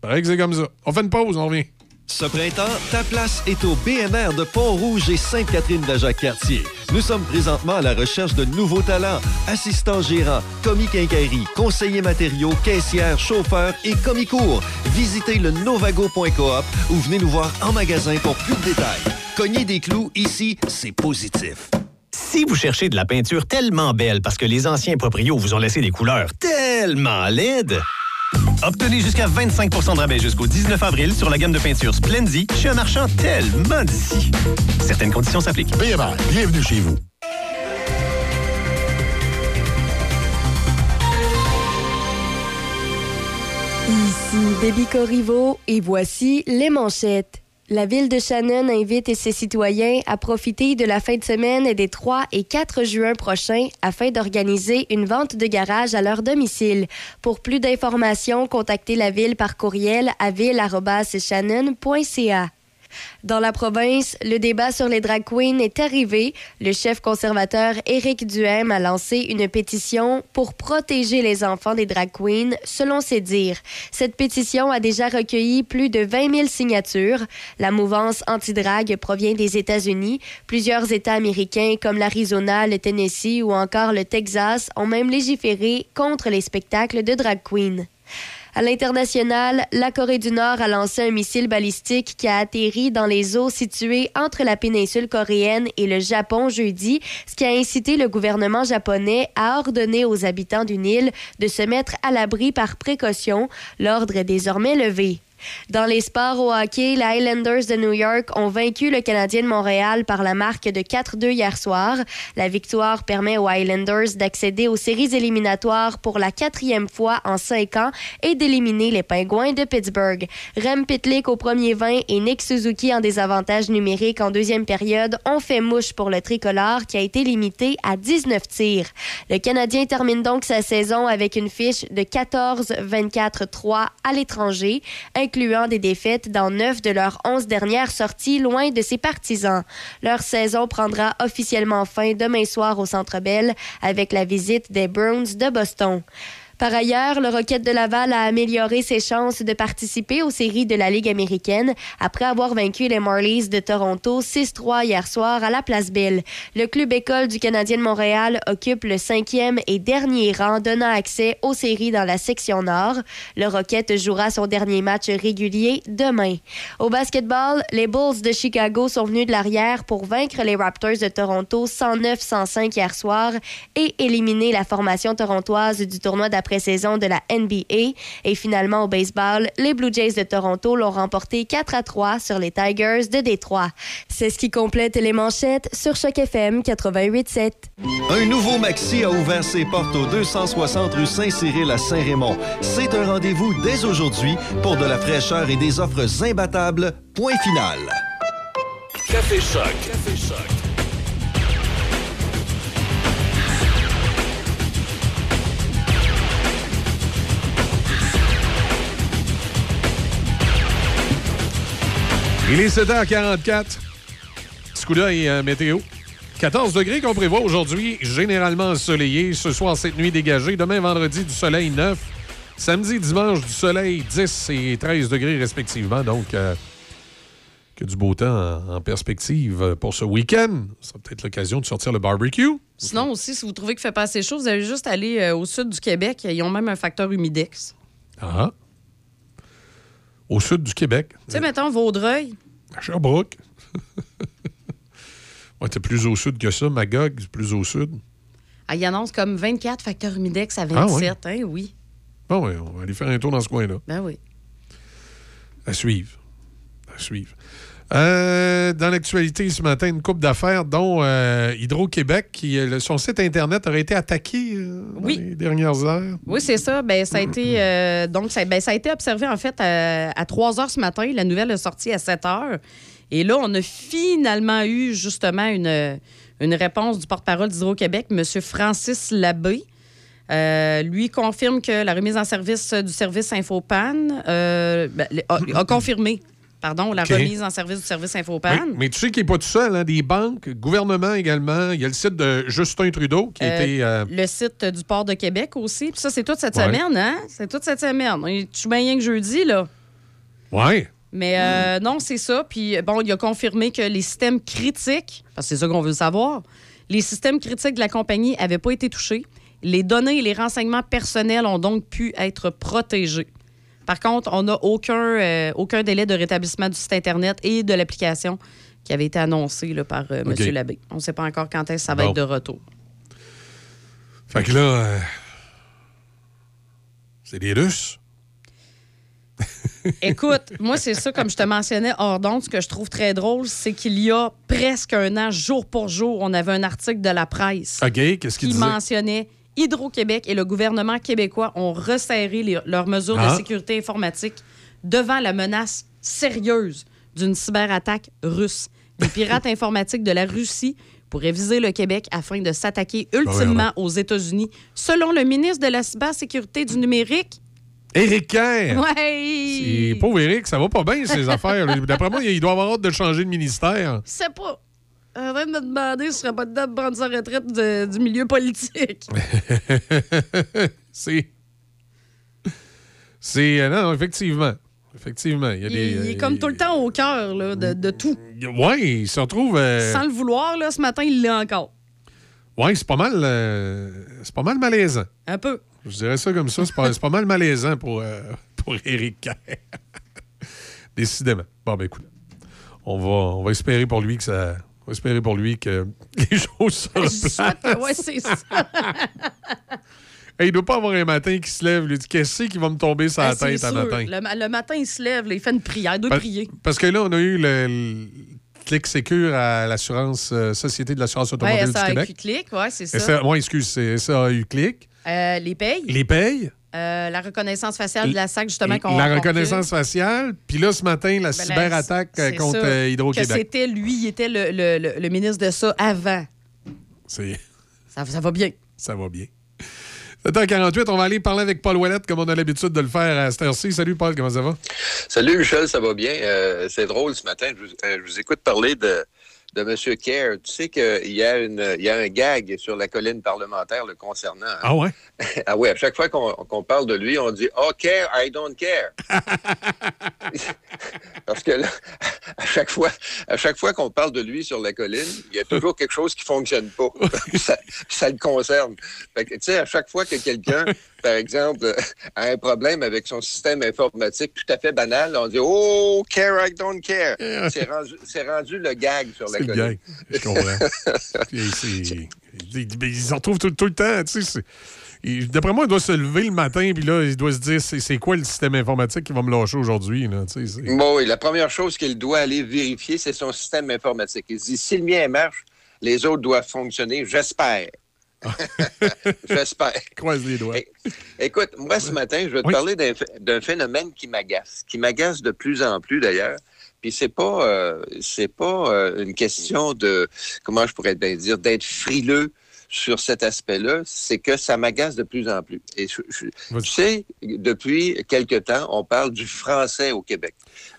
paraît que c'est comme ça. On fait une pause, on revient. Ce printemps, ta place est au BNR de Pont-Rouge et Sainte-Catherine de Jacques-Cartier. Nous sommes présentement à la recherche de nouveaux talents. Assistants gérants, commis quincaillerie, conseillers matériaux, caissières, chauffeurs et commis cours. Visitez le novago.coop ou venez nous voir en magasin pour plus de détails. Cogner des clous, ici, c'est positif. Si vous cherchez de la peinture tellement belle parce que les anciens proprios vous ont laissé des couleurs tellement laides, obtenez jusqu'à 25% de rabais jusqu'au 19 avril sur la gamme de peinture Splendy chez un marchand tellement d'ici. Certaines conditions s'appliquent. Bienvenue chez vous. Ici Déby Corriveau et voici les manchettes. La ville de Shannon invite ses citoyens à profiter de la fin de semaine des 3 et 4 juin prochains afin d'organiser une vente de garage à leur domicile. Pour plus d'informations, contactez la ville par courriel à ville.shannon.ca. Dans la province, le débat sur les drag queens est arrivé. Le chef conservateur Éric Duhem a lancé une pétition pour protéger les enfants des drag queens, selon ses dires. Cette pétition a déjà recueilli plus de 20 000 signatures. La mouvance anti-drague provient des États-Unis. Plusieurs États américains comme l'Arizona, le Tennessee ou encore le Texas ont même légiféré contre les spectacles de drag queens. À l'international, la Corée du Nord a lancé un missile balistique qui a atterri dans les eaux situées entre la péninsule coréenne et le Japon jeudi, ce qui a incité le gouvernement japonais à ordonner aux habitants d'une île de se mettre à l'abri par précaution. L'ordre est désormais levé. Dans les sports au hockey, les Highlanders de New York ont vaincu le Canadien de Montréal par la marque de 4-2 hier soir. La victoire permet aux Highlanders d'accéder aux séries éliminatoires pour la quatrième fois en cinq ans et d'éliminer les Pingouins de Pittsburgh. Rem Pitlick au premier 20 et Nick Suzuki en désavantage numérique en deuxième période ont fait mouche pour le tricolore qui a été limité à 19 tirs. Le Canadien termine donc sa saison avec une fiche de 14-24-3 à l'étranger, incluant des défaites dans neuf de leurs onze dernières sorties loin de ses partisans. Leur saison prendra officiellement fin demain soir au Centre Bell avec la visite des Bruins de Boston. Par ailleurs, le Rocket de Laval a amélioré ses chances de participer aux séries de la Ligue américaine après avoir vaincu les Marlies de Toronto 6-3 hier soir à la Place Belle. Le club école du Canadien de Montréal occupe le cinquième et dernier rang, donnant accès aux séries dans la section nord. Le Rocket jouera son dernier match régulier demain. Au basketball, les Bulls de Chicago sont venus de l'arrière pour vaincre les Raptors de Toronto 109-105 hier soir et éliminer la formation torontoise du tournoi d'après-saison de la NBA. Et finalement, au baseball, les Blue Jays de Toronto l'ont remporté 4 à 3 sur les Tigers de Détroit. C'est ce qui complète les manchettes sur Choc FM 88.7. Un nouveau Maxi a ouvert ses portes au 260 rue Saint-Cyril à Saint-Raymond. C'est un rendez-vous dès aujourd'hui pour de la fraîcheur et des offres imbattables. Point final. Café Choc. Café Choc. Il est 7h44. Petit coup d'œil euh, météo. 14 degrés qu'on prévoit aujourd'hui, généralement ensoleillé. Ce soir, cette nuit dégagée. Demain, vendredi, du soleil 9. Samedi, dimanche, du soleil 10 et 13 degrés respectivement. Donc, euh, que du beau temps en, perspective pour ce week-end. Ça sera peut-être l'occasion de sortir le barbecue. Sinon aussi, si vous trouvez qu'il fait pas assez chaud, vous allez juste aller euh, au sud du Québec. Ils ont même un facteur humidex. Ah. Au sud du Québec. Tu sais, mettons Vaudreuil. À Sherbrooke. ouais, t'es plus au sud que ça. Magog, c'est plus au sud. Ah, il annonce comme 24 facteurs humidex à Ah, 27. Hein, oui. Bon, ouais, on va aller faire un tour dans ce coin-là. Ben oui. À suivre. À suivre. Euh, dans l'actualité ce matin, une coupe d'affaires, dont euh, Hydro-Québec, qui euh, son site Internet aurait été attaqué euh, dans Oui. les dernières heures. Oui, c'est ça. Ben, ça a été donc ça, ben, ça a été observé en fait à, à 3 heures ce matin. La nouvelle est sortie à 7 heures. Et là, on a finalement eu justement une, une réponse du porte-parole d'Hydro-Québec, M. Francis Labbé. Euh, lui confirme que la remise en service du service Infopan euh, ben, a, a confirmé pardon, la remise en service du service Infopan. Mais tu sais qu'il n'est pas tout seul. Hein? Des banques, gouvernement également. Il y a le site de Justin Trudeau qui a Euh, été. euh, Le site du port de Québec aussi. Puis ça, c'est toute cette Ouais. semaine, hein? C'est toute cette semaine. Je suis bien rien que jeudi, là? Ouais. Mais euh, non, c'est ça. Puis bon, il a confirmé que les systèmes critiques, parce que c'est ça qu'on veut savoir, les systèmes critiques de la compagnie n'avaient pas été touchés. Les données et les renseignements personnels ont donc pu être protégés. Par contre, on n'a aucun, euh, aucun délai de rétablissement du site Internet et de l'application qui avait été annoncé là, par euh. M. Labbé. On ne sait pas encore quand est-ce que ça va Bon. être de retour. Fait que là. euh, C'est des Russes. Écoute, moi, c'est ça, comme je te mentionnais hors d'onde, ce que je trouve très drôle, c'est qu'il y a presque un an, jour pour jour, on avait un article de la presse qui mentionnait Hydro-Québec et le gouvernement québécois ont resserré les- leurs mesures Ah. de sécurité informatique devant la menace sérieuse d'une cyberattaque russe. Les pirates informatiques de la Russie pourraient viser le Québec afin de s'attaquer ultimement aux États-Unis, selon le ministre de la cybersécurité du numérique. Éric Kerr. Ouais! C'est- Pauvre Éric, ça va pas bien, ces affaires. D'après moi, il doit avoir hâte de changer de ministère. C'est pas. En train de me demander si ce serait pas de date de prendre sa retraite de- du milieu politique. c'est. C'est. euh, Non, effectivement. Effectivement. Il, y a Il, des, il est euh, comme tout le temps au cœur de, de tout. Ouais, il se retrouve. euh, Sans le vouloir, là, ce matin, il l'est encore. Ouais, c'est pas mal. euh, C'est pas mal malaisant. Un peu. Je dirais ça comme ça. C'est pas, c'est pas mal malaisant pour, euh, pour Éric Kerr. Décidément. Bon, ben écoute. On va, on va espérer pour lui que ça. On va espérer pour lui que les choses se Je souhaite replacent. que- ouais, c'est ça. Hey, il doit pas avoir un matin qui se lève. Lui dit Qu'est-ce qui va me tomber sur la c'est tête un matin? Le, ma- le matin, il se lève, là, il fait une prière, il doit Pa- prier. Parce que là, on a eu le, le clic sécure à l'assurance euh, Société de l'assurance automobile Ouais, du Québec. clic, ouais, c'est ça. Ouais, excuse, c'est SAU clic. Euh, les payes. Les payes? Euh, la reconnaissance faciale de la SAC, justement, qu'on la reconnaissance faciale. Puis là, ce matin, la Ben, cyberattaque euh, contre euh, Que Hydro-Québec. c'était lui, il était le, le- le- le ministre de ça avant. C'est- Ça, ça va bien. Ça va bien. 7h48, on va aller parler avec Paul Ouellette, comme on a l'habitude de le faire à cette heure-ci. Salut, Paul, comment ça va? Salut Michel, ça va bien? Euh, c'est drôle ce matin, je vous, je vous écoute parler de, de M. Kerr. Tu sais qu'il y, a une- il y a un gag sur la colline parlementaire le concernant. hein? Ah ouais? ah ouais, à chaque fois qu'on qu'on parle de lui, on dit Oh, care, I don't care. Parce que là, à chaque fois, à chaque fois qu'on parle de lui sur la colline, il y a toujours quelque chose qui fonctionne pas. ça, ça le concerne. Tu sais, à chaque fois que quelqu'un, par exemple, a un problème avec son système informatique tout à fait banal, on dit Oh, care, I don't care. C'est rendu, le gag sur la C'est le colline. gag. Je comprends. Ils ils s'en retrouvent tout, tout le temps. tu sais, D'après moi, il doit se lever le matin, puis là, il doit se dire c'est quoi le système informatique qui va me lâcher aujourd'hui. Bon, oui, la première chose qu'il doit aller vérifier, c'est son système informatique. Il se dit, si le mien marche, les autres doivent fonctionner, j'espère. j'espère. Croise les doigts. Écoute, moi, ce matin, je vais te parler d'un phénomène qui m'agace, qui m'agace de plus en plus, d'ailleurs. Puis c'est pas, euh, c'est pas euh, une question de, comment je pourrais bien dire, d'être frileux sur cet aspect-là, c'est que ça m'agace de plus en plus. Et je- je- tu sais, depuis quelque temps, on parle du français au Québec.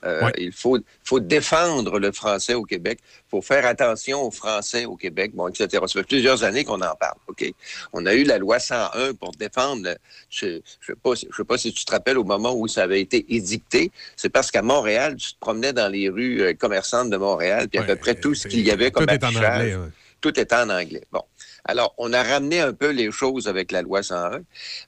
Euh, Il faut, faut défendre le français au Québec. Il faut faire attention au français au Québec, bon, etc. Ça fait plusieurs années qu'on en parle. OK? On a eu la loi 101 pour défendre. Je ne sais, pas si- je sais pas si tu te rappelles au moment où ça avait été édicté. C'est parce qu'à Montréal, tu te promenais dans les rues euh, commerçantes de Montréal, puis à peu près tout ce qu'il y avait comme tout est en affichage, anglais, ouais. tout est en anglais. Bon. Alors, on a ramené un peu les choses avec la loi 101,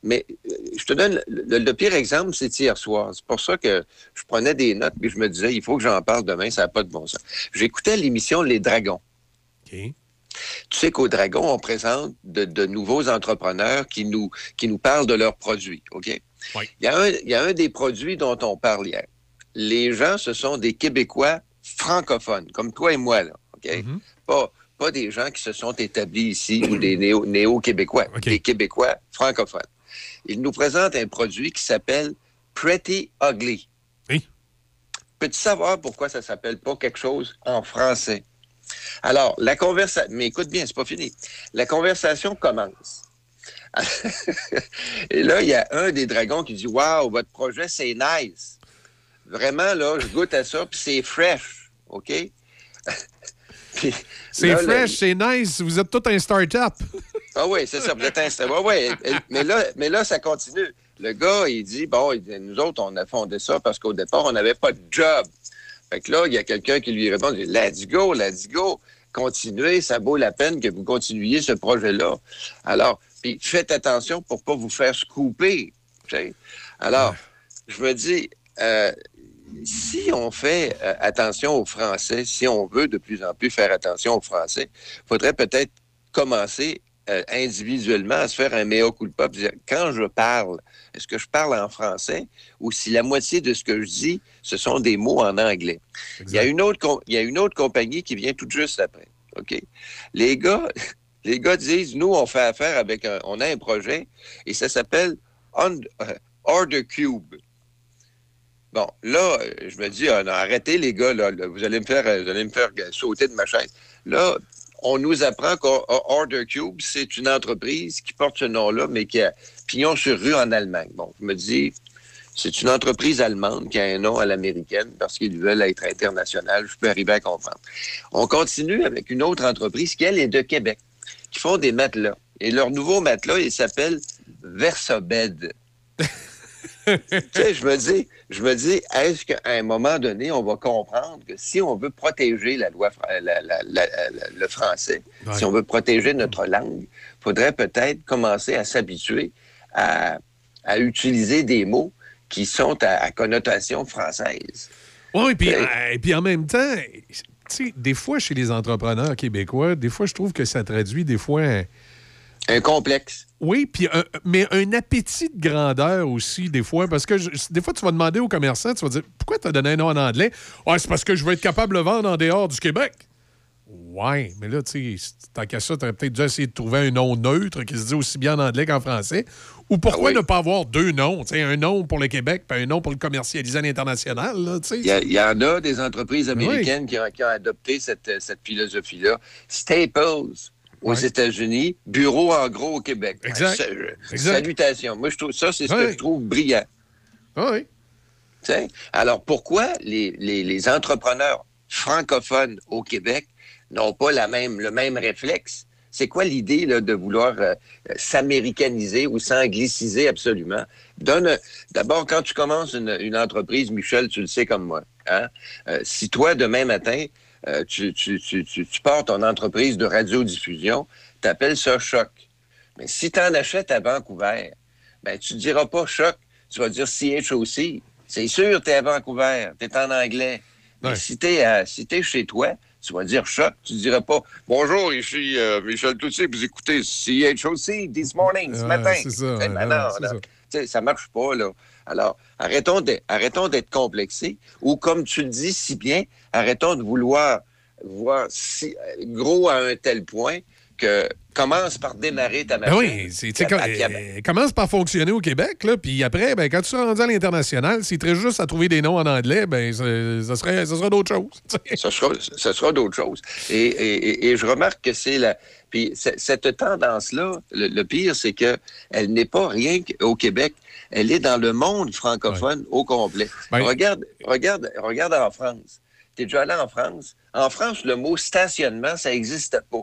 mais euh, je te donne le, le pire exemple, c'est hier soir. C'est pour ça que je prenais des notes, puis je me disais, il faut que j'en parle demain, ça n'a pas de bon sens. J'écoutais l'émission Les Dragons. Tu sais qu'au Dragon, on présente de, de nouveaux entrepreneurs qui nous, qui nous parlent de leurs produits. OK? Il, y a un, il y a un des produits dont on parle hier. Les gens, ce sont des Québécois francophones, comme toi et moi. Là, OK? pas, pas des gens qui se sont établis ici ou des néo- néo-québécois, des Québécois francophones. Ils nous présentent un produit qui s'appelle Pretty Ugly. Peux-tu savoir pourquoi ça s'appelle pas quelque chose en français? Alors, la conversation, mais écoute bien, c'est pas fini. La conversation commence. Et là, il y a un des dragons qui dit Waouh, votre projet, c'est nice. Vraiment, là, je goûte à ça, puis c'est fresh. OK? C'est fresh, c'est nice. Vous êtes tout un start-up. ah oui, c'est ça. Vous êtes ouais. Et- Mais là, mais là, ça continue. Le gars, il dit, bon, il dit, nous autres, on a fondé ça parce qu'au départ, on n'avait pas de job. Fait que là, il y a quelqu'un qui lui répond, il dit, let's go, let's go. Continuez, ça vaut la peine que vous continuiez ce projet-là. Alors, puis faites attention pour pas vous faire scooper. Alors, je me dis, euh, si on fait euh, attention aux Français, si on veut de plus en plus faire attention aux Français, il faudrait peut-être commencer euh, individuellement à se faire un mea culpa. dire, Quand je parle, est-ce que je parle en français ou si la moitié de ce que je dis, ce sont des mots en anglais? Il y, a une autre il y a une autre compagnie qui vient tout juste après. OK? Les gars, les gars disent, nous, on fait affaire avec un, on a un projet et ça s'appelle euh, Order Cube. Bon, là, euh, je me dis, ah, arrêtez les gars, là, vous allez me faire, euh, vous allez me faire euh, sauter de ma chaise. Là, on nous apprend qu'Order Cube, c'est une entreprise qui porte ce nom-là, mais qui a pignon sur rue en Allemagne. Bon, je me dis, c'est une entreprise allemande qui a un nom à l'américaine parce qu'ils veulent être international. Je peux arriver à comprendre. On continue avec une autre entreprise qui, elle, est de Québec, qui font des matelas. Et leur nouveau matelas, il s'appelle Versabed. tu sais, je me dis, je me dis, est-ce qu'à un moment donné, on va comprendre que si on veut protéger la loi, fra- la- la- la- la- le français, Ouais. si on veut protéger notre langue, il faudrait peut-être commencer à s'habituer à, à utiliser des mots qui sont à, à connotation française. Oui, puis Ben, euh, et puis en même temps, tu sais, des fois, chez les entrepreneurs québécois, des fois, je trouve que ça traduit des fois un... Complexe. Oui, puis mais un appétit de grandeur aussi, des fois, parce que je- des fois, tu vas demander au commerçant, tu vas dire, pourquoi tu as donné un nom en anglais? Ouais, c'est parce que je veux être capable de le vendre en dehors du Québec. Ouais, mais là, tu sais, tant qu'à ça, tu aurais peut-être dû essayer de trouver un nom neutre qui se dit aussi bien en anglais qu'en français. Ou pourquoi ne pas avoir deux noms? Tu sais, un nom pour le Québec puis un nom pour le commercialiser à l'international, y, il y en a des entreprises américaines qui, ont, qui ont adopté cette, cette philosophie-là. Staples aux États-Unis, bureau en gros au Québec. Exact. Sa- euh, Exact. Salutations. Moi, je trouve ça, c'est ce Ouais. que je trouve brillant. Oui. Tu sais? Alors, pourquoi les, les- les entrepreneurs francophones au Québec n'ont pas la même, le même réflexe? C'est quoi l'idée de vouloir euh, s'américaniser ou s'angliciser absolument? Donne D'abord, quand tu commences une, une entreprise, Michel, tu le sais comme moi. Hein? Euh, si toi, demain matin, euh, tu, tu, tu, tu, tu pars ton entreprise de radiodiffusion, tu appelles ça choc. Mais si tu en achètes à Vancouver, ben, tu ne diras pas choc, tu vas dire CHOC. C'est sûr, tu es à Vancouver, tu es en anglais. Mais si tu es, si chez toi, tu vas dire choc, tu ne diras pas Bonjour, ici euh, Michel Toussé, vous écoutez CHOC this morning, ce Ouais, matin. c'est ça, ben ouais, non, ouais, ça. Ça marche pas, là. Alors, arrêtons d'être complexés, ou comme tu le dis si bien, arrêtons de vouloir voir si, gros à un tel point que commence par démarrer ta Ben machine. oui, c'est, tu euh, commence par fonctionner au Québec, là, puis après, ben, quand tu seras rendu à l'international, te reste juste à trouver des noms en anglais, ben, ça, ça serait, ça serait d'autres choses. ce sera, ce sera d'autres choses. Et, et- et- et je remarque que c'est la. Puis cette tendance-là, le, le pire, c'est que elle n'est pas rien qu'au Québec, elle est dans le monde francophone au complet. Ben- Regarde, regarde, regarde en France. Tu es déjà allé en France? En France, le mot stationnement, ça n'existe pas.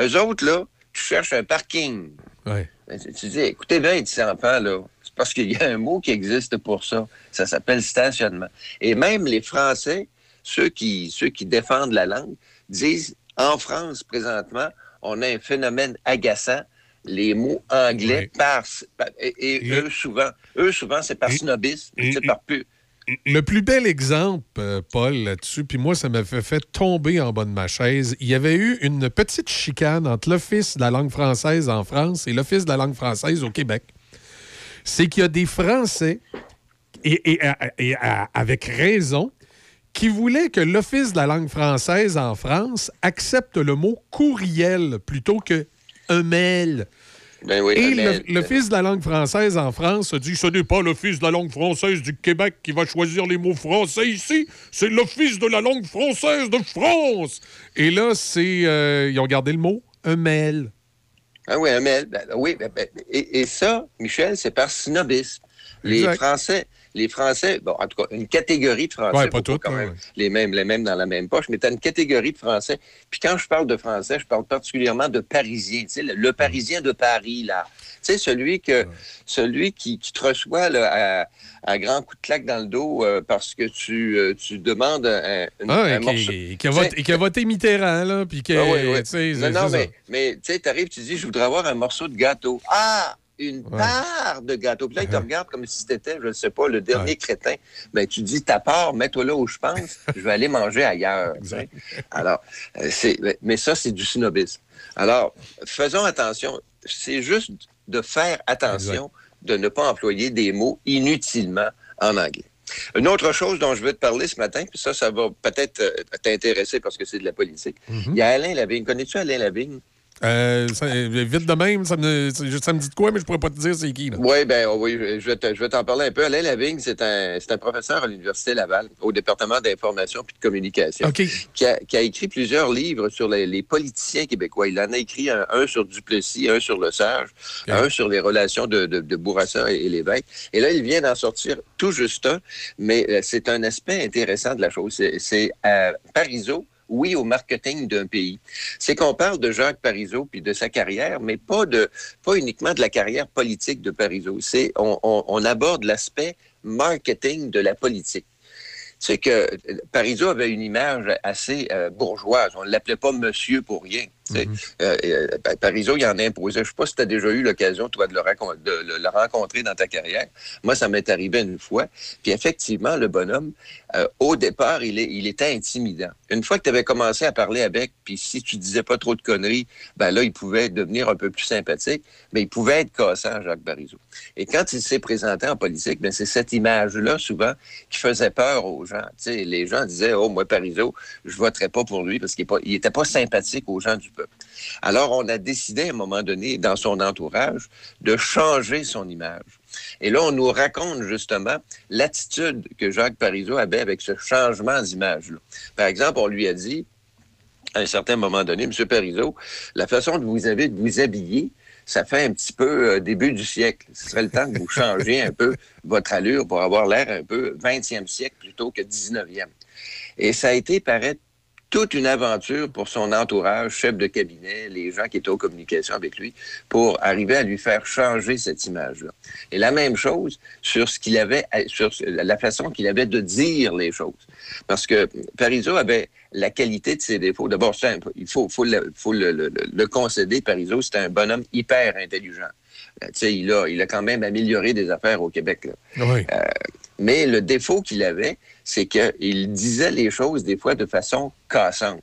Eux autres, là, tu cherches un parking. Ouais. Ben, Tu, dis, écoutez bien, petits enfants, là, c'est parce qu'il y a un mot qui existe pour ça. Ça s'appelle stationnement. Et même les Français, ceux qui, ceux qui défendent la langue, disent, en France, présentement, on a un phénomène agaçant. Les mots anglais par, par- et, et eux souvent, eux souvent c'est par snobisme, c'est par pu. Le plus bel exemple, euh, Paul, là-dessus, puis moi, ça m'a fait, tomber en bas de ma chaise. Il y avait eu une petite chicane entre l'Office de la langue française en France et l'Office de la langue française au Québec. C'est qu'il y a des Français, et, et- et- et- avec raison, qui voulaient que l'Office de la langue française en France accepte le mot courriel plutôt que un mail. Ben oui, Et le- l'Office de la langue française en France dit ce n'est pas l'Office de la langue française du Québec qui va choisir les mots français ici, c'est l'Office de la langue française de France. Et là, c'est euh, ils ont gardé le mot un mail. Ah oui, un mail. Ben, oui, ben, ben, et, et ça, Michel, c'est par snobisme. Les Exact. Français, les Français, bon, en tout cas, une catégorie de Français, Ouais, pas toutes, quand ouais, même ouais. les mêmes, les mêmes dans la même poche, mais tu as une catégorie de Français. Puis quand je parle de Français, je parle particulièrement de Parisiens, tu sais, le, le Parisien de Paris, là. Tu sais, celui, que, celui qui, qui te reçoit là, à, à grands coups de claque dans le dos euh, parce que tu, euh, tu demandes un, un- Ah, un qui- morceau. et qui a voté- et qui a voté Mitterrand, là, puis qui ah Non, non, mais, mais tu sais, t'arrives, tu dis, je voudrais avoir un morceau de gâteau. Ah! Une part de gâteau. Puis là, il te regarde comme si c'était, je ne sais pas, le dernier crétin. Ben, tu dis, ta part, mets-toi là où je pense, je vais aller manger ailleurs. Alors, euh, c'est, mais ça, c'est du snobisme. Alors, faisons attention. C'est juste de faire attention de ne pas employer des mots inutilement en anglais. Une autre chose dont je veux te parler ce matin, puis ça, ça va peut-être euh, t'intéresser parce que c'est de la politique. Il y a Alain Lavigne. Connais-tu Alain Lavigne? Euh, ça- vite de même, ça me, ça me dit de quoi, mais je pourrais pas te dire c'est qui. là. Oui, ben oui, je vais te- je vais t'en parler un peu. Alain Lavigne, c'est un, c'est un professeur à l'Université Laval, au département d'information puis de communication, qui, a, qui a écrit plusieurs livres sur les, les politiciens québécois. Il en a écrit un, un sur Duplessis, un sur Le Sage, un sur les relations de, de, de Bourassa et, et l'évêque. Et là, il vient d'en sortir tout juste un, mais euh, c'est un aspect intéressant de la chose. C'est- C'est euh, Parizeau, oui au marketing d'un pays. C'est qu'on parle de Jacques Parizeau puis de sa carrière, mais pas de pas uniquement de la carrière politique de Parizeau. C'est on, aborde l'aspect marketing de la politique. C'est que euh, Parizeau avait une image assez euh, bourgeoise. On ne l'appelait pas monsieur pour rien. Sais. Euh, euh, Pa- Parizeau, il en imposait. Je ne sais pas si tu as déjà eu l'occasion, toi, de le, racon- de le- le rencontrer dans ta carrière. Moi, ça m'est arrivé une fois. Puis effectivement, le bonhomme, euh, au départ, il, est, il était intimidant. Une fois que tu avais commencé à parler avec, puis si tu disais pas trop de conneries, ben là, il pouvait devenir un peu plus sympathique, mais il pouvait être cassant, Jacques Parizeau. Et quand il s'est présenté en politique, ben c'est cette image-là, souvent, qui faisait peur aux gens. Les gens disaient, oh, moi, Parizeau, je voterai pas pour lui parce qu'il n'était pas sympathique aux gens du Alors, on a décidé à un moment donné, dans son entourage, de changer son image. Et là, on nous raconte justement l'attitude que Jacques Parizeau avait avec ce changement d'image-là. Par exemple, on lui a dit, à un certain moment donné, M. Parizeau, la façon vous avez de vous habiller, ça fait un petit peu euh, début du siècle. Ce serait le temps que vous changiez un peu votre allure pour avoir l'air un peu 20e siècle plutôt que 19e. Et ça a été, paraît, toute une aventure pour son entourage, chef de cabinet, les gens qui étaient en communication avec lui, pour arriver à lui faire changer cette image-là. Et la même chose sur ce qu'il avait, sur la façon qu'il avait de dire les choses. Parce que Parizeau avait la qualité de ses défauts. D'abord, c'est il faut, faut, le, faut le, le- le concéder. Parizeau, c'était un bonhomme hyper intelligent. Euh, tu sais, il a, il a quand même amélioré des affaires au Québec. là. Oui. Euh, mais le défaut qu'il avait, c'est qu'il disait les choses des fois de façon cassante.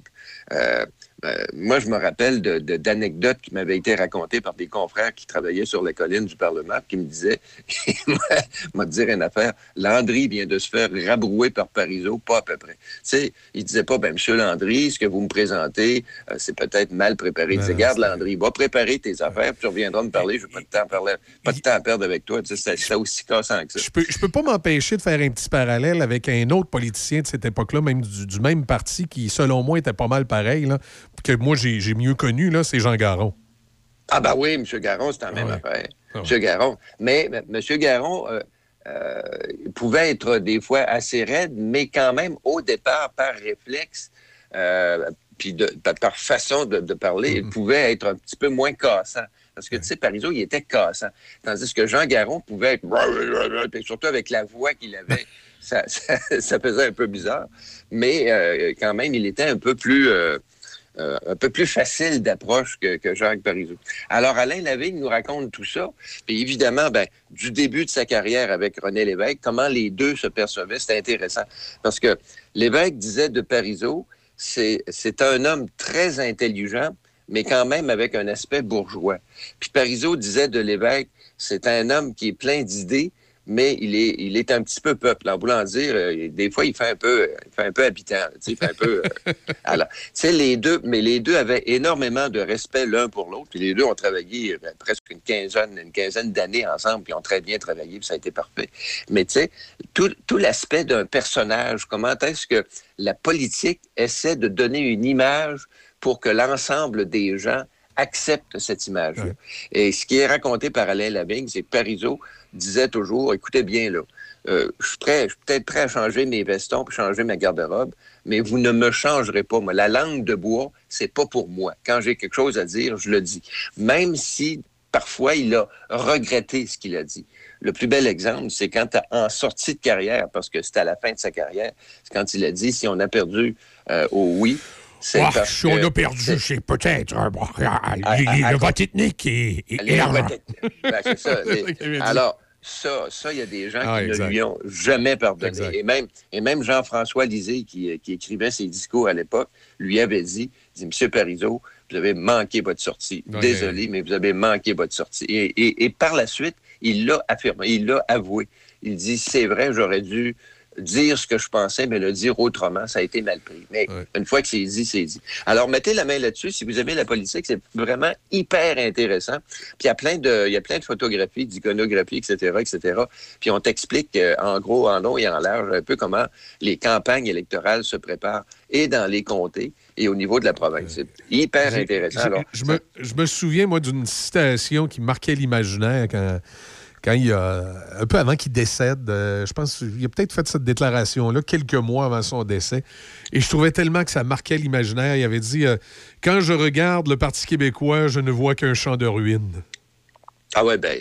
Euh, euh, moi, je me rappelle de- de- d'anecdotes qui m'avaient été racontées par des confrères qui travaillaient sur les collines du Parlement, qui me disaient, te dire une affaire, Landry vient de se faire rabrouer par Parizeau, pas à peu près. Tu sais, il disait pas, ben, Monsieur Landry, ce que vous me présentez, euh, c'est peut-être mal préparé. Il disait, garde Landry, va préparer tes affaires, puis tu reviendras me parler, je n'ai pas de temps à parler, pas de temps à perdre avec toi. Tu sais, c'est aussi cassant que ça. Je peux, je peux pas m'empêcher de faire un petit parallèle avec un autre politicien de cette époque-là, même du, du même parti, qui, selon moi, était pas mal pareil, là, que moi, j'ai j'ai mieux connu, là, c'est Jean Garon. Ah ben oui, M. Garon, c'est la même affaire. M. Garon. Mais M. Garon euh, euh, pouvait être des fois assez raide, mais quand même, au départ, par réflexe, euh, puis par, façon de, de parler, il pouvait être un petit peu moins cassant. Parce que, tu sais, Parizeau, il était cassant. Tandis que Jean Garon pouvait être... surtout avec la voix qu'il avait, ça, ça, ça faisait un peu bizarre. Mais quand même, il était un peu plus... euh, un peu plus facile d'approche que, que Jacques Parizeau. Alors, Alain Lavigne nous raconte tout ça. Puis évidemment, ben, du début de sa carrière avec René Lévesque, comment les deux se percevaient, c'est intéressant. Parce que Lévesque disait de Parizeau, c'est c'est un homme très intelligent, mais quand même avec un aspect bourgeois. Puis Parizeau disait de Lévesque, c'est un homme qui est plein d'idées, mais il est, il est un petit peu peuple. En voulant dire, euh, des fois, il fait un peu, il fait un peu habitant. Il fait un peu. euh, alors, sais, les deux, mais les deux avaient énormément de respect l'un pour l'autre. Puis les deux ont travaillé euh, presque une quinzaine, une quinzaine d'années ensemble, puis ont très bien travaillé, puis ça a été parfait. Mais tu sais, tout, tout l'aspect d'un personnage, comment est-ce que la politique essaie de donner une image pour que l'ensemble des gens acceptent cette image-là? Et ce qui est raconté par Alain Lavigne, c'est que Parizeau disait toujours, écoutez bien là, euh, je suis suis peut-être prêt à changer mes vestons puis changer ma garde-robe, mais vous ne me changerez pas. Moi, la langue de bois, c'est pas pour moi. Quand j'ai quelque chose à dire, je le dis. Même si parfois il a regretté ce qu'il a dit. Le plus bel exemple, c'est quand en sortie de carrière, parce que c'était à la fin de sa carrière, c'est quand il a dit si on a perdu euh, au oui, c'est parce si on que- a perdu, c'est peut-être euh, bon, ah, Ah, ah, le vote ethnique et, et- l'argent. Ben, c'est ça. Les- ça. Alors, ça, ça, il y a des gens Ah, qui exact. ne lui ont jamais pardonné. Exact. Et même, et même Jean-François Lisée, qui, qui écrivait ses discours à l'époque, lui avait dit, dit, Monsieur Parizeau, vous avez manqué votre sortie. Désolé, mais vous avez manqué votre sortie. Et, et- et par la suite, il l'a affirmé, il l'a avoué. Il dit, c'est vrai, j'aurais dû dire ce que je pensais, mais le dire autrement, ça a été mal pris. Mais une fois que c'est dit, c'est dit. Alors, mettez la main là-dessus. Si vous aimez la politique, c'est vraiment hyper intéressant. Puis il y a plein de, il y a plein de photographies, d'iconographie, etc., etc. Puis on t'explique euh, en gros, en long et en large un peu comment les campagnes électorales se préparent et dans les comtés et au niveau de la province. C'est hyper J'ai- intéressant. Alors, je, me, je me souviens, moi, d'une citation qui marquait l'imaginaire quand, quand il a, un peu avant qu'il décède, euh, je pense qu'il a peut-être fait cette déclaration-là quelques mois avant son décès. Et je trouvais tellement que ça marquait l'imaginaire. Il avait dit euh, Quand je regarde le Parti québécois, je ne vois qu'un champ de ruines. ah ouais, ben,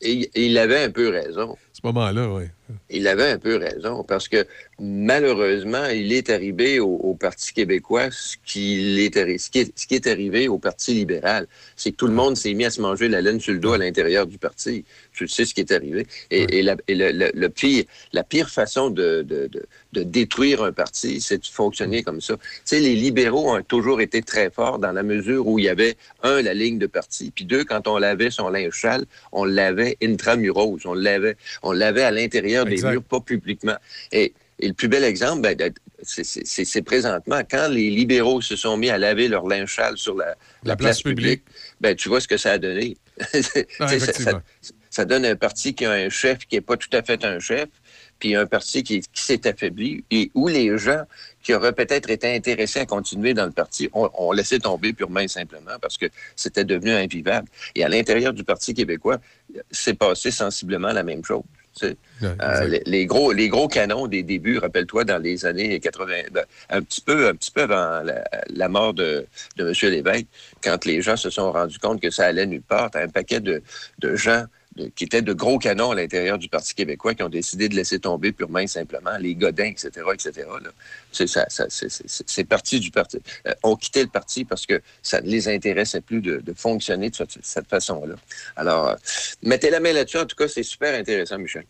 il, avait un peu raison. Ce moment-là, oui. Il avait un peu raison parce que malheureusement, il est arrivé au, au Parti québécois ce, qu'il est, ce, qui est, ce qui est arrivé au Parti libéral. C'est que tout le monde s'est mis à se manger la laine sur le dos à l'intérieur du parti. Tu sais ce qui est arrivé. Et, et la, et le, le- le pire, la pire façon de, de- de- de détruire un parti, c'est de fonctionner comme ça. Tu sais, les libéraux ont toujours été très forts dans la mesure où il y avait, un, la ligne de parti, puis deux, quand on lavait son linge sale, on l'avait intramuros, on l'avait, on l'avait à l'intérieur des murs, pas publiquement. Et, et le plus bel exemple, ben, c'est- présentement, quand les libéraux se sont mis à laver leur linge sale sur la, la place, publique, ben, tu vois ce que ça a donné. Sais, ça- ça donne un parti qui a un chef qui n'est pas tout à fait un chef, puis un parti qui, qui s'est affaibli, et où les gens qui auraient peut-être été intéressés à continuer dans le parti ont, laissé tomber purement et simplement parce que c'était devenu invivable. Et à l'intérieur du Parti québécois, c'est passé sensiblement la même chose. tu sais. Ouais, Euh, les, les gros, les gros canons des débuts, rappelle-toi, dans les années 80, ben, un petit peu, un petit peu avant la, la mort de, de M. Lévesque, quand les gens se sont rendus compte que ça allait nulle part, t'as un paquet de, de gens de- qui étaient de gros canons à l'intérieur du Parti québécois qui ont décidé de laisser tomber purement et simplement les Godins, etc., etc. C'est, ça, ça- c'est, parti du parti. Euh, ont quitté le parti parce que ça ne les intéressait plus de, de fonctionner de cette, cette façon-là. Alors, euh, mettez la main là-dessus. En tout cas, c'est super intéressant, Michel.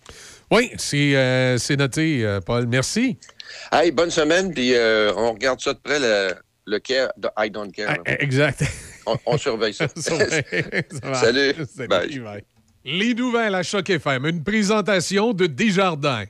Oui, c'est euh, noté, euh, Paul. Merci. Hey, bonne semaine, puis on regarde ça de près, le, le care de I don't care. là. Exact. On, on surveille ça. Salut. Salut, Bye. bye. Les nouvelles à Choc FM, une présentation de Desjardins.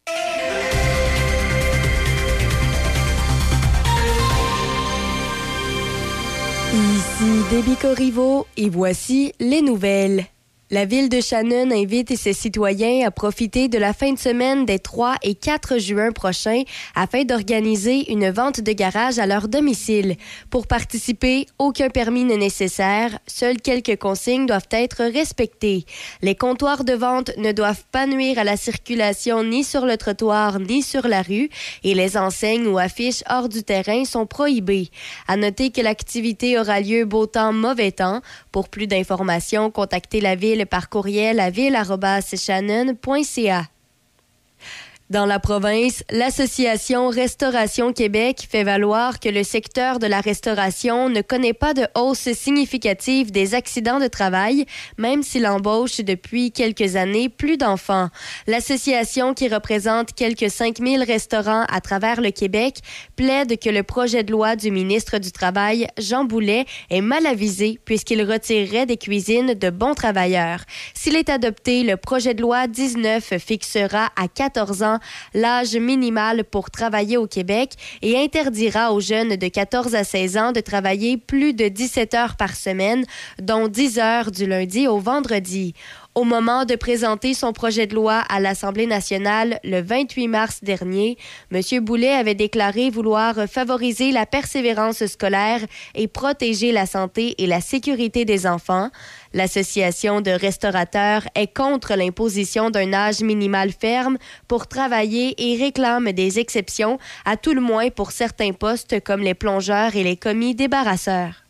Ici Déby Corriveau et voici les nouvelles. La ville de Shannon invite ses citoyens à profiter de la fin de semaine des 3 et 4 juin prochains afin d'organiser une vente de garage à leur domicile. Pour participer, aucun permis n'est nécessaire, seules quelques consignes doivent être respectées. Les comptoirs de vente ne doivent pas nuire à la circulation ni sur le trottoir ni sur la rue et les enseignes ou affiches hors du terrain sont prohibées. À noter que l'activité aura lieu beau temps, mauvais temps. Pour plus d'informations, contactez la ville par courriel à ville.shannon.ca. Dans la province, l'Association Restauration Québec fait valoir que le secteur de la restauration ne connaît pas de hausse significative des accidents de travail, même s'il embauche depuis quelques années plus d'enfants. L'association, qui représente quelques 5000 restaurants à travers le Québec, plaide que le projet de loi du ministre du Travail, Jean Boulet, est mal avisé puisqu'il retirerait des cuisines de bons travailleurs. S'il est adopté, le projet de loi 19 fixera à 14 ans l'âge minimal pour travailler au Québec et interdira aux jeunes de 14 à 16 ans de travailler plus de 17 heures par semaine, dont 10 heures du lundi au vendredi. Au moment de présenter son projet de loi à l'Assemblée nationale le 28 mars dernier, M. Boulet avait déclaré vouloir favoriser la persévérance scolaire et protéger la santé et la sécurité des enfants. L'Association de restaurateurs est contre l'imposition d'un âge minimal ferme pour travailler et réclame des exceptions, à tout le moins pour certains postes comme les plongeurs et les commis débarrasseurs.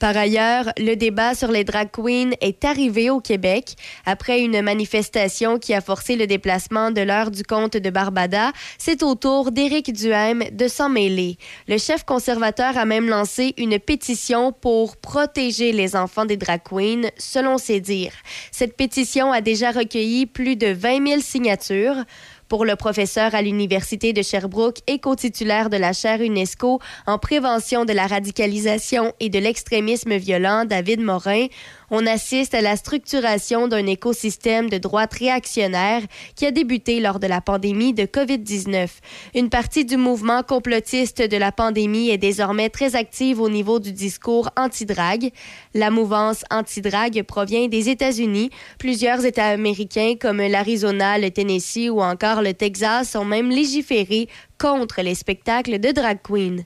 Par ailleurs, le débat sur les drag queens est arrivé au Québec après une manifestation qui a forcé le déplacement de l'heure du comte de Barbada. C'est au tour d'Éric Duhem de s'en mêler. Le chef conservateur a même lancé une pétition pour protéger les enfants des drag queens, selon ses dires. Cette pétition a déjà recueilli plus de 20 000 signatures. Pour le professeur à l'Université de Sherbrooke et co-titulaire de la chaire UNESCO en prévention de la radicalisation et de l'extrémisme violent, David Morin, on assiste à la structuration d'un écosystème de droite réactionnaire qui a débuté lors de la pandémie de COVID-19. Une partie du mouvement complotiste de la pandémie est désormais très active au niveau du discours anti-drague. La mouvance anti-drague provient des États-Unis. Plusieurs États américains comme l'Arizona, le Tennessee ou encore le Texas ont même légiféré contre les spectacles de drag queen.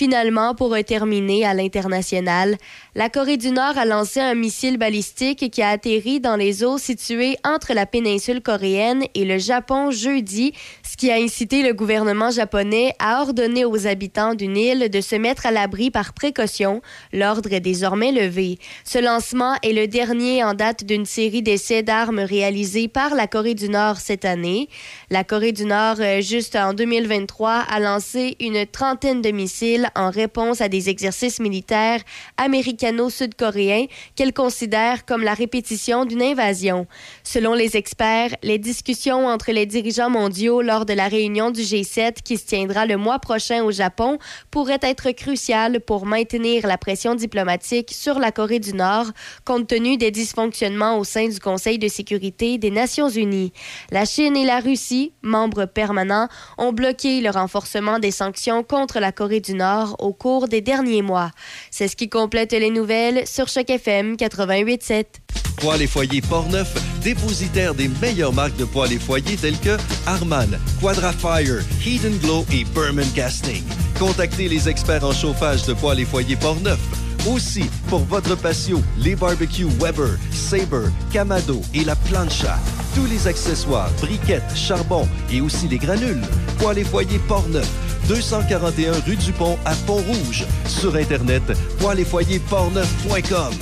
Finalement, pour terminer à l'international, la Corée du Nord a lancé un missile balistique qui a atterri dans les eaux situées entre la péninsule coréenne et le Japon jeudi, ce qui a incité le gouvernement japonais à ordonner aux habitants d'une île de se mettre à l'abri par précaution. L'ordre est désormais levé. Ce lancement est le dernier en date d'une série d'essais d'armes réalisés par la Corée du Nord cette année. La Corée du Nord, euh, juste en 2023, a lancé une trentaine de missiles en réponse à des exercices militaires américano-sud-coréens qu'elle considère comme la répétition d'une invasion. Selon les experts, les discussions entre les dirigeants mondiaux lors de la réunion du G7 qui se tiendra le mois prochain au Japon pourraient être cruciales pour maintenir la pression diplomatique sur la Corée du Nord compte tenu des dysfonctionnements au sein du Conseil de sécurité des Nations unies. La Chine et la Russie, membres permanents, ont bloqué le renforcement des sanctions contre la Corée du Nord au cours des derniers mois. C'est ce qui complète les nouvelles sur Choc FM 88.7. Poêles et foyers Portneuf, dépositaire des meilleures marques de poêles et foyers telles que Harman, Quadrafire, Heat Glow et Berman Casting. Contactez les experts en chauffage de poêles et foyers Portneuf Aussi, pour votre patio, les barbecues Weber, Sabre, Camado et la plancha. Tous les accessoires, briquettes, charbon et aussi les granules. Poêle et foyer Portneuf. 241 rue du Pont à Pont-Rouge. Sur Internet, poêle-et-foyer-portneuf.com.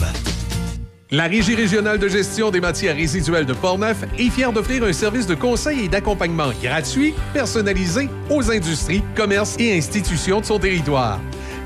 La Régie régionale de gestion des matières résiduelles de Portneuf est fière d'offrir un service de conseil et d'accompagnement gratuit, personnalisé aux industries, commerces et institutions de son territoire.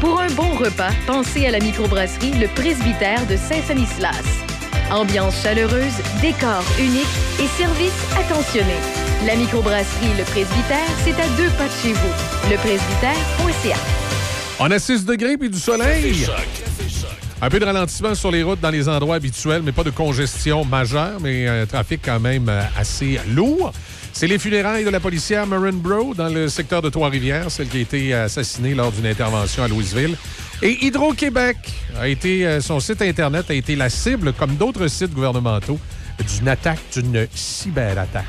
pour un bon repas, pensez à la microbrasserie Le Presbytère de Saint-Sanislas. Ambiance chaleureuse, décor unique et service attentionné. La microbrasserie Le Presbytère, c'est à deux pas de chez vous. Lepresbytère.ca. On a 6 degrés puis du soleil. Un peu de ralentissement sur les routes dans les endroits habituels, mais pas de congestion majeure, mais un trafic quand même euh, assez lourd. C'est les funérailles de la policière Marin Bro dans le secteur de Trois-Rivières, celle qui a été assassinée lors d'une intervention à Louisville. Et Hydro-Québec a été, euh, son site Internet a été la cible, comme d'autres sites gouvernementaux, d'une attaque, d'une cyberattaque.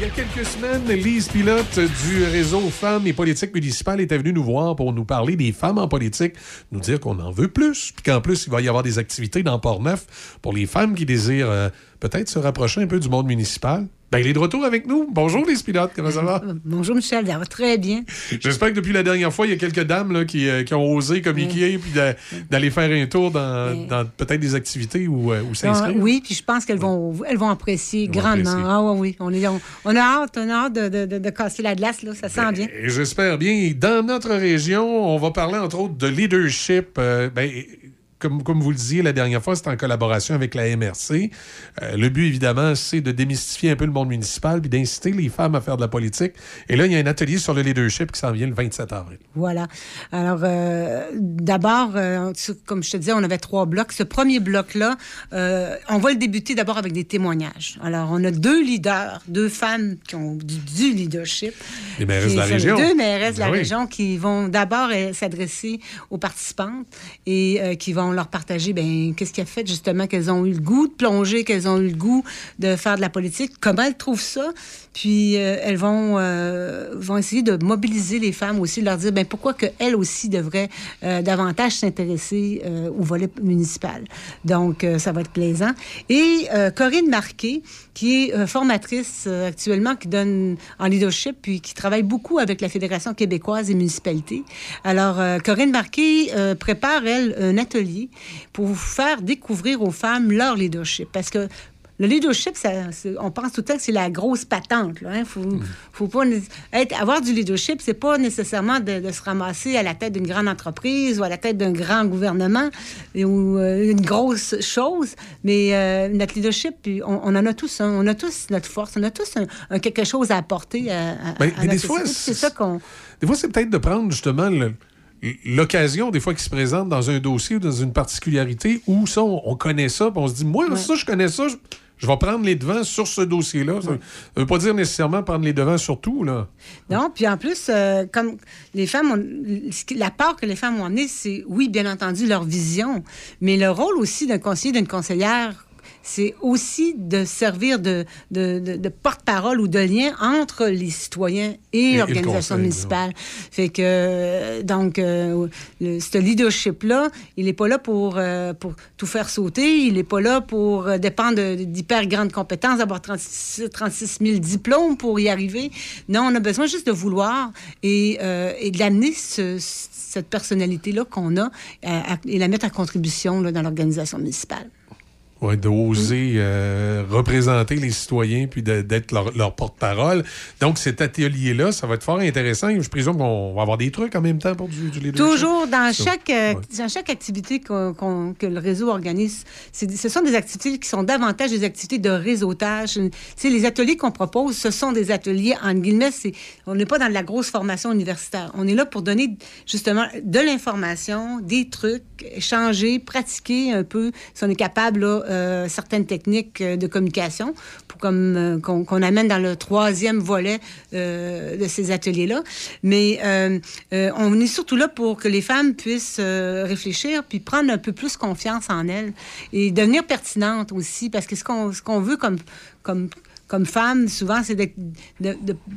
Il y a quelques semaines, Lise Pilote du réseau Femmes et Politique municipale était venue nous voir pour nous parler des femmes en politique, nous dire qu'on en veut plus, puis qu'en plus, il va y avoir des activités dans Port-Neuf pour les femmes qui désirent euh, peut-être se rapprocher un peu du monde municipal. Ben, il est de retour avec nous. Bonjour, Lise Pilote, comment ça va? Bonjour, Michel, ça va très bien. J'espère que depuis la dernière fois, il y a quelques dames là, qui, euh, qui ont osé communiquer puis d'aller faire un tour dans, dans peut-être des activités ou, euh, ou s'inscrire. Ah, oui, puis je pense qu'elles vont, elles vont apprécier grandement. apprécier. Ah oui, oui. On, est, on, on a hâte, on a hâte de, de- de- de casser la glace, là. Ça sent bien. Et J'espère bien. Dans notre région, on va parler entre autres de leadership. Euh, ben, comme, comme vous le disiez la dernière fois, c'est en collaboration avec la MRC. Euh, le but, évidemment, c'est de démystifier un peu le monde municipal puis d'inciter les femmes à faire de la politique. Et là, il y a un atelier sur le leadership qui s'en vient le 27 avril. Voilà. Alors, euh, d'abord, euh, comme je te disais, on avait trois blocs. Ce premier bloc-là, on va le débuter d'abord avec des témoignages. Alors, on a deux leaders, deux femmes qui ont du, du leadership. Les mairesses Qui de la région. Deux mairesses de la Ben oui. région qui vont d'abord s'adresser aux participantes et qui vont leur partager ben, qu'est-ce qui a fait justement qu'elles ont eu le goût de plonger, qu'elles ont eu le goût de faire de la politique, comment elles trouvent ça? Puis euh, elles vont, euh, vont essayer de mobiliser les femmes aussi, de leur dire ben, pourquoi qu'elles aussi devraient euh, davantage s'intéresser au volet municipal. Donc, ça va être plaisant. Et Corinne Marquet, qui est formatrice actuellement, qui donne en leadership, puis qui travaille beaucoup avec la Fédération québécoise des municipalités. Alors, Corinne Marquet prépare, elle, un atelier pour vous faire découvrir aux femmes leur leadership. Parce que le leadership, ça, on pense tout le temps que c'est la grosse patente. Il faut, faut pas né- être, avoir du leadership, c'est pas nécessairement de, de se ramasser à la tête d'une grande entreprise ou à la tête d'un grand gouvernement ou euh, une grosse chose. Mais euh, notre leadership, on, on en a tous, un. on a tous notre force, on a tous un, un quelque chose à apporter à, à- à mais notre des c'est ça qu'on Des fois, c'est peut-être de prendre justement le- l'occasion, des fois, qui se présente dans un dossier ou dans une particularité où ça, on, on connaît ça, puis on se dit, moi, ça, je connais ça, je, je vais prendre les devants sur ce dossier-là. Ça ne veut pas dire nécessairement prendre les devants sur tout, là. Non, puis en plus, euh, comme les femmes, ont, la part que les femmes ont amenée, c'est, oui, bien entendu, leur vision, mais le rôle aussi d'un conseiller, d'une conseillère, c'est aussi de servir de, de, de- de porte-parole ou de lien entre les citoyens Et- l'organisation municipale. Fait que, euh, donc, euh, le, ce leadership-là, il n'est pas là pour, euh, pour tout faire sauter, il n'est pas là pour dépendre d'hyper grandes compétences, d'avoir 36, 36 000 diplômes pour y arriver. Non, on a besoin juste de vouloir et, euh, et de l'amener, ce- cette personnalité-là qu'on a, à- à- et la mettre à contribution là, dans l'organisation municipale. Ouais, d'oser euh, représenter les citoyens puis d'être leur, leur porte-parole. Donc, cet atelier-là, ça va être fort intéressant. Je présume qu'on va avoir des trucs en même temps pour du, du leadership. Toujours dans chaque, euh, Ouais. dans chaque activité qu'on- que le réseau organise, c'est- ce sont des activités qui sont davantage des activités de réseautage. Sais, les ateliers qu'on propose, ce sont des ateliers, en guillemets, c'est- on n'est pas dans de la grosse formation universitaire. On est là pour donner justement de l'information, des trucs, échanger, pratiquer un peu, si on est capable, là, euh, certaines techniques euh, de communication pour comme euh, qu'on amène dans le troisième volet de ces ateliers-là. Mais on est surtout là pour que les femmes puissent réfléchir puis prendre un peu plus confiance en elles et devenir pertinentes aussi parce que ce qu'on ce qu'on veut comme comme comme femme, souvent, c'est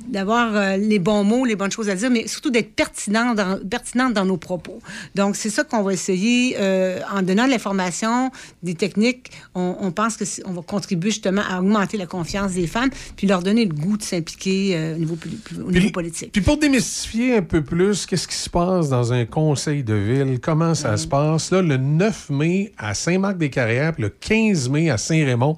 d'avoir euh, les bons mots, les bonnes choses à dire, mais surtout d'être pertinente dans, pertinente dans nos propos. Donc, c'est ça qu'on va essayer euh, en donnant de l'information, des techniques. On, on pense que c'est- on va contribuer justement à augmenter la confiance des femmes, puis leur donner le goût de s'impliquer euh, au niveau, poli- au niveau politique. Puis pour démystifier un peu plus, qu'est-ce qui se passe dans un conseil de ville? Comment ça se passe? Là, le 9 mai à Saint-Marc-des-Carrières, puis le 15 mai à Saint-Raymond,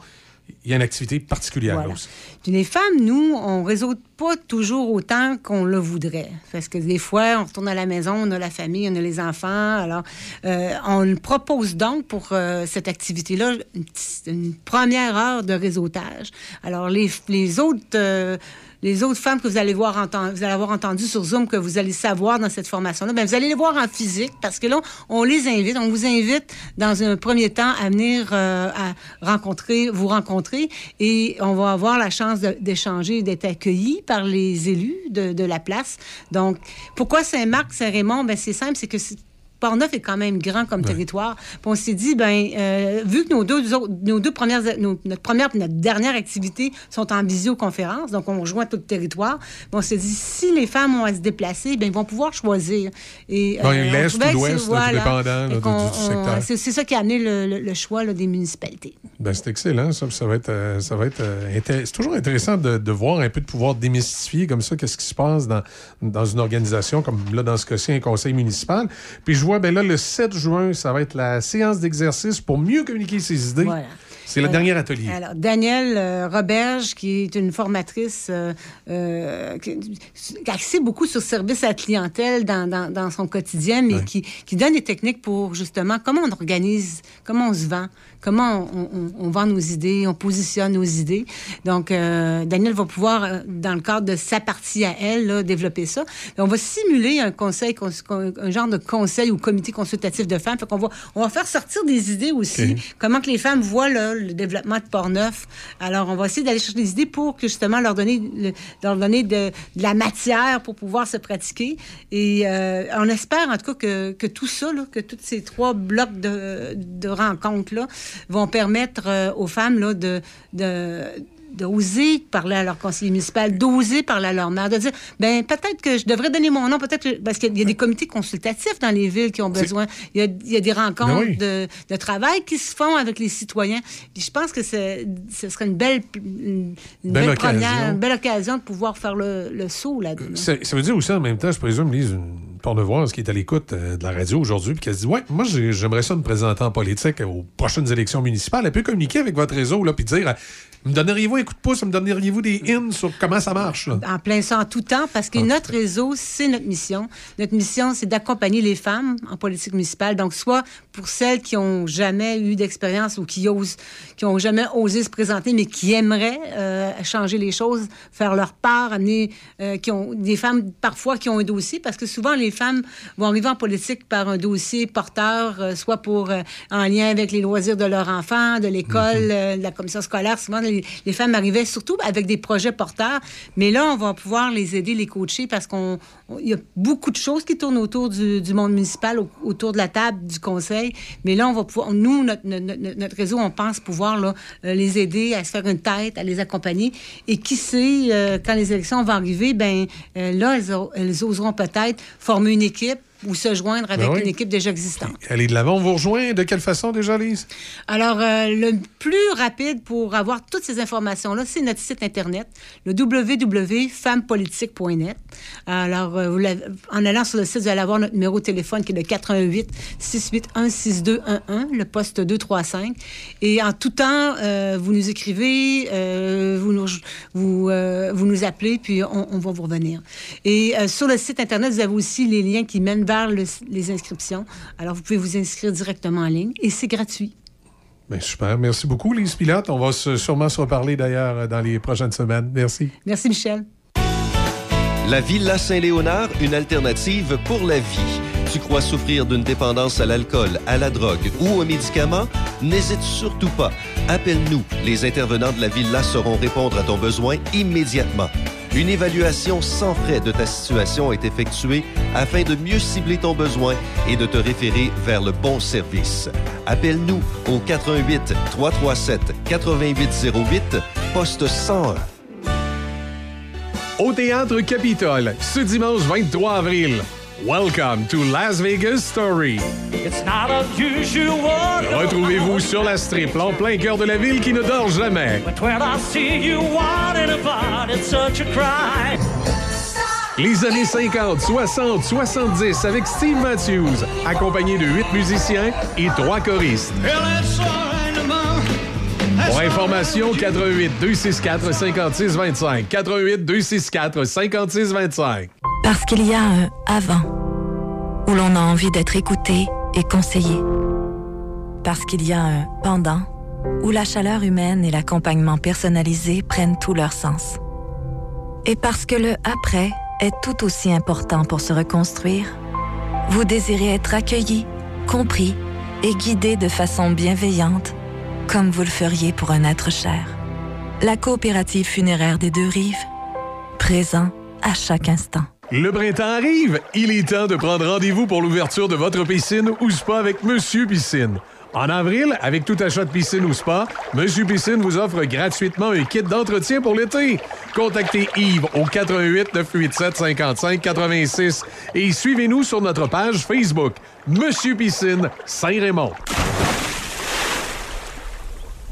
il y a une activité particulière Voilà. là aussi. Puis les femmes, nous, on réseaute pas toujours autant qu'on le voudrait. Parce que des fois, on retourne à la maison, on a la famille, on a les enfants. Alors, euh, on propose donc pour euh, cette activité-là une première heure de réseautage. Alors, les, les autres... euh, les autres femmes que vous allez voir vous allez avoir entendues sur Zoom, que vous allez savoir dans cette formation-là, ben, vous allez les voir en physique parce que là, on les invite. On vous invite dans un premier temps à venir euh, à rencontrer, vous rencontrer et on va avoir la chance d'échanger, d'être accueillis par les élus de, de la place. Donc, pourquoi Saint-Marc, Saint-Raymond? Ben, c'est simple, c'est que c'est- Portneuf est quand même grand comme territoire. Puis on s'est dit, ben, euh, vu que nos deux, nos deux premières, nos- notre première et notre dernière activité sont en visioconférence, donc on rejoint tout le territoire, ben, on s'est dit, si les femmes ont à se déplacer, ben, ils vont pouvoir choisir. Et, Bon, on l'Est ou l'Ouest, c'est- là, tout dépendant, C'est ça qui a amené le, le- le choix là, des municipalités. Ben, c'est excellent, ça. Ça va être, euh, ça va être euh, C'est toujours intéressant de, de voir un peu, de pouvoir démystifier comme ça, qu'est-ce qui se passe dans, dans une organisation, comme là, dans ce cas-ci, un conseil municipal. Puis je vois, ben là, le 7 juin, ça va être la séance d'exercice pour mieux communiquer ses idées. C'est le dernier atelier. Alors, Danielle euh, Roberge, qui est une formatrice euh, euh, qui, qui axée beaucoup sur service à la clientèle dans, dans, dans son quotidien, mais qui, qui donne des techniques pour justement comment on organise, comment on se vend, comment on, on- on vend nos idées, on positionne nos idées. Donc, Danielle va pouvoir, dans le cadre de sa partie à elle, là, développer ça. Et on va simuler un conseil, cons- con- un genre de conseil ou comité consultatif de femmes. Fait qu'on va, on va faire sortir des idées aussi. Comment que les femmes voient là, le développement de Port-Neuf. Alors, on va essayer d'aller chercher des idées pour que justement leur donner, le- leur donner de, la matière pour pouvoir se pratiquer. Et euh, on espère en tout cas que, que tout ça, que tous ces trois blocs de, rencontres-là vont permettre euh, aux femmes là, de d'oser parler à leur conseiller municipal, d'oser parler à leur maire, de dire, ben peut-être que je devrais donner mon nom, peut-être que- parce qu'il y a des comités consultatifs dans les villes qui ont besoin. Il y a, il y a des rencontres Ben oui. de, de travail qui se font avec les citoyens. Puis je pense que ce serait une belle, une, une Belle première, une belle occasion de pouvoir faire le, le saut là-dedans. Ça, ça veut dire aussi en même temps, je présume, Lise, une pornevoise qui est à l'écoute euh, de la radio aujourd'hui, puis qui se dit Ouais, moi, j'ai- j'aimerais ça me présenter en politique aux prochaines élections municipales. Elle peut communiquer avec votre réseau, là, puis dire euh, Me donneriez-vous un coup de pouce, me donneriez-vous des ins sur comment ça marche, là? en plein ça en tout temps parce que notre réseau, c'est notre mission. Notre mission, c'est d'accompagner les femmes en politique municipale. Donc, soit pour celles qui ont jamais eu d'expérience ou qui osent, qui ont jamais osé se présenter, mais qui aimeraient euh, changer les choses, faire leur part, amener, euh, qui ont des femmes parfois qui ont un dossier, parce que souvent les femmes vont arriver en politique par un dossier porteur, euh, soit pour en lien avec les loisirs de leur enfant, de l'école, euh, de la commission scolaire. Souvent, les, les femmes arrivaient surtout avec des projets porteurs, mais là, on va pouvoir les aider, les coacher, parce qu'on on- il y a beaucoup de choses qui tournent autour du, monde municipal, au- autour de la table du conseil. Mais là, on va pouvoir, nous, notre, réseau, on pense pouvoir euh, les aider à se faire une tête, à les accompagner. Et qui sait, euh, quand les élections vont arriver, ben euh, là, elles oseront peut-être former une équipe ou se joindre avec Ben oui. une équipe déjà existante. Allez de l'avant. On vous rejoint de quelle façon déjà, Lise? Alors, euh, le plus rapide pour avoir toutes ces informations-là, c'est notre site Internet, le www.femmepolitique.net. Alors, euh, vous en allant sur le site, vous allez avoir notre numéro de téléphone qui est le 88 681 6211, le poste 235. Et en tout temps, euh, vous nous écrivez, vous, nous, vous, vous nous appelez, puis on, on va vous revenir. Et sur le site Internet, vous avez aussi les liens qui mènent vers le- les inscriptions. Alors, vous pouvez vous inscrire directement en ligne et c'est gratuit. Ben, super. Merci beaucoup, Lise Pilote. On va se- sûrement se reparler d'ailleurs dans les prochaines semaines. Merci. Merci, Michel. La Villa Saint-Léonard, une alternative pour la vie. Tu crois souffrir d'une dépendance à l'alcool, à la drogue ou aux médicaments? N'hésite surtout pas. Appelle-nous. Les intervenants de la Villa sauront répondre à ton besoin immédiatement. Une évaluation sans frais de ta situation est effectuée afin de mieux cibler ton besoin et de te référer vers le bon service. Appelle-nous au 88 337 8808 poste 101. Au Théâtre Capitole, ce dimanche 23 avril. Welcome to Las Vegas Story. It's not unusual. Retrouvez-vous sur la strip, en plein cœur de la ville qui ne dort jamais. Les années 50, 60, 70 avec Steve Matthews, accompagné de huit musiciens et trois choristes. Pour information, 88 264 56 25. 88 264 56 25. Parce qu'il y a un avant où l'on a envie d'être écouté et conseillé. Parce qu'il y a un pendant où la chaleur humaine et l'accompagnement personnalisé prennent tout leur sens. Et parce que le après est tout aussi important pour se reconstruire, vous désirez être accueilli, compris et guidé de façon bienveillante, comme vous le feriez pour un être cher. La coopérative funéraire des deux rives, présent à chaque instant. Le printemps arrive. Il est temps de prendre rendez-vous pour l'ouverture de votre piscine ou spa avec Monsieur Piscine. En avril, avec tout achat de piscine ou spa, Monsieur Piscine vous offre gratuitement un kit d'entretien pour l'été. Contactez Yves au 88 987 55 86 et suivez-nous sur notre page Facebook Monsieur Piscine Saint-Raymond.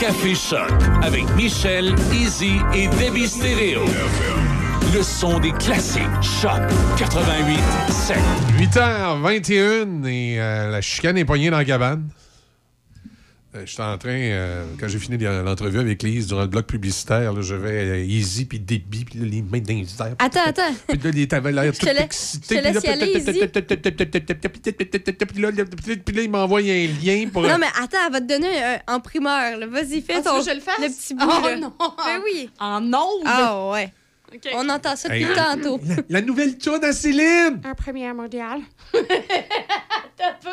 Café Choc avec Michel, Easy et Debbie Stereo. Le son des classiques. Choc 88 7. 8h21 et euh, la chicane est poignée dans la cabane. Euh, J'étais en train, euh, quand j'ai fini l'entrevue avec Lise durant le bloc publicitaire, là, je vais euh, easy puis débit, puis là, les mains dans les airs. Attends, attends. Puis là, l'air Je tout excité. je te laisse puis là, il m'envoie un lien pour... Non, mais attends, elle va te donner un, en primeur. Vas-y, fais Ah, ton je le fasse? petit bout. Oh, non. Ben oui. En ondes? Ah ouais. On entend ça depuis Hey. tantôt. La, la nouvelle tourne à Céline! Un première mondiale. T'as peu.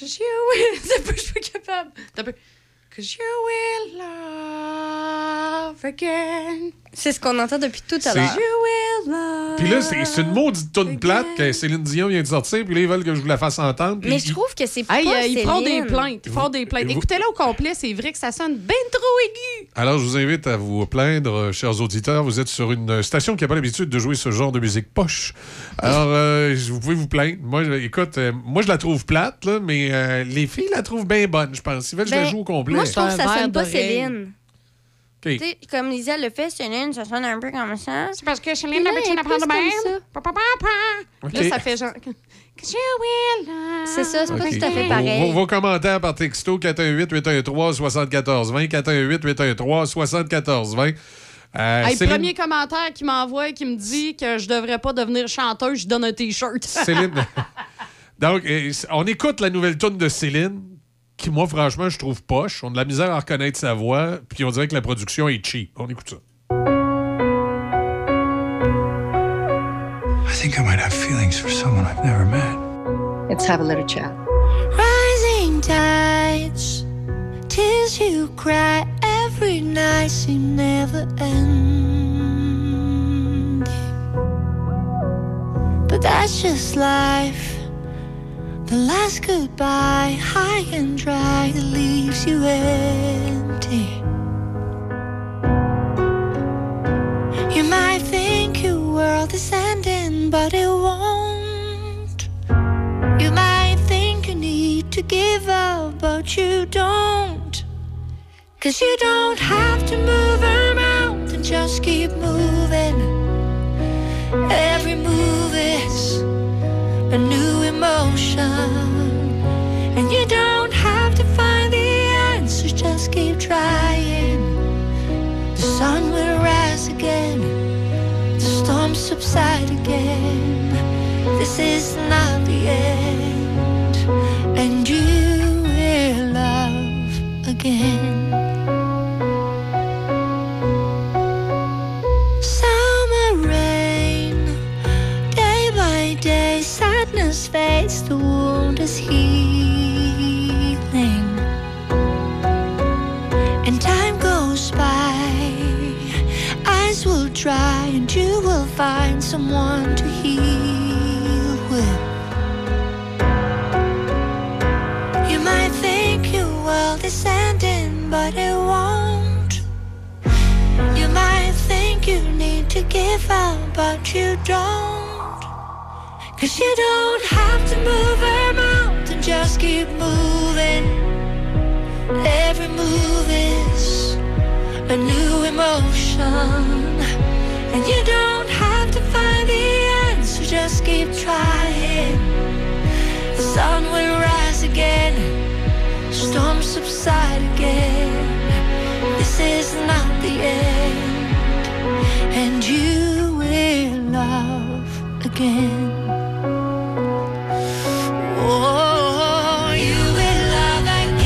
Cause you will. T'as peu, je suis pas capable. T'as peu. Cause you will love again. C'est ce qu'on entend depuis tout à l'heure. Puis là, c'est c'est une maudite tourne plate que Céline Dion vient de sortir, puis là, ils veulent que je vous la fasse entendre. Mais je trouve que c'est Hey, pas euh, ils feront des Céline. plaintes. Ils feront des plaintes. vous- Écoutez-la au complet, c'est vrai que ça sonne bien trop aigu. Alors, je vous invite à vous plaindre, euh, chers auditeurs. Vous êtes sur une station qui n'a pas l'habitude de jouer ce genre de musique poche. Alors, euh, vous pouvez vous plaindre. Moi, je- écoute, euh, moi, je la trouve plate, là, mais euh, les filles la trouvent bien bonne, je pense. Ils veulent que je la Ben, joue au complet. Moi, je trouve que ça sonne pas d'oreille. Céline. Tu sais, comme Lisa le fait, Céline, ça sonne un peu comme ça. C'est parce que Céline, est elle prend de même. comme ça. Pa, pa, pa, pa. OK. Là, ça fait genre. C'est ça, c'est pas tout à fait pareil. Vos, vos commentaires par texto 418-813-7420, 418-813-7420. Euh, Hey, Céline- premier commentaire qui m'envoie qui me dit que je devrais pas devenir chanteuse, je donne un T-shirt. Céline. Donc, euh, on écoute la nouvelle tune de Céline, qui, moi, franchement, je trouve poche. On a de la misère à reconnaître sa voix, puis on dirait que la production est cheap. On écoute ça. I think I might have feelings for someone I've never met. Let's have a little chat. Rising tides, tears you cry every night seem never end. But that's just life. The last goodbye, high and dry, leaves you empty. You might think your world is ending, but it won't. You might think you need to give up, but you don't. Cause you don't have to move a mountain, just keep moving. Every move is a new emotion. And you don't have to find the answers, just keep trying. The sun will rise again, the storms subside again. This is not the end, and you will love again. Fades, the wound is healing. And time goes by, eyes will dry, and you will find someone to heal with. You might think your world is ending, but it won't. You might think you need to give up, but you don't. Cause you don't have to move a mountain, just keep moving. Every move is a new emotion. And you don't have to find the answer, just keep trying. The sun will rise again, storms subside again. This is not the end, and you will love again. Oh, you will love again,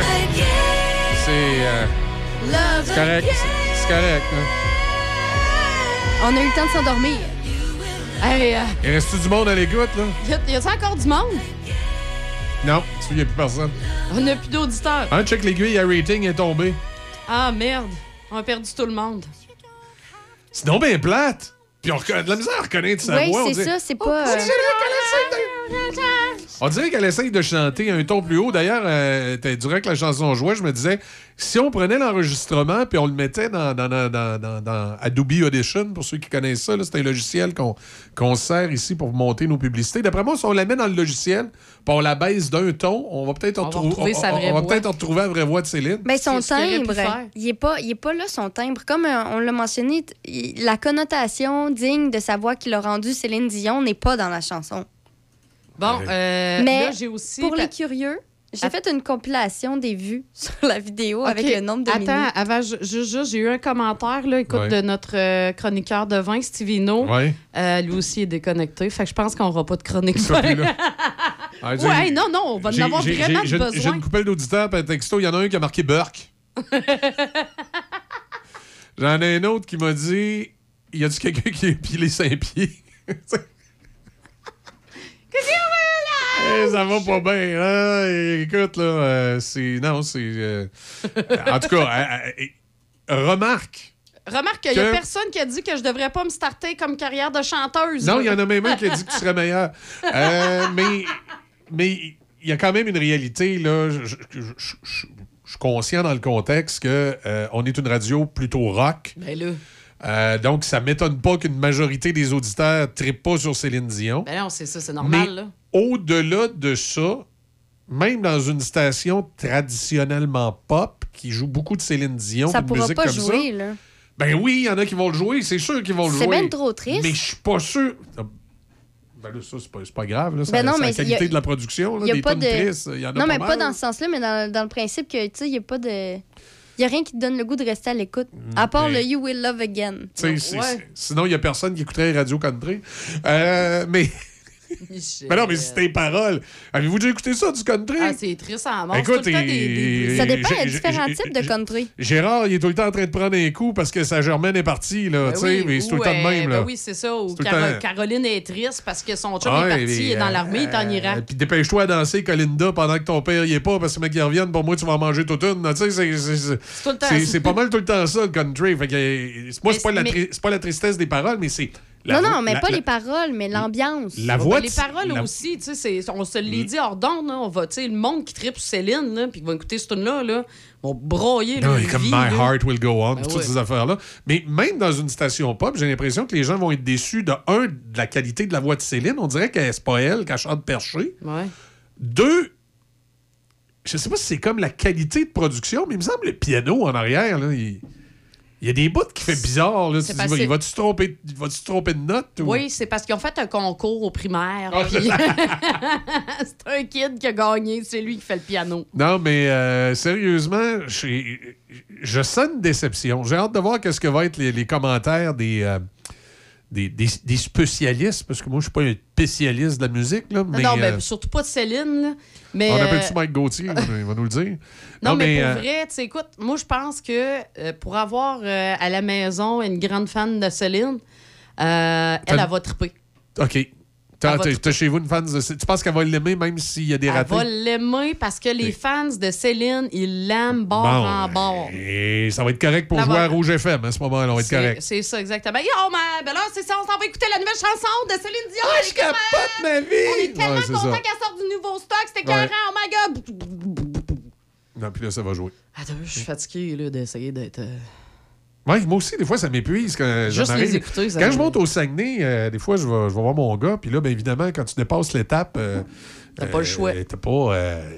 again. C'est euh, Love c'est correct. C'est c'est correct. hein. On a eu le temps de s'endormir. Hey, euh, Il reste du monde à l'écoute, là? y a-t-il encore du monde? Non, il n'y a plus personne. On n'a plus d'auditeurs. Un check l'aiguille, à rating est tombé. Ah, merde. On a perdu tout le monde. Sinon, bien plate. Puis on reconnaît- de la misère à reconnaître sa Oui, voix. on c'est dirait- ça, c'est pas. On euh, dirait On dirait qu'elle essaye de chanter un ton plus haut. D'ailleurs, euh, durant que la chanson jouait, je me disais, si on prenait l'enregistrement puis on le mettait dans, dans, dans, dans- dans- dans Adobe Audition, pour ceux qui connaissent ça, là, c'est un logiciel qu'on qu'on sert ici pour monter nos publicités. D'après moi, si on la met dans le logiciel, puis on la baisse d'un ton, on va peut-être On retrouver sa on- vraie on va peut-être retrouver la vraie voix de Céline. Ben, son timbre, il est pas, il est pas là, son timbre. Comme euh, on l'a mentionné, la connotation digne de sa voix qui l'a rendu Céline Dion n'est pas dans la chanson. Bon, euh, Mais là, j'ai aussi. pour les curieux, j'ai Att- fait une compilation des vues sur la vidéo avec le nombre de Attends, minutes. avant, ju- juste, j'ai eu un commentaire, là, écoute, Ouais. de notre euh, chroniqueur de vin, Stevino. Ouais. Euh, lui aussi est déconnecté. Fait que je pense qu'on n'aura pas de chronique. Ah, j'ai- ouais, non, non, on va en j'ai- avoir j'ai- vraiment j'ai- j'ai- J'ai besoin. une coupelle d'auditeurs par texto. Il y en a un qui a marqué Burke. J'en ai un autre qui m'a dit Y a-tu quelqu'un qui a pilé Saint-Pied Eh, ça va pas bien. Écoute, là, euh, c'est. Non, c'est. euh, en tout cas, euh, euh, remarque. Remarque qu'il n'y a Que- personne qui a dit que je devrais pas me starter comme carrière de chanteuse. Non, il y en a même un qui a dit que tu serais meilleur. Euh, mais mais il y a quand même une réalité, là. Je, je- je- je- je- je suis conscient dans le contexte que euh, on est une radio plutôt rock. Ben là. Euh, donc, ça m'étonne pas qu'une majorité des auditeurs ne pas sur Céline Dion. Ben non, c'est ça, c'est normal, Mais là. au-delà de ça, même dans une station traditionnellement pop, qui jouent beaucoup de Céline Dion, Ça pourra musique pas comme jouer, ça. là. Ben oui, il y en a qui vont le jouer, c'est sûr qu'ils vont le jouer. C'est bien trop triste. Mais je suis pas sûr. Ben là, ça, c'est pas, pas grave. Là, Ben non, mais la qualité a- de la production. Là, Il y a des pas de. tristes, il y en a non, mais mal. pas dans ce sens-là, mais dans, dans le principe que, tu sais, il n'y a pas de. Il n'y a rien qui te donne le goût de rester à l'écoute, à part mais- le You Will Love Again. Sinon, il n'y a personne qui écouterait Radio Country. Euh, mais. mais non, mais c'est tes paroles. Avez-vous déjà écouté ça, du country? Ah, c'est triste à mort. Écoute, tout le temps des- des- Ça dépend, il y a différents types de country. Gérard, il est tout le temps en train de prendre un coup parce que sa germaine est partie, là, Ben tu sais, oui, mais c'est tout le temps de euh, même, ben là. oui, c'est ça. Ou C'est tout le Caro- temps- Caroline est triste parce que son chum Ouais, est parti, il est dans euh, l'armée, il est en Irak. Euh, Puis dépêche-toi à danser, Colinda, pendant que ton père y est pas, parce que mec, il revienne, pour moi, tu vas en manger toute une. Tu sais, c'est- pas mal tout le temps ça, le country. Fait que, euh, moi, c'est pas, la mais- tri- c'est pas la tristesse des paroles, mais c'est. La non, non, mais la- pas la- les paroles, mais l'ambiance. La Ouais, voix ben, les paroles la- aussi, tu sais, c'est- on se l'est dit hors d'onde, là, on va, tu sais, le monde qui tripe sur Céline, là, puis qui va écouter ce tune-là, là, vont broyer Non, leur et comme vie, My là. Heart Will Go On, Ben toutes ouais. ces affaires-là. Mais même dans une station pop, j'ai l'impression que les gens vont être déçus de un, de la qualité de la voix de Céline. On dirait que c'est pas elle, qu'elle chante perché. Ouais. Deux, je sais pas si c'est comme la qualité de production, mais il me semble le piano en arrière, là, il, il y a des bouts qui fait bizarre. Là. Tu dis, il va-tu se tromper, se tromper de note? ou- Oui, c'est parce qu'ils ont fait un concours au primaire. Ah, puis- c'est un kid qui a gagné, c'est lui qui fait le piano. Non, mais euh, sérieusement, je sens une déception. J'ai hâte de voir qu'est-ce que vont être les, les commentaires des, euh, des, des- des spécialistes, parce que moi, je suis pas un spécialiste de la musique. Là, mais, non, mais euh, surtout pas de Céline. là. Mais, on euh, appelle-tu Mike Gauthier? il va nous le dire. Non, mais, euh, pour vrai, tu sais, écoute, moi, je pense que euh, pour avoir euh, à la maison une grande fan de Céline, euh, elle, T'as- elle va triper. OK. T'as, Elle chez vous une fan de... Tu penses qu'elle va l'aimer même s'il y a des Elle ratés? va l'aimer parce que les fans de Céline, ils l'aiment bord Bon, en bord. Et ça va être correct pour jouer va- à Rouge FM à ce moment-là. On va être correct. c'est ça, exactement. Yo, mais ben là, c'est ça, on s'en va écouter la nouvelle chanson de Céline Dion. Ah, je capote ma vie! On est tellement Ouais, ça. qu'elle sorte du nouveau stock. C'était Ouais. carré, oh my God! Non, puis là, ça va jouer. Attends, je suis fatigué d'essayer d'être. euh, Ouais, moi aussi, des fois, ça m'épuise. Quand, Juste les écouter, ça Quand je monte au Saguenay, euh, des fois, je vais, je vais voir mon gars. Puis là, bien évidemment, quand tu dépasses l'étape. euh, T'as pas le choix. T'as pas. euh,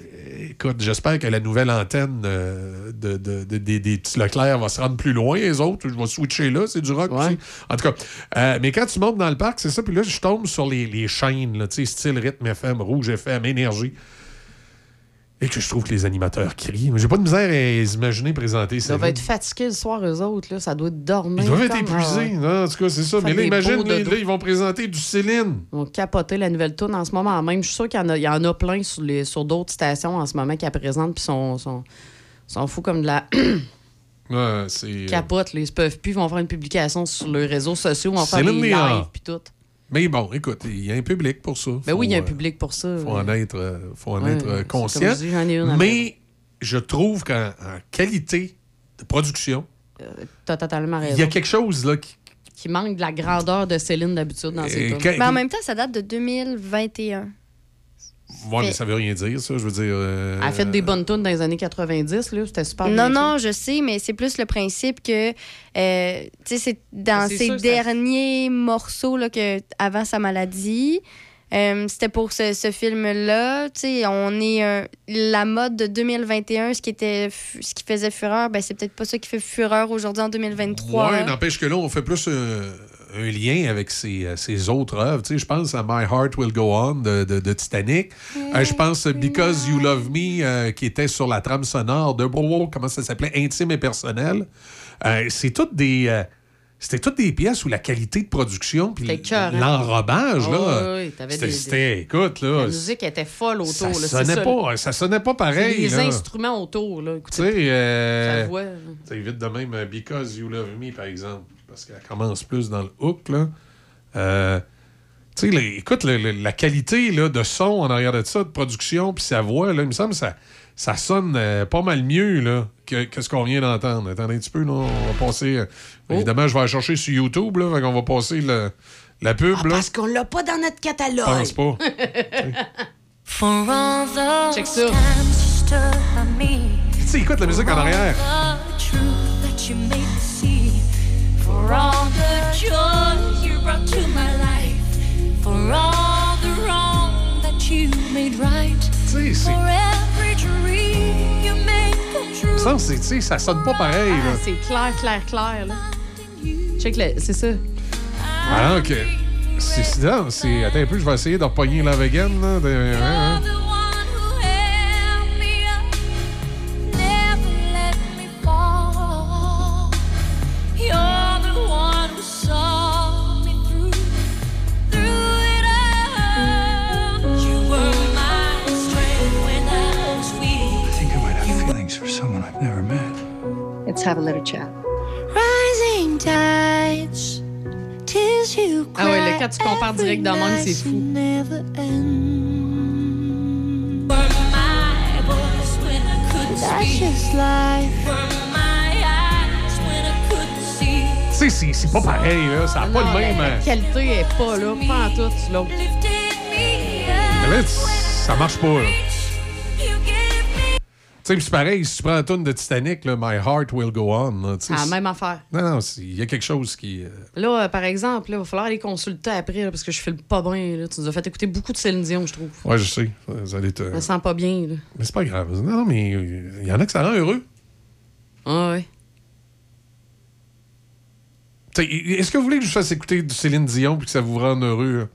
écoute, j'espère que la nouvelle antenne euh, de, de- de- des, des petits Leclerc va se rendre plus loin. Les autres, je vais switcher là. C'est du rock aussi. En tout cas, euh, mais quand tu montes dans le parc, c'est ça. Puis là, je tombe sur les, les chaînes, là, tu sais, style rythme FM, rouge FM, énergie. Et que je trouve que les animateurs crient. J'ai pas de misère à les imaginer présenter Ils ça. doivent être fatigués le soir, eux autres. Là. Ça doit être dormir. Ils doivent être épuisés. Non, en tout cas, c'est ça. Faire Mais là, imagine, là, ils vont présenter du Céline. Ils vont capoter la nouvelle tourne en ce moment même. Je suis sûr qu'il y en a, il y en a plein sur, les, sur d'autres stations en ce moment qui la présentent puis sont, sont, sont fous comme de la Ouais, c'est. capote. là. Ils se peuvent plus. Ils vont faire une publication sur leurs réseaux sociaux. Ils vont faire des lives puis tout. Mais bon, écoute, il y a un public pour ça. Ben oui, il y a un euh, public pour ça. faut en être, euh, faut en Ouais, être euh, conscient. comme je dis, j'en ai une à Mais je trouve qu'en en qualité de production, T'as totalement raison. il y a quelque chose là qui. Qui manque de la grandeur de Céline d'habitude dans ses tunes. quand- Mais en même temps, ça date de 2021. Ouais, mais ça veut rien dire, ça. Je veux dire. euh, Elle a fait des bonnes tunes dans les années 90. là. C'était super bien Non, fait. non, je sais, mais c'est plus le principe que, euh, tu sais, c'est dans ses sûr, ça- derniers morceaux là, que, avant sa maladie. euh, C'était pour ce, ce film-là. Tu sais, on est euh, la mode de 2021, ce qui était ce qui faisait fureur, ben c'est peut-être pas ça qui fait fureur aujourd'hui en 2023. Ouais, n'empêche que là, on fait plus euh, un lien avec ses, euh, ses autres œuvres. Tu sais, je pense à My Heart Will Go On de, de- de Titanic. Euh, je pense à Because You Love Me, euh, qui était sur la trame sonore de, oh, comment ça s'appelait, Intime et personnel. Euh, c'est toutes des... c'était toutes des pièces où la qualité de production puis écœurant. l'enrobage, là, oui, oui, t'avais c'était, écoute, La là, musique était folle autour. ça là, sonnait, ça, pas, ça sonnait pas pareil. les là. instruments autour. Là. Tu Écoutez, sais, euh, ça voit, là. tu sais, vite de même, Because You Love Me, par exemple, parce qu'elle commence plus dans le hook, là. Euh, tu sais, les- écoute, le- le- la qualité là, de son en arrière de ça, de production, puis sa voix, là, il me semble que ça, ça sonne euh, pas mal mieux là, que, que ce qu'on vient d'entendre. Attendez un petit peu, là, on va passer... euh, Oh. Évidemment, je vais la chercher sur YouTube, là, fait qu'on va passer le- la pub, là. Ah, Parce qu'on l'a pas dans notre catalogue. Je pense pas. Check ça. Tu sais, écoute la musique en arrière. For all the joy you brought to my life. For all the wrong that you made right. C'est- For every dream you made come true. Ça, c'est, ça sonne pas pareil. Ah, c'est clair, clair, clair. Là. Check le... C'est ça. Ah, OK. C'est, non, c'est- Attends un peu, je vais essayer de repogner Love Again. Là, de- hein, hein. Rising tides, tears you Ah ouais, le quand tu compares direct dans monde, c'est fou. never end. That's just life. Tu sais, c'est, c'est pas pareil. Là. Ça n'a pas le même. La euh, qualité est pas là, pas en tout, l'autre. Mais là, ça marche pas. là. Sais, puis c'est pareil, si tu prends la tune de Titanic, là, My Heart Will Go On. là, Ah, même affaire. Non, non, il y a quelque chose qui. euh, Là, euh, par exemple, il va falloir aller consulter après, là, parce que je file pas bien. Là. Tu nous as fait écouter beaucoup de Céline Dion, je trouve. Ouais, je sais. Vous allez te... Je me sens pas bien. Là. Mais c'est pas grave. Non, non, mais euh, il y en a que ça rend heureux. Ah ouais. Est-ce que vous voulez que je fasse écouter du Céline Dion puis que ça vous rende heureux?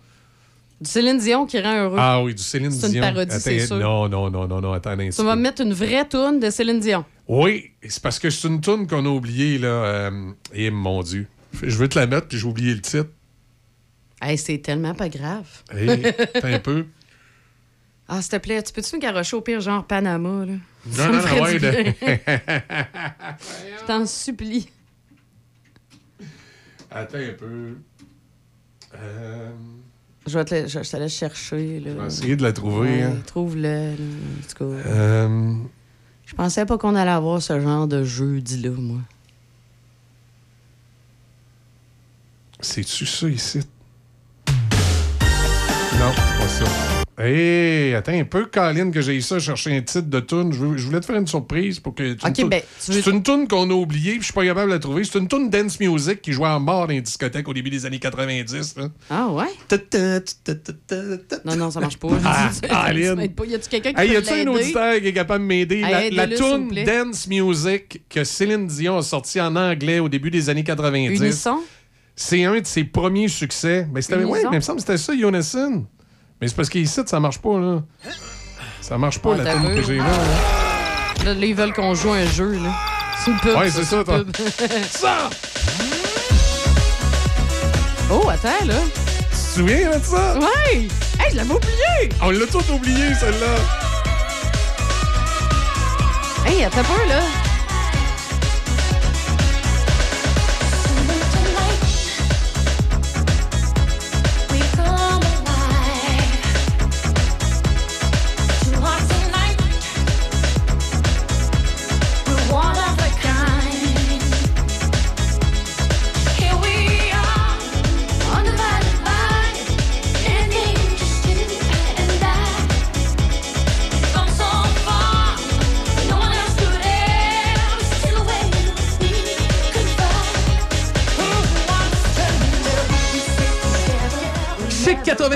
Du Céline Dion qui rend heureux. Ah oui, du Céline C'est une Dion. parodie, c'est sûr. Non, non, non, non, non, attends un Tu instant. vas me mettre une vraie toune de Céline Dion. Oui, c'est parce que c'est une tune qu'on a oubliée, là. euh, et mon Dieu. Je veux te la mettre puis j'ai oublié le titre. Hey, c'est tellement pas grave. Hey, attends un peu. Ah, s'il te plaît, tu peux-tu me garocher au pire genre Panama, là? Ça Non, me non, non, ouais, de- Je t'en supplie. Attends un peu. Euh, Je vais te, la- je, je te laisse chercher. Là. Je vais essayer de la trouver, hein. Trouve-le. euh, Je pensais pas qu'on allait avoir ce genre de jeudi-là, moi. C'est-tu ça ici? Non, c'est pas ça. Hé, attends un peu, Colin, que j'ai ça, chercher un titre de tune. Je, voulais te faire une surprise pour que tu. Ok, me- ben, tu veux- C'est une tune qu'on a oubliée, puis je suis pas capable de la trouver. C'est une tune dance music qui jouait en mort dans les discothèques au début des années 90. là. Ah ouais? Non, non, ça marche pas. Ah, Colin. Y a-tu quelqu'un qui Hey, y peut a-tu un auditeur qui est capable de m'aider? Hey, La, la tune. Dance Music que Céline Dion a sorti en anglais au début des années 90. Unisson? C'est un de ses premiers succès. Mais c'était, Unison? ouais, mais il me semble que c'était ça, Unison. Mais c'est parce qu'ici, ça marche pas, là. Ça marche pas, Ah, la tune que j'ai là. là. Là, ils veulent qu'on joue un jeu, là. C'est une pub. Ouais, c'est ça, toi. Ça! Oh, attends, là. Tu te souviens là, de ça? Ouais! Hey, je l'avais oublié! On l'a tout oublié, celle-là. Hey, attends peu, là.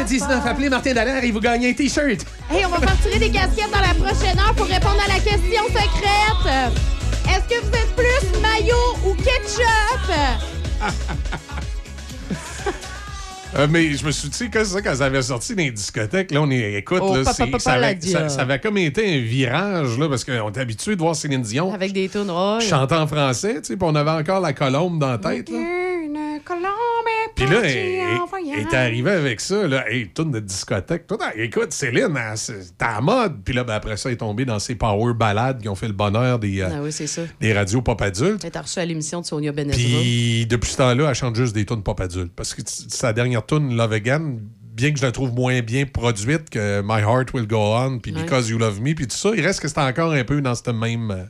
Chic 99, appelez Martin Dallaire et vous gagnez un T-shirt. Hey, on va faire tirer des casquettes dans la prochaine heure pour répondre à la question secrète. Est-ce que vous êtes plus maillot ou ketchup? Euh, mais je me suis dit, quand, ça, quand ça avait sorti dans les discothèques, là, on est, écoute, Oh, là, papa, c'est- papa, ça, avait, ça, dia. ça avait comme été un virage, là, parce qu'on était habitué de voir Céline Dion Avec des tunes. Oh, chanter en français, tu sais, puis on avait encore la colombe dans la tête, là. Une colombe est Puis là, elle, est arrivée avec ça, là. Hey, tourne de discothèque. Tout, ah, écoute, Céline, t'es à mode. Puis là, ben, après ça, elle est tombée dans ses power ballades qui ont fait le bonheur des, euh, Ah oui, c'est ça. des radios pop adultes. Elle t'a reçu à l'émission de Sonia Benezra. Puis depuis ce temps-là, elle chante juste des tunes pop adultes. Parce que sa dernière tune, Love Again, bien que je la trouve moins bien produite que My Heart Will Go On, puis Ouais. Because You Love Me, puis tout ça, il reste que c'est encore un peu dans ce même. euh,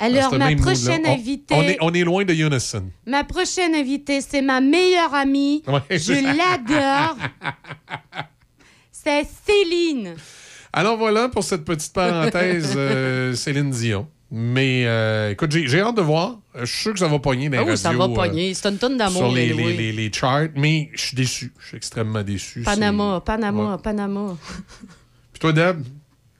Alors, ma prochaine invitée- On est, on est loin de Unison. Ma prochaine invitée, c'est ma meilleure amie. Ouais, Je l'adore. C'est Céline. Alors voilà pour cette petite parenthèse euh, Céline Dion. Mais euh, écoute, j'ai hâte de voir. Euh, Je suis sûr que ça va pogner dans Ah les oui, ça radios, va euh, pogner. C'est une tonne d'amour. sur les, les, les- les charts, mais je suis déçu. Je suis extrêmement déçu. Panama, Panama, Ouais. Panama. Puis toi, Deb?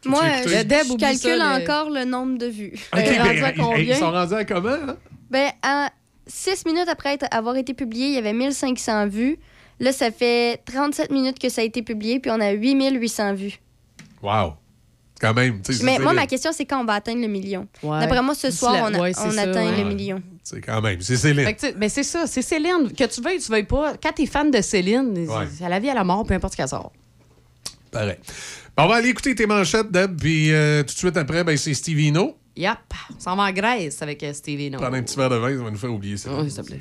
Moi, je, écouté? je calcule encore le nombre de vues. OK, Euh, ben, à ils- combien? ils sont rendus à comment? hein? Ben, à six minutes après être- avoir été publié, il y avait 1500 vues. Là, ça fait 37 minutes que ça a été publié, puis on a 8800 vues. Wow. Quand même. Mais moi, ma question, c'est quand on va atteindre le million? Ouais. D'après moi, ce soir, la- on, a- ouais, c'est on ça, atteint ouais. le million. C'est quand même. C'est Céline. Sais, ben, c'est ça, c'est Céline. Que tu veuilles, tu veuilles pas. Quand t'es fan de Céline, Ouais. c'est à la vie, à la mort, peu importe ce qu'elle sort. Pareil. Bon, on va aller écouter tes manchettes, Deb, puis euh, tout de suite après, ben, c'est Stevino. Yep. On s'en va en Grèce avec euh, Stevie No. Prendre un petit verre de vin, ça va nous faire oublier ça. Oui, s'il te plaît.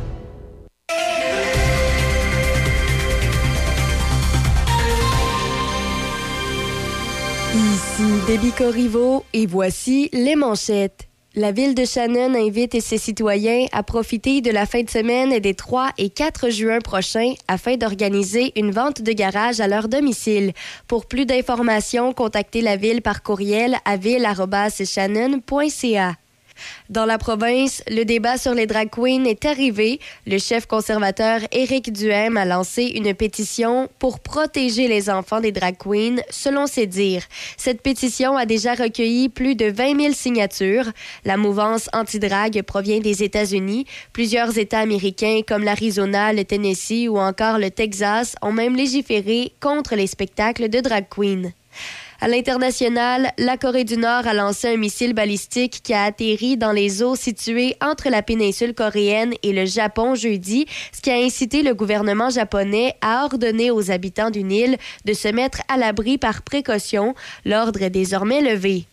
Déby Corriveau et voici les manchettes. La ville de Shannon invite ses citoyens à profiter de la fin de semaine des 3 et 4 juin prochains afin d'organiser une vente de garage à leur domicile. Pour plus d'informations, contactez la ville par courriel à ville.shannon.ca. Dans la province, le débat sur les drag queens est arrivé. Le chef conservateur Éric Duhem a lancé une pétition pour protéger les enfants des drag queens, selon ses dires. Cette pétition a déjà recueilli plus de 20 000 signatures. La mouvance anti-drag provient des États-Unis. Plusieurs États américains comme l'Arizona, le Tennessee ou encore le Texas ont même légiféré contre les spectacles de drag queens. À l'international, la Corée du Nord a lancé un missile balistique qui a atterri dans les eaux situées entre la péninsule coréenne et le Japon jeudi, ce qui a incité le gouvernement japonais à ordonner aux habitants d'une île de se mettre à l'abri par précaution. L'ordre est désormais levé.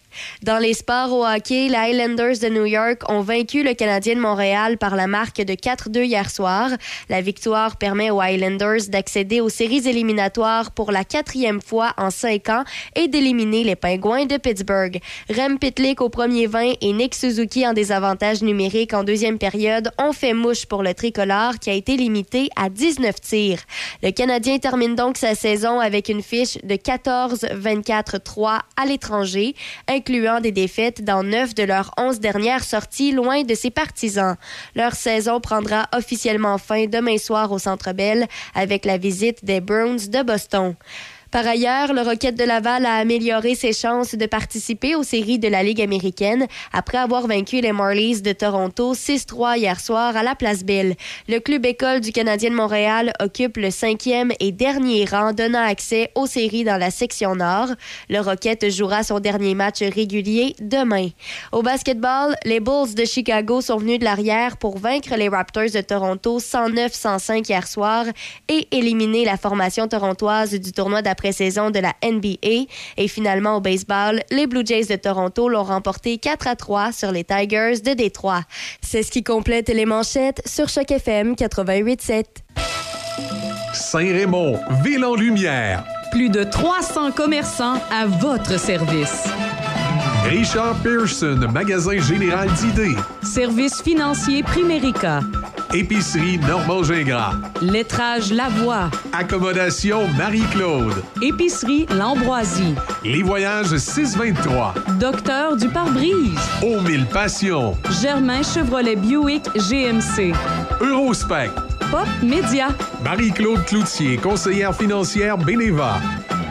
Dans les sports au hockey, les Highlanders de New York ont vaincu le Canadien de Montréal par la marque de 4-2 hier soir. La victoire permet aux Highlanders d'accéder aux séries éliminatoires pour la quatrième fois en cinq ans et d'éliminer les Pingouins de Pittsburgh. Rem Pitlick au premier 20 et Nick Suzuki en désavantage numérique en deuxième période ont fait mouche pour le tricolore qui a été limité à 19 tirs. Le Canadien termine donc sa saison avec une fiche de 14-24-3 à l'étranger, incluant des défaites dans neuf de leurs onze dernières sorties loin de ses partisans. Leur saison prendra officiellement fin demain soir au Centre Bell avec la visite des Bruins de Boston. Par ailleurs, le Rocket de Laval a amélioré ses chances de participer aux séries de la Ligue américaine après avoir vaincu les Marlies de Toronto 6-3 hier soir à la Place Belle. Le club école du Canadien de Montréal occupe le cinquième et dernier rang, donnant accès aux séries dans la section nord. Le Rocket jouera son dernier match régulier demain. Au basketball, les Bulls de Chicago sont venus de l'arrière pour vaincre les Raptors de Toronto 109-105 hier soir et éliminer la formation torontoise du tournoi d'après-saison de la NBA. Et finalement, au baseball, les Blue Jays de Toronto l'ont remporté 4 à 3 sur les Tigers de Détroit. C'est ce qui complète les manchettes sur Choc FM 88.7. Saint-Raymond, ville en lumière. Plus de 300 commerçants à votre service. Richard Pearson, magasin général d'idées. Service financier Primérica. Épicerie Normand Gingras. Lettrage Lavoie. Accommodation Marie-Claude. Épicerie L'Ambroisie. Les voyages 623. Docteur du pare-brise. Aux mille passions. Germain Chevrolet Buick GMC. Eurospec. Pop Média. Marie-Claude Cloutier, conseillère financière Beneva.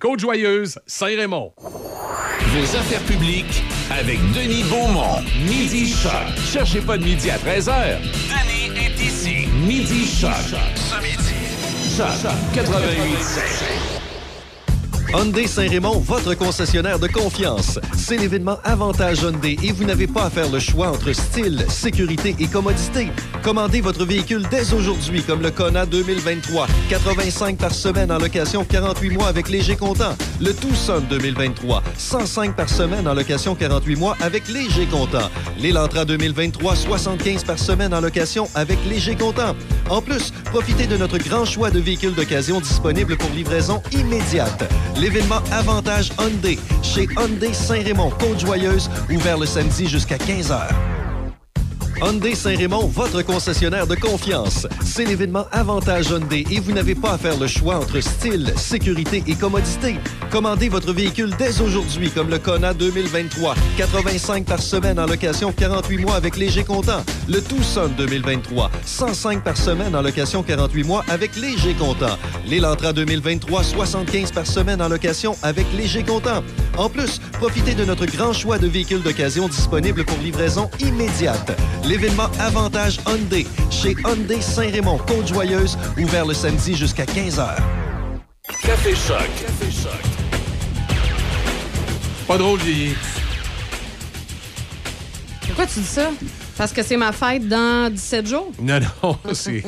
Côte-Joyeuse, Saint-Raymond. Vos affaires publiques avec Denis Beaumont. Midi Choc. Cherchez pas de midi à 13h. Denis est ici. Midi Choc. Ce midi. Choc 88 Hyundai Saint-Raymond, votre concessionnaire de confiance. C'est l'événement Avantage Hyundai et vous n'avez pas à faire le choix entre style, sécurité et commodité. Commandez votre véhicule dès aujourd'hui comme le Kona 2023. 85 par semaine en location 48 mois avec léger comptant. Le Tucson 2023. 105 par semaine en location 48 mois avec léger comptant. L'Elantra 2023. 75 par semaine en location avec léger comptant. En plus, profitez de notre grand choix de véhicules d'occasion disponibles pour livraison immédiate. L'événement Avantage Hyundai chez Hyundai Saint-Raymond, Côte-Joyeuse, ouvert le samedi jusqu'à 15h. Hyundai Saint-Raymond, votre concessionnaire de confiance. C'est l'événement Avantage Hyundai et vous n'avez pas à faire le choix entre style, sécurité et commodité. Commandez votre véhicule dès aujourd'hui comme le Kona 2023. 85 par semaine en location 48 mois avec léger comptant. Le Tucson 2023. 105 par semaine en location 48 mois avec léger comptant. L'Elantra 2023. 75 par semaine en location avec léger comptant. En plus, profitez de notre grand choix de véhicules d'occasion disponibles pour livraison immédiate. L'événement Avantage Hyundai chez Hyundai Saint-Raymond, Côte-Joyeuse, ouvert le samedi jusqu'à 15h. Café Choc. Café Choc. Pas drôle, vieillir. Pourquoi tu dis ça? Parce que c'est ma fête dans 17 jours? Non, non, c'est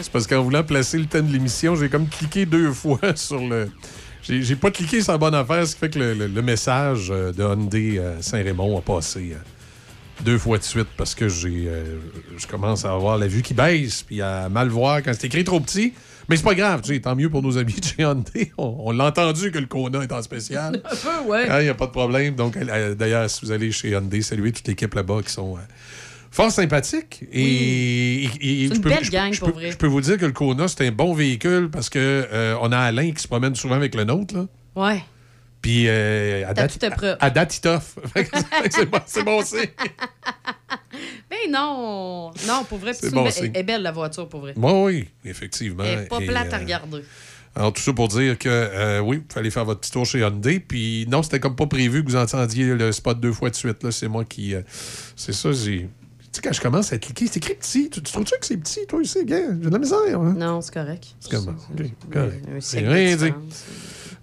c'est parce qu'en voulant placer le thème de l'émission, j'ai comme cliqué deux fois sur le. J'ai j'ai pas cliqué sur la bonne affaire, ce qui fait que le, le- le message euh, de Hyundai euh, Saint-Raymond a passé euh, deux fois de suite parce que j'ai euh, je commence à avoir la vue qui baisse puis à mal voir quand c'est écrit trop petit. Mais c'est pas grave, tu sais, tant mieux pour nos amis de chez Hyundai. On, on l'a entendu que le Kona est en spécial. Un peu, ouais. Il n'y a pas de problème. Donc, euh, d'ailleurs, si vous allez chez Hyundai, saluez toute l'équipe là-bas qui sont euh, fort sympathiques. Et, et- et- C'est je une peux- belle gang, pour peux- vrai. Je peux vous dire que le Kona, c'est un bon véhicule parce que euh, on a Alain qui se promène souvent avec le nôtre. Là. Ouais. Puis, euh, à, date, tout épreuve. à, à date, il t'offre. C'est bon, c'est bon aussi. Ben non! Non, pour vrai, C'est bon elle est belle la voiture, pour vrai. Moi, oui, effectivement. Elle est pas Et, plate à euh, regarder. Alors, tout ça pour dire que, euh, oui, il fallait faire votre petit tour chez Hyundai. Puis, non, c'était comme pas prévu que vous entendiez le spot deux fois de suite. là. C'est moi qui. euh, c'est ça, j'ai. Tu sais, quand je commence à cliquer, c'est écrit petit. Tu, tu trouves-tu que c'est petit, toi aussi, gars? J'ai de la misère, hein? Non, c'est correct. C'est correct. de rien dit.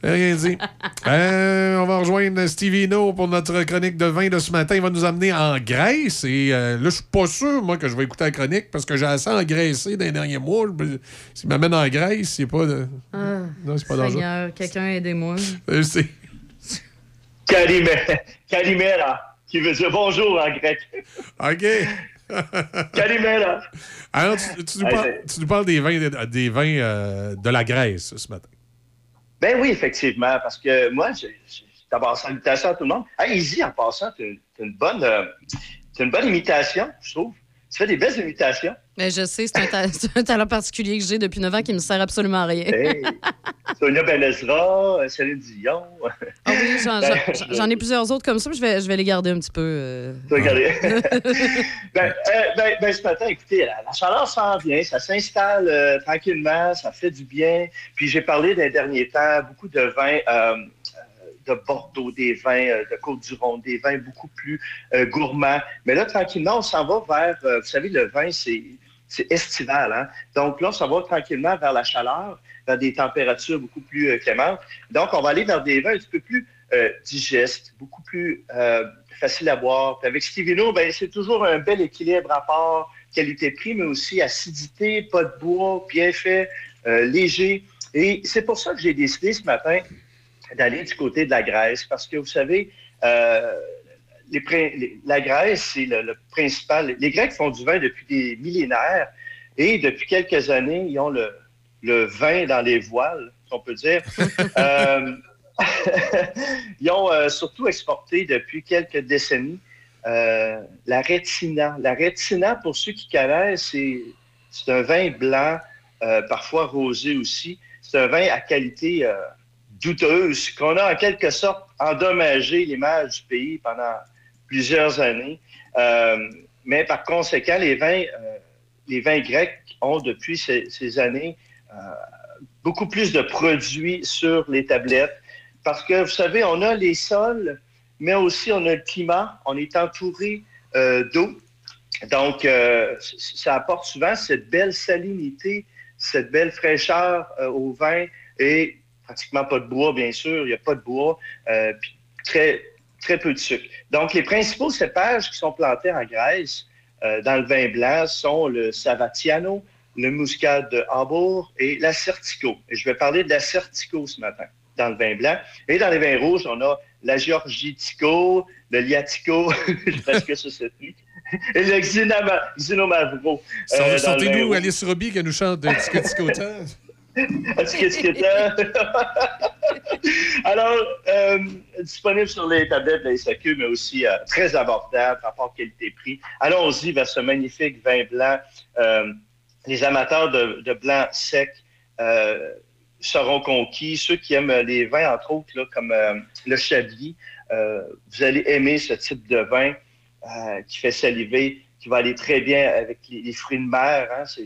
Rien dit. Euh, on va rejoindre Stevie No pour notre chronique de vin de ce matin. Il va nous amener en Grèce. Et euh, là, je suis pas sûr, moi, que je vais écouter la chronique parce que j'ai assez engraissé dans les derniers mois. S'il m'amène en Grèce, c'est pas de. Ah, Non, c'est pas dangereux. Seigneur, quelqu'un aidez-moi. Euh, c'est- Kalimera, qui veut dire bonjour en grec. OK. Kalimera. Alors, tu, tu nous parles, tu nous parles des vins, de, des vins euh, de la Grèce ce matin. Ben oui, effectivement, parce que moi, d'abord, salutations à tout le monde. Ah, Easy, en passant, t'as une, bonne, euh, une bonne imitation, je trouve. Tu fais des belles imitations. Mais je sais, c'est un, ta- un talent particulier que j'ai depuis 9 ans qui me sert absolument à rien. Hey, Sonia Benezra, euh, Céline Dion. Ah oui, j'en, Ben, j'en- ai plusieurs autres comme ça, mais je vais, je vais les garder un petit peu. euh. Regardez. ben, euh, ben, ben, ce matin, écoutez, la, la chaleur s'en vient, ça s'installe euh, tranquillement, ça fait du bien. Puis j'ai parlé des derniers temps, beaucoup de vins de Bordeaux, des vins euh, de Côte-du-Rhône, des vins beaucoup plus euh, gourmands. Mais là, tranquillement, on s'en va vers, euh, vous savez, le vin, c'est c'est estival. Hein? Donc là, on s'en va tranquillement vers la chaleur, vers des températures beaucoup plus euh, clémentes. Donc, on va aller vers des vins un petit peu plus euh, digestes, beaucoup plus euh, faciles à boire. Puis avec Stevino, ben, c'est toujours un bel équilibre rapport qualité-prix, mais aussi acidité, pas de bois, bien fait, léger. Et c'est pour ça que j'ai décidé ce matin d'aller du côté de la Grèce, parce que vous savez, euh, les prin- les- la Grèce, c'est le, le principal. Les Grecs font du vin depuis des millénaires et depuis quelques années, ils ont le, le vin dans les voiles, si on peut dire. Euh, ils ont euh, surtout exporté depuis quelques décennies euh, la rétina. La rétina, pour ceux qui connaissent, c'est, c'est un vin blanc, parfois rosé aussi. C'est un vin à qualité douteuse qu'on a en quelque sorte endommagé l'image du pays pendant plusieurs années. Euh, mais par conséquent, les vins, euh, les vins grecs ont depuis ces, ces années euh, beaucoup plus de produits sur les tablettes. Parce que, vous savez, on a les sols, mais aussi on a le climat. On est entouré euh, d'eau. Donc, euh, ça apporte souvent cette belle salinité, cette belle fraîcheur euh, au vin et pratiquement pas de bois, bien sûr. Il n'y a pas de bois. euh, puis très, très peu de sucre. Donc, les principaux cépages qui sont plantés en Grèce euh, dans le vin blanc sont le Savatiano, le Muscat de Hambourg et l'Assertico. Et je vais parler de l'Assertico ce matin dans le vin blanc. Et dans les vins rouges, on a la Georgitico, le Liatico, je sais pas ce que ça c'est et le Xinomavro. Euh, Sortez-nous. Alice Robbie qui nous chante de Tika Est-ce que c'est Alors, euh, disponible sur les tablettes de la SAQ, mais aussi euh, très abordable, rapport qualité-prix. Allons-y vers ce magnifique vin blanc. Euh, les amateurs de, de blanc sec seront conquis. Ceux qui aiment les vins, entre autres, là, comme le Chablis, vous allez aimer ce type de vin qui fait saliver, qui va aller très bien avec les, les fruits de mer. hein. C'est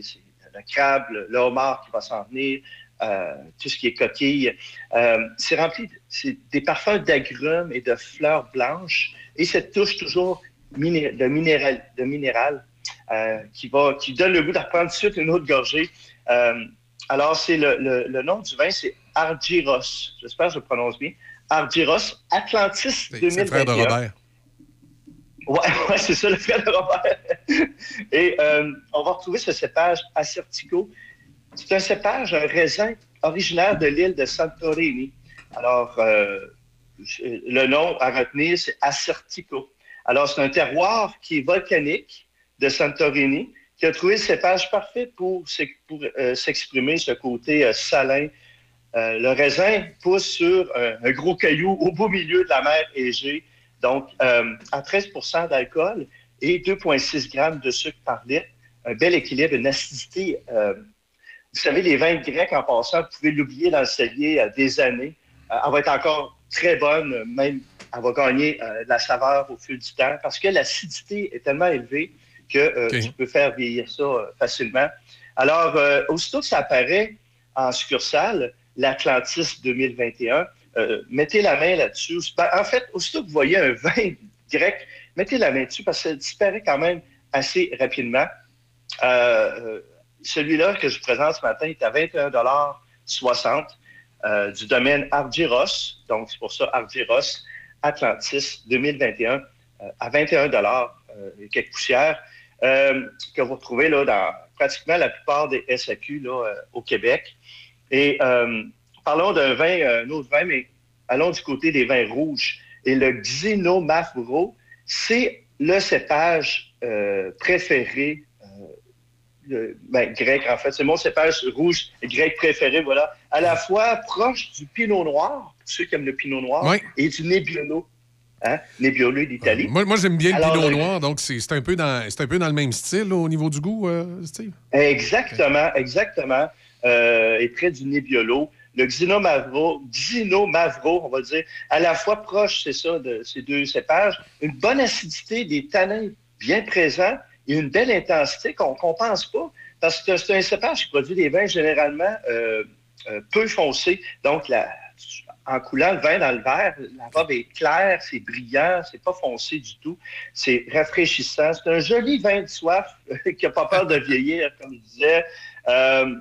le crabe, le, homard qui va s'en venir, euh, tout ce qui est coquille. Euh, c'est rempli, de- des parfums d'agrumes et de fleurs blanches et cette touche toujours miné- de minéral, de minéral euh, qui, va, qui donne le goût de reprendre tout de suite une autre gorgée. Alors, c'est le, le- le nom du vin, c'est Argyros. J'espère que je le prononce bien. Argyros Atlantis 2021. C'est le frère de Robert. Ouais, ouais, c'est ça, le frère de Robert. Et euh, on va retrouver ce cépage Assertico. C'est un cépage, un raisin originaire de l'île de Santorini. Alors, euh, le nom à retenir, c'est Assertico. Alors, c'est un terroir qui est volcanique de Santorini, qui a trouvé le cépage parfait pour, euh, s'exprimer ce côté salin. Le raisin pousse sur un gros caillou au beau milieu de la mer Égée, donc euh, à 13% d'alcool et 2,6 grammes de sucre par litre. Un bel équilibre, une acidité. euh, vous savez, les vins grecs, en passant, vous pouvez l'oublier dans le cellier euh, des années. Euh, elle va être encore très bonne, même elle va gagner euh, de la saveur au fil du temps parce que l'acidité est tellement élevée que euh, tu peux faire vieillir ça facilement. Alors, euh, aussitôt que ça apparaît en succursale, l'Atlantis 2021, euh, mettez la main là-dessus. Ben, En fait, aussitôt que vous voyez un vin grec, mettez la main dessus parce que ça disparaît quand même assez rapidement. Euh, euh, Celui-là que je vous présente ce matin est à 21,60 euh, du domaine Argyros. Donc, c'est pour ça Argyros Atlantis 2021 euh, à 21 dollars et quelques poussières que vous retrouvez là, dans pratiquement la plupart des SAQ au Québec. Et parlons d'un vin, euh, un autre vin, mais allons du côté des vins rouges. Et le Xinomavro, c'est le cépage euh, préféré euh, le- ben, grec, en fait. C'est mon cépage rouge grec préféré, voilà. À la fois proche du Pinot Noir, pour ceux qui aiment le Pinot Noir, Oui. et du Nebbiolo. Hein? Nebbiolo d'Italie. Moi, moi j'aime bien le pinot le- noir, donc c'est un, peu dans- c'est un peu dans le même style là, au niveau du goût, euh, Steve? Exactement, exactement. Euh, et près du Nebbiolo. Le Xinomavro, Xinomavro, on va dire, à la fois proche, c'est ça, de ces deux cépages, une bonne acidité, des tanins bien présents et une belle intensité qu'on ne pense pas, parce que c'est un cépage qui produit des vins généralement euh, euh, peu foncés. Donc, en coulant le vin dans le verre, la robe est claire, c'est brillant, c'est pas foncé du tout, c'est rafraîchissant. C'est un joli vin de soif qui n'a pas peur de vieillir, comme je disais. Euh,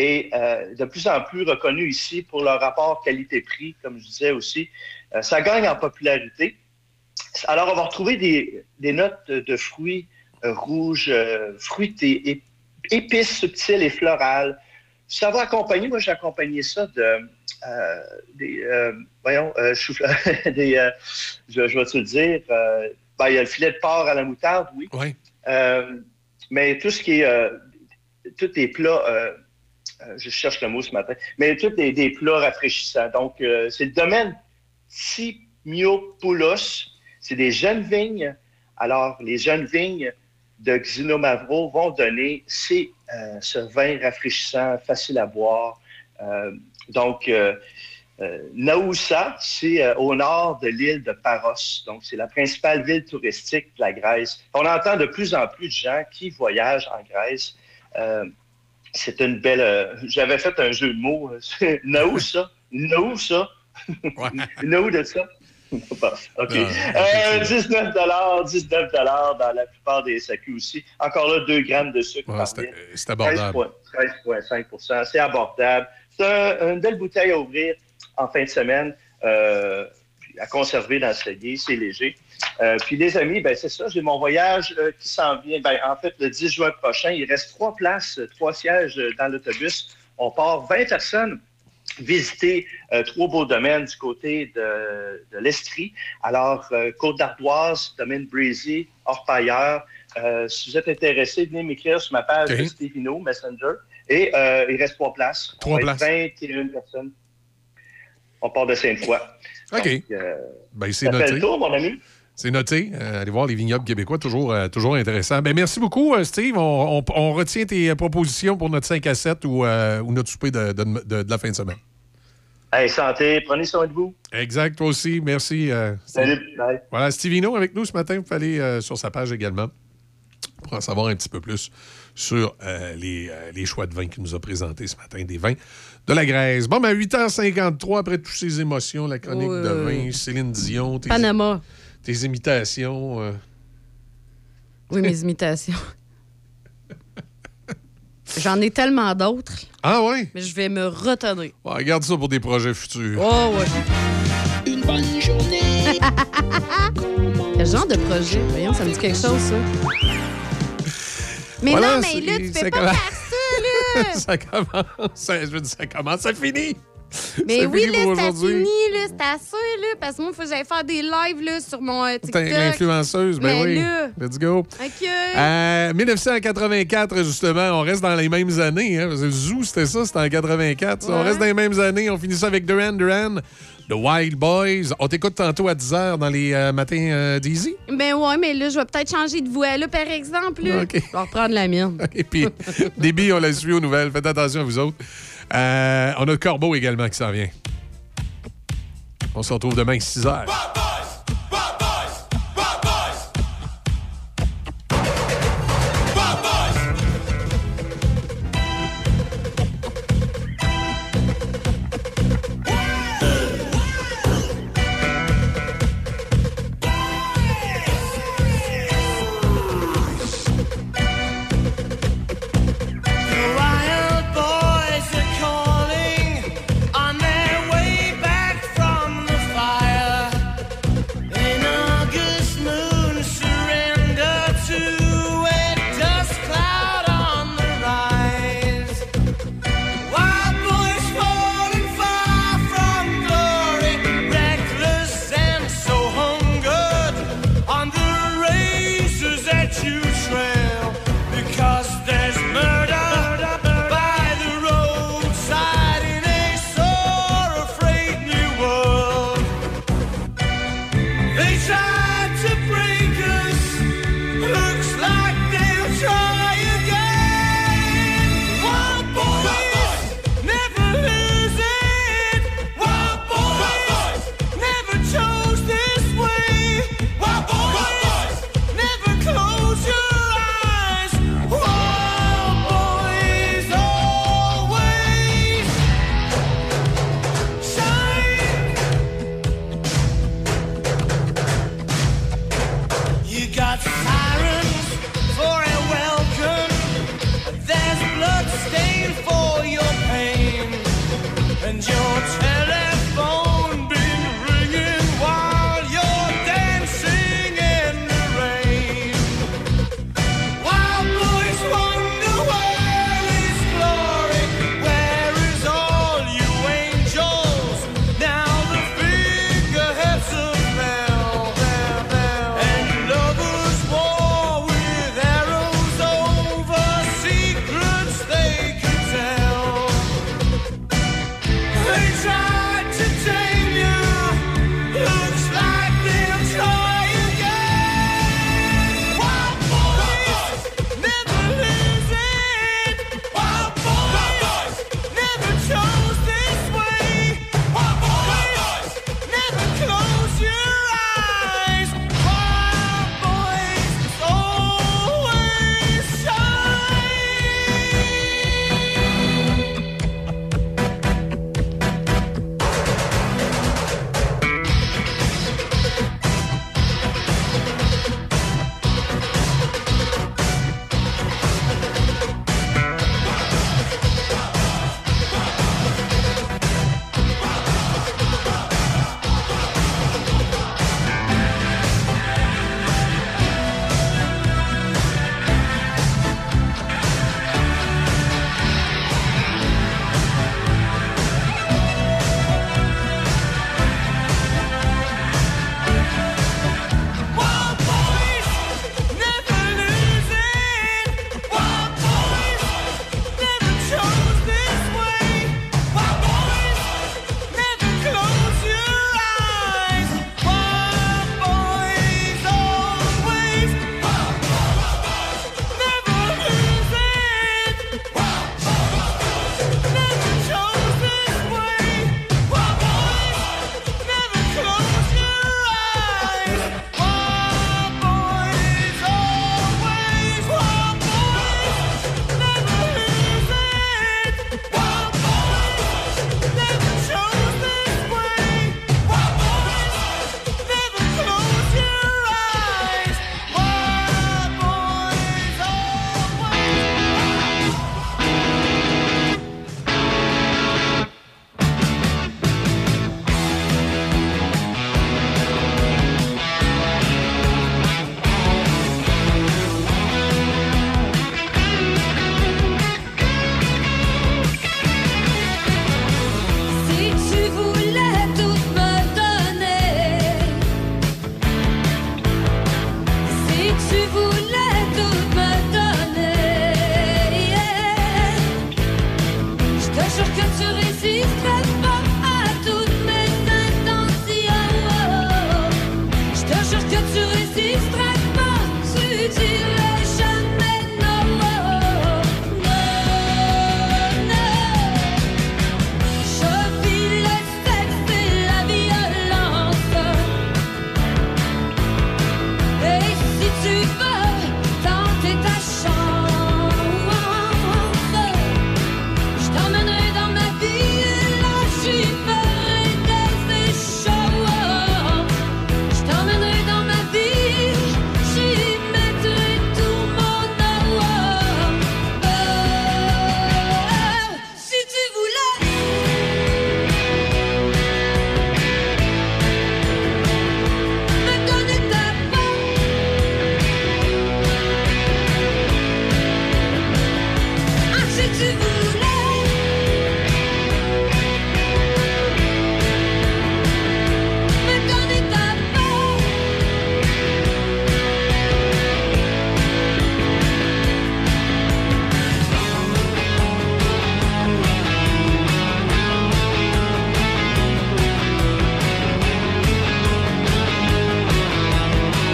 et euh, de plus en plus reconnu ici pour leur rapport qualité-prix, comme je disais aussi. Euh, ça gagne en popularité. Alors, on va retrouver des, des notes de, fruits euh, rouges, fruités, ép- épices subtiles et florales. Ça va accompagner, moi j'ai accompagné ça de des, voyons, euh, des, je, je vais te le dire, ben, il y a le filet de porc à la moutarde, oui. Euh, mais tout ce qui est, tous les plats, je cherche le mot ce matin, mais tous des, des plats rafraîchissants. Donc, euh, c'est le domaine Simiopoulos. C'est des jeunes vignes. Alors, les jeunes vignes de Xinomavro vont donner ces, euh, ce vin rafraîchissant, facile à boire. Euh, donc, euh, euh, Naoussa, c'est euh, au nord de l'île de Paros. Donc, c'est la principale ville touristique de la Grèce. On entend de plus en plus de gens qui voyagent en Grèce. C'est une belle. euh, J'avais fait un jeu de mots. euh, No, ça? No, ça? no de ça? OK. Euh, 19 19 dans la plupart des SAQ aussi. Encore là, 2 grammes de sucre. Ouais, c'est- abordable. 13,5% C'est abordable. C'est un- une belle bouteille à ouvrir en fin de semaine, euh, à conserver dans le cellier. C'est léger. Euh, puis les amis, ben c'est ça, j'ai mon voyage euh, qui s'en vient. Ben, en fait, le 10 juin prochain, il reste trois places, euh, trois sièges dans l'autobus. On part 20 personnes visiter euh, trois beaux domaines du côté de, de l'Estrie. Alors, Côte d'Ardoise, domaine Breezy, Orpailleur. Si vous êtes intéressé, venez m'écrire sur ma page de Stevino Messenger. Et il reste trois places. Trois On places. 21 personnes. On part de Sainte-Foy. OK. Donc, Ben, c'est noté. le tour, mon ami. C'est noté. Euh, allez voir les vignobles québécois, toujours, euh, toujours intéressant. Ben, merci beaucoup, euh, Steve. On, on- on retient tes euh, propositions pour notre 5 à 7 ou, euh, ou notre souper de, de- de- de la fin de semaine. Hey, santé, prenez soin de vous. Exact, toi aussi. Merci. euh. Salut. Bye. Voilà, Stevino avec nous ce matin. Vous pouvez aller euh, sur sa page également pour en savoir un petit peu plus sur euh, les, euh, les choix de vin qu'il nous a présentés ce matin, des vins de la Grèce. Bon, ben, à 8h53, après toutes ces émotions, la chronique de vin, Céline Dion, tes, Panama. tes imitations. euh, Oui, mes imitations. J'en ai tellement d'autres, Ah ouais? mais je vais me retenir. Regarde ça pour des projets futurs. Oh, ouais. Une bonne journée. Quel genre de projet? Voyons, ça me dit quelque chose, ça. Mais Voilà, non, mais là, c'est- tu peux pas faire ça, là. ça commence. ça- Je veux dire, ça commence, ça finit. Mais oui, là, c'est fini, là, c'est assez, là, parce que moi, il faut que j'aille faire des lives, là, sur mon euh, TikTok. L'influenceuse, ben Mais oui. là- Let's go. OK. Euh, 1984, justement, on reste dans les mêmes années. Hein, parce que Zoo, c'était ça, c'était en 84. ça. On reste dans les mêmes années. On finit ça avec Duran Duran, The Wild Boys. On t'écoute tantôt à 10h dans les euh, matins euh, d'Easy. Ben ouais, mais là, je vais peut-être changer de voix, là, par exemple, là. OK. Je vais reprendre la mienne. Et puis, débit, on la suit aux nouvelles. Faites attention à vous autres. Euh, on a le Corbeau également qui s'en vient. On se retrouve demain 6 h.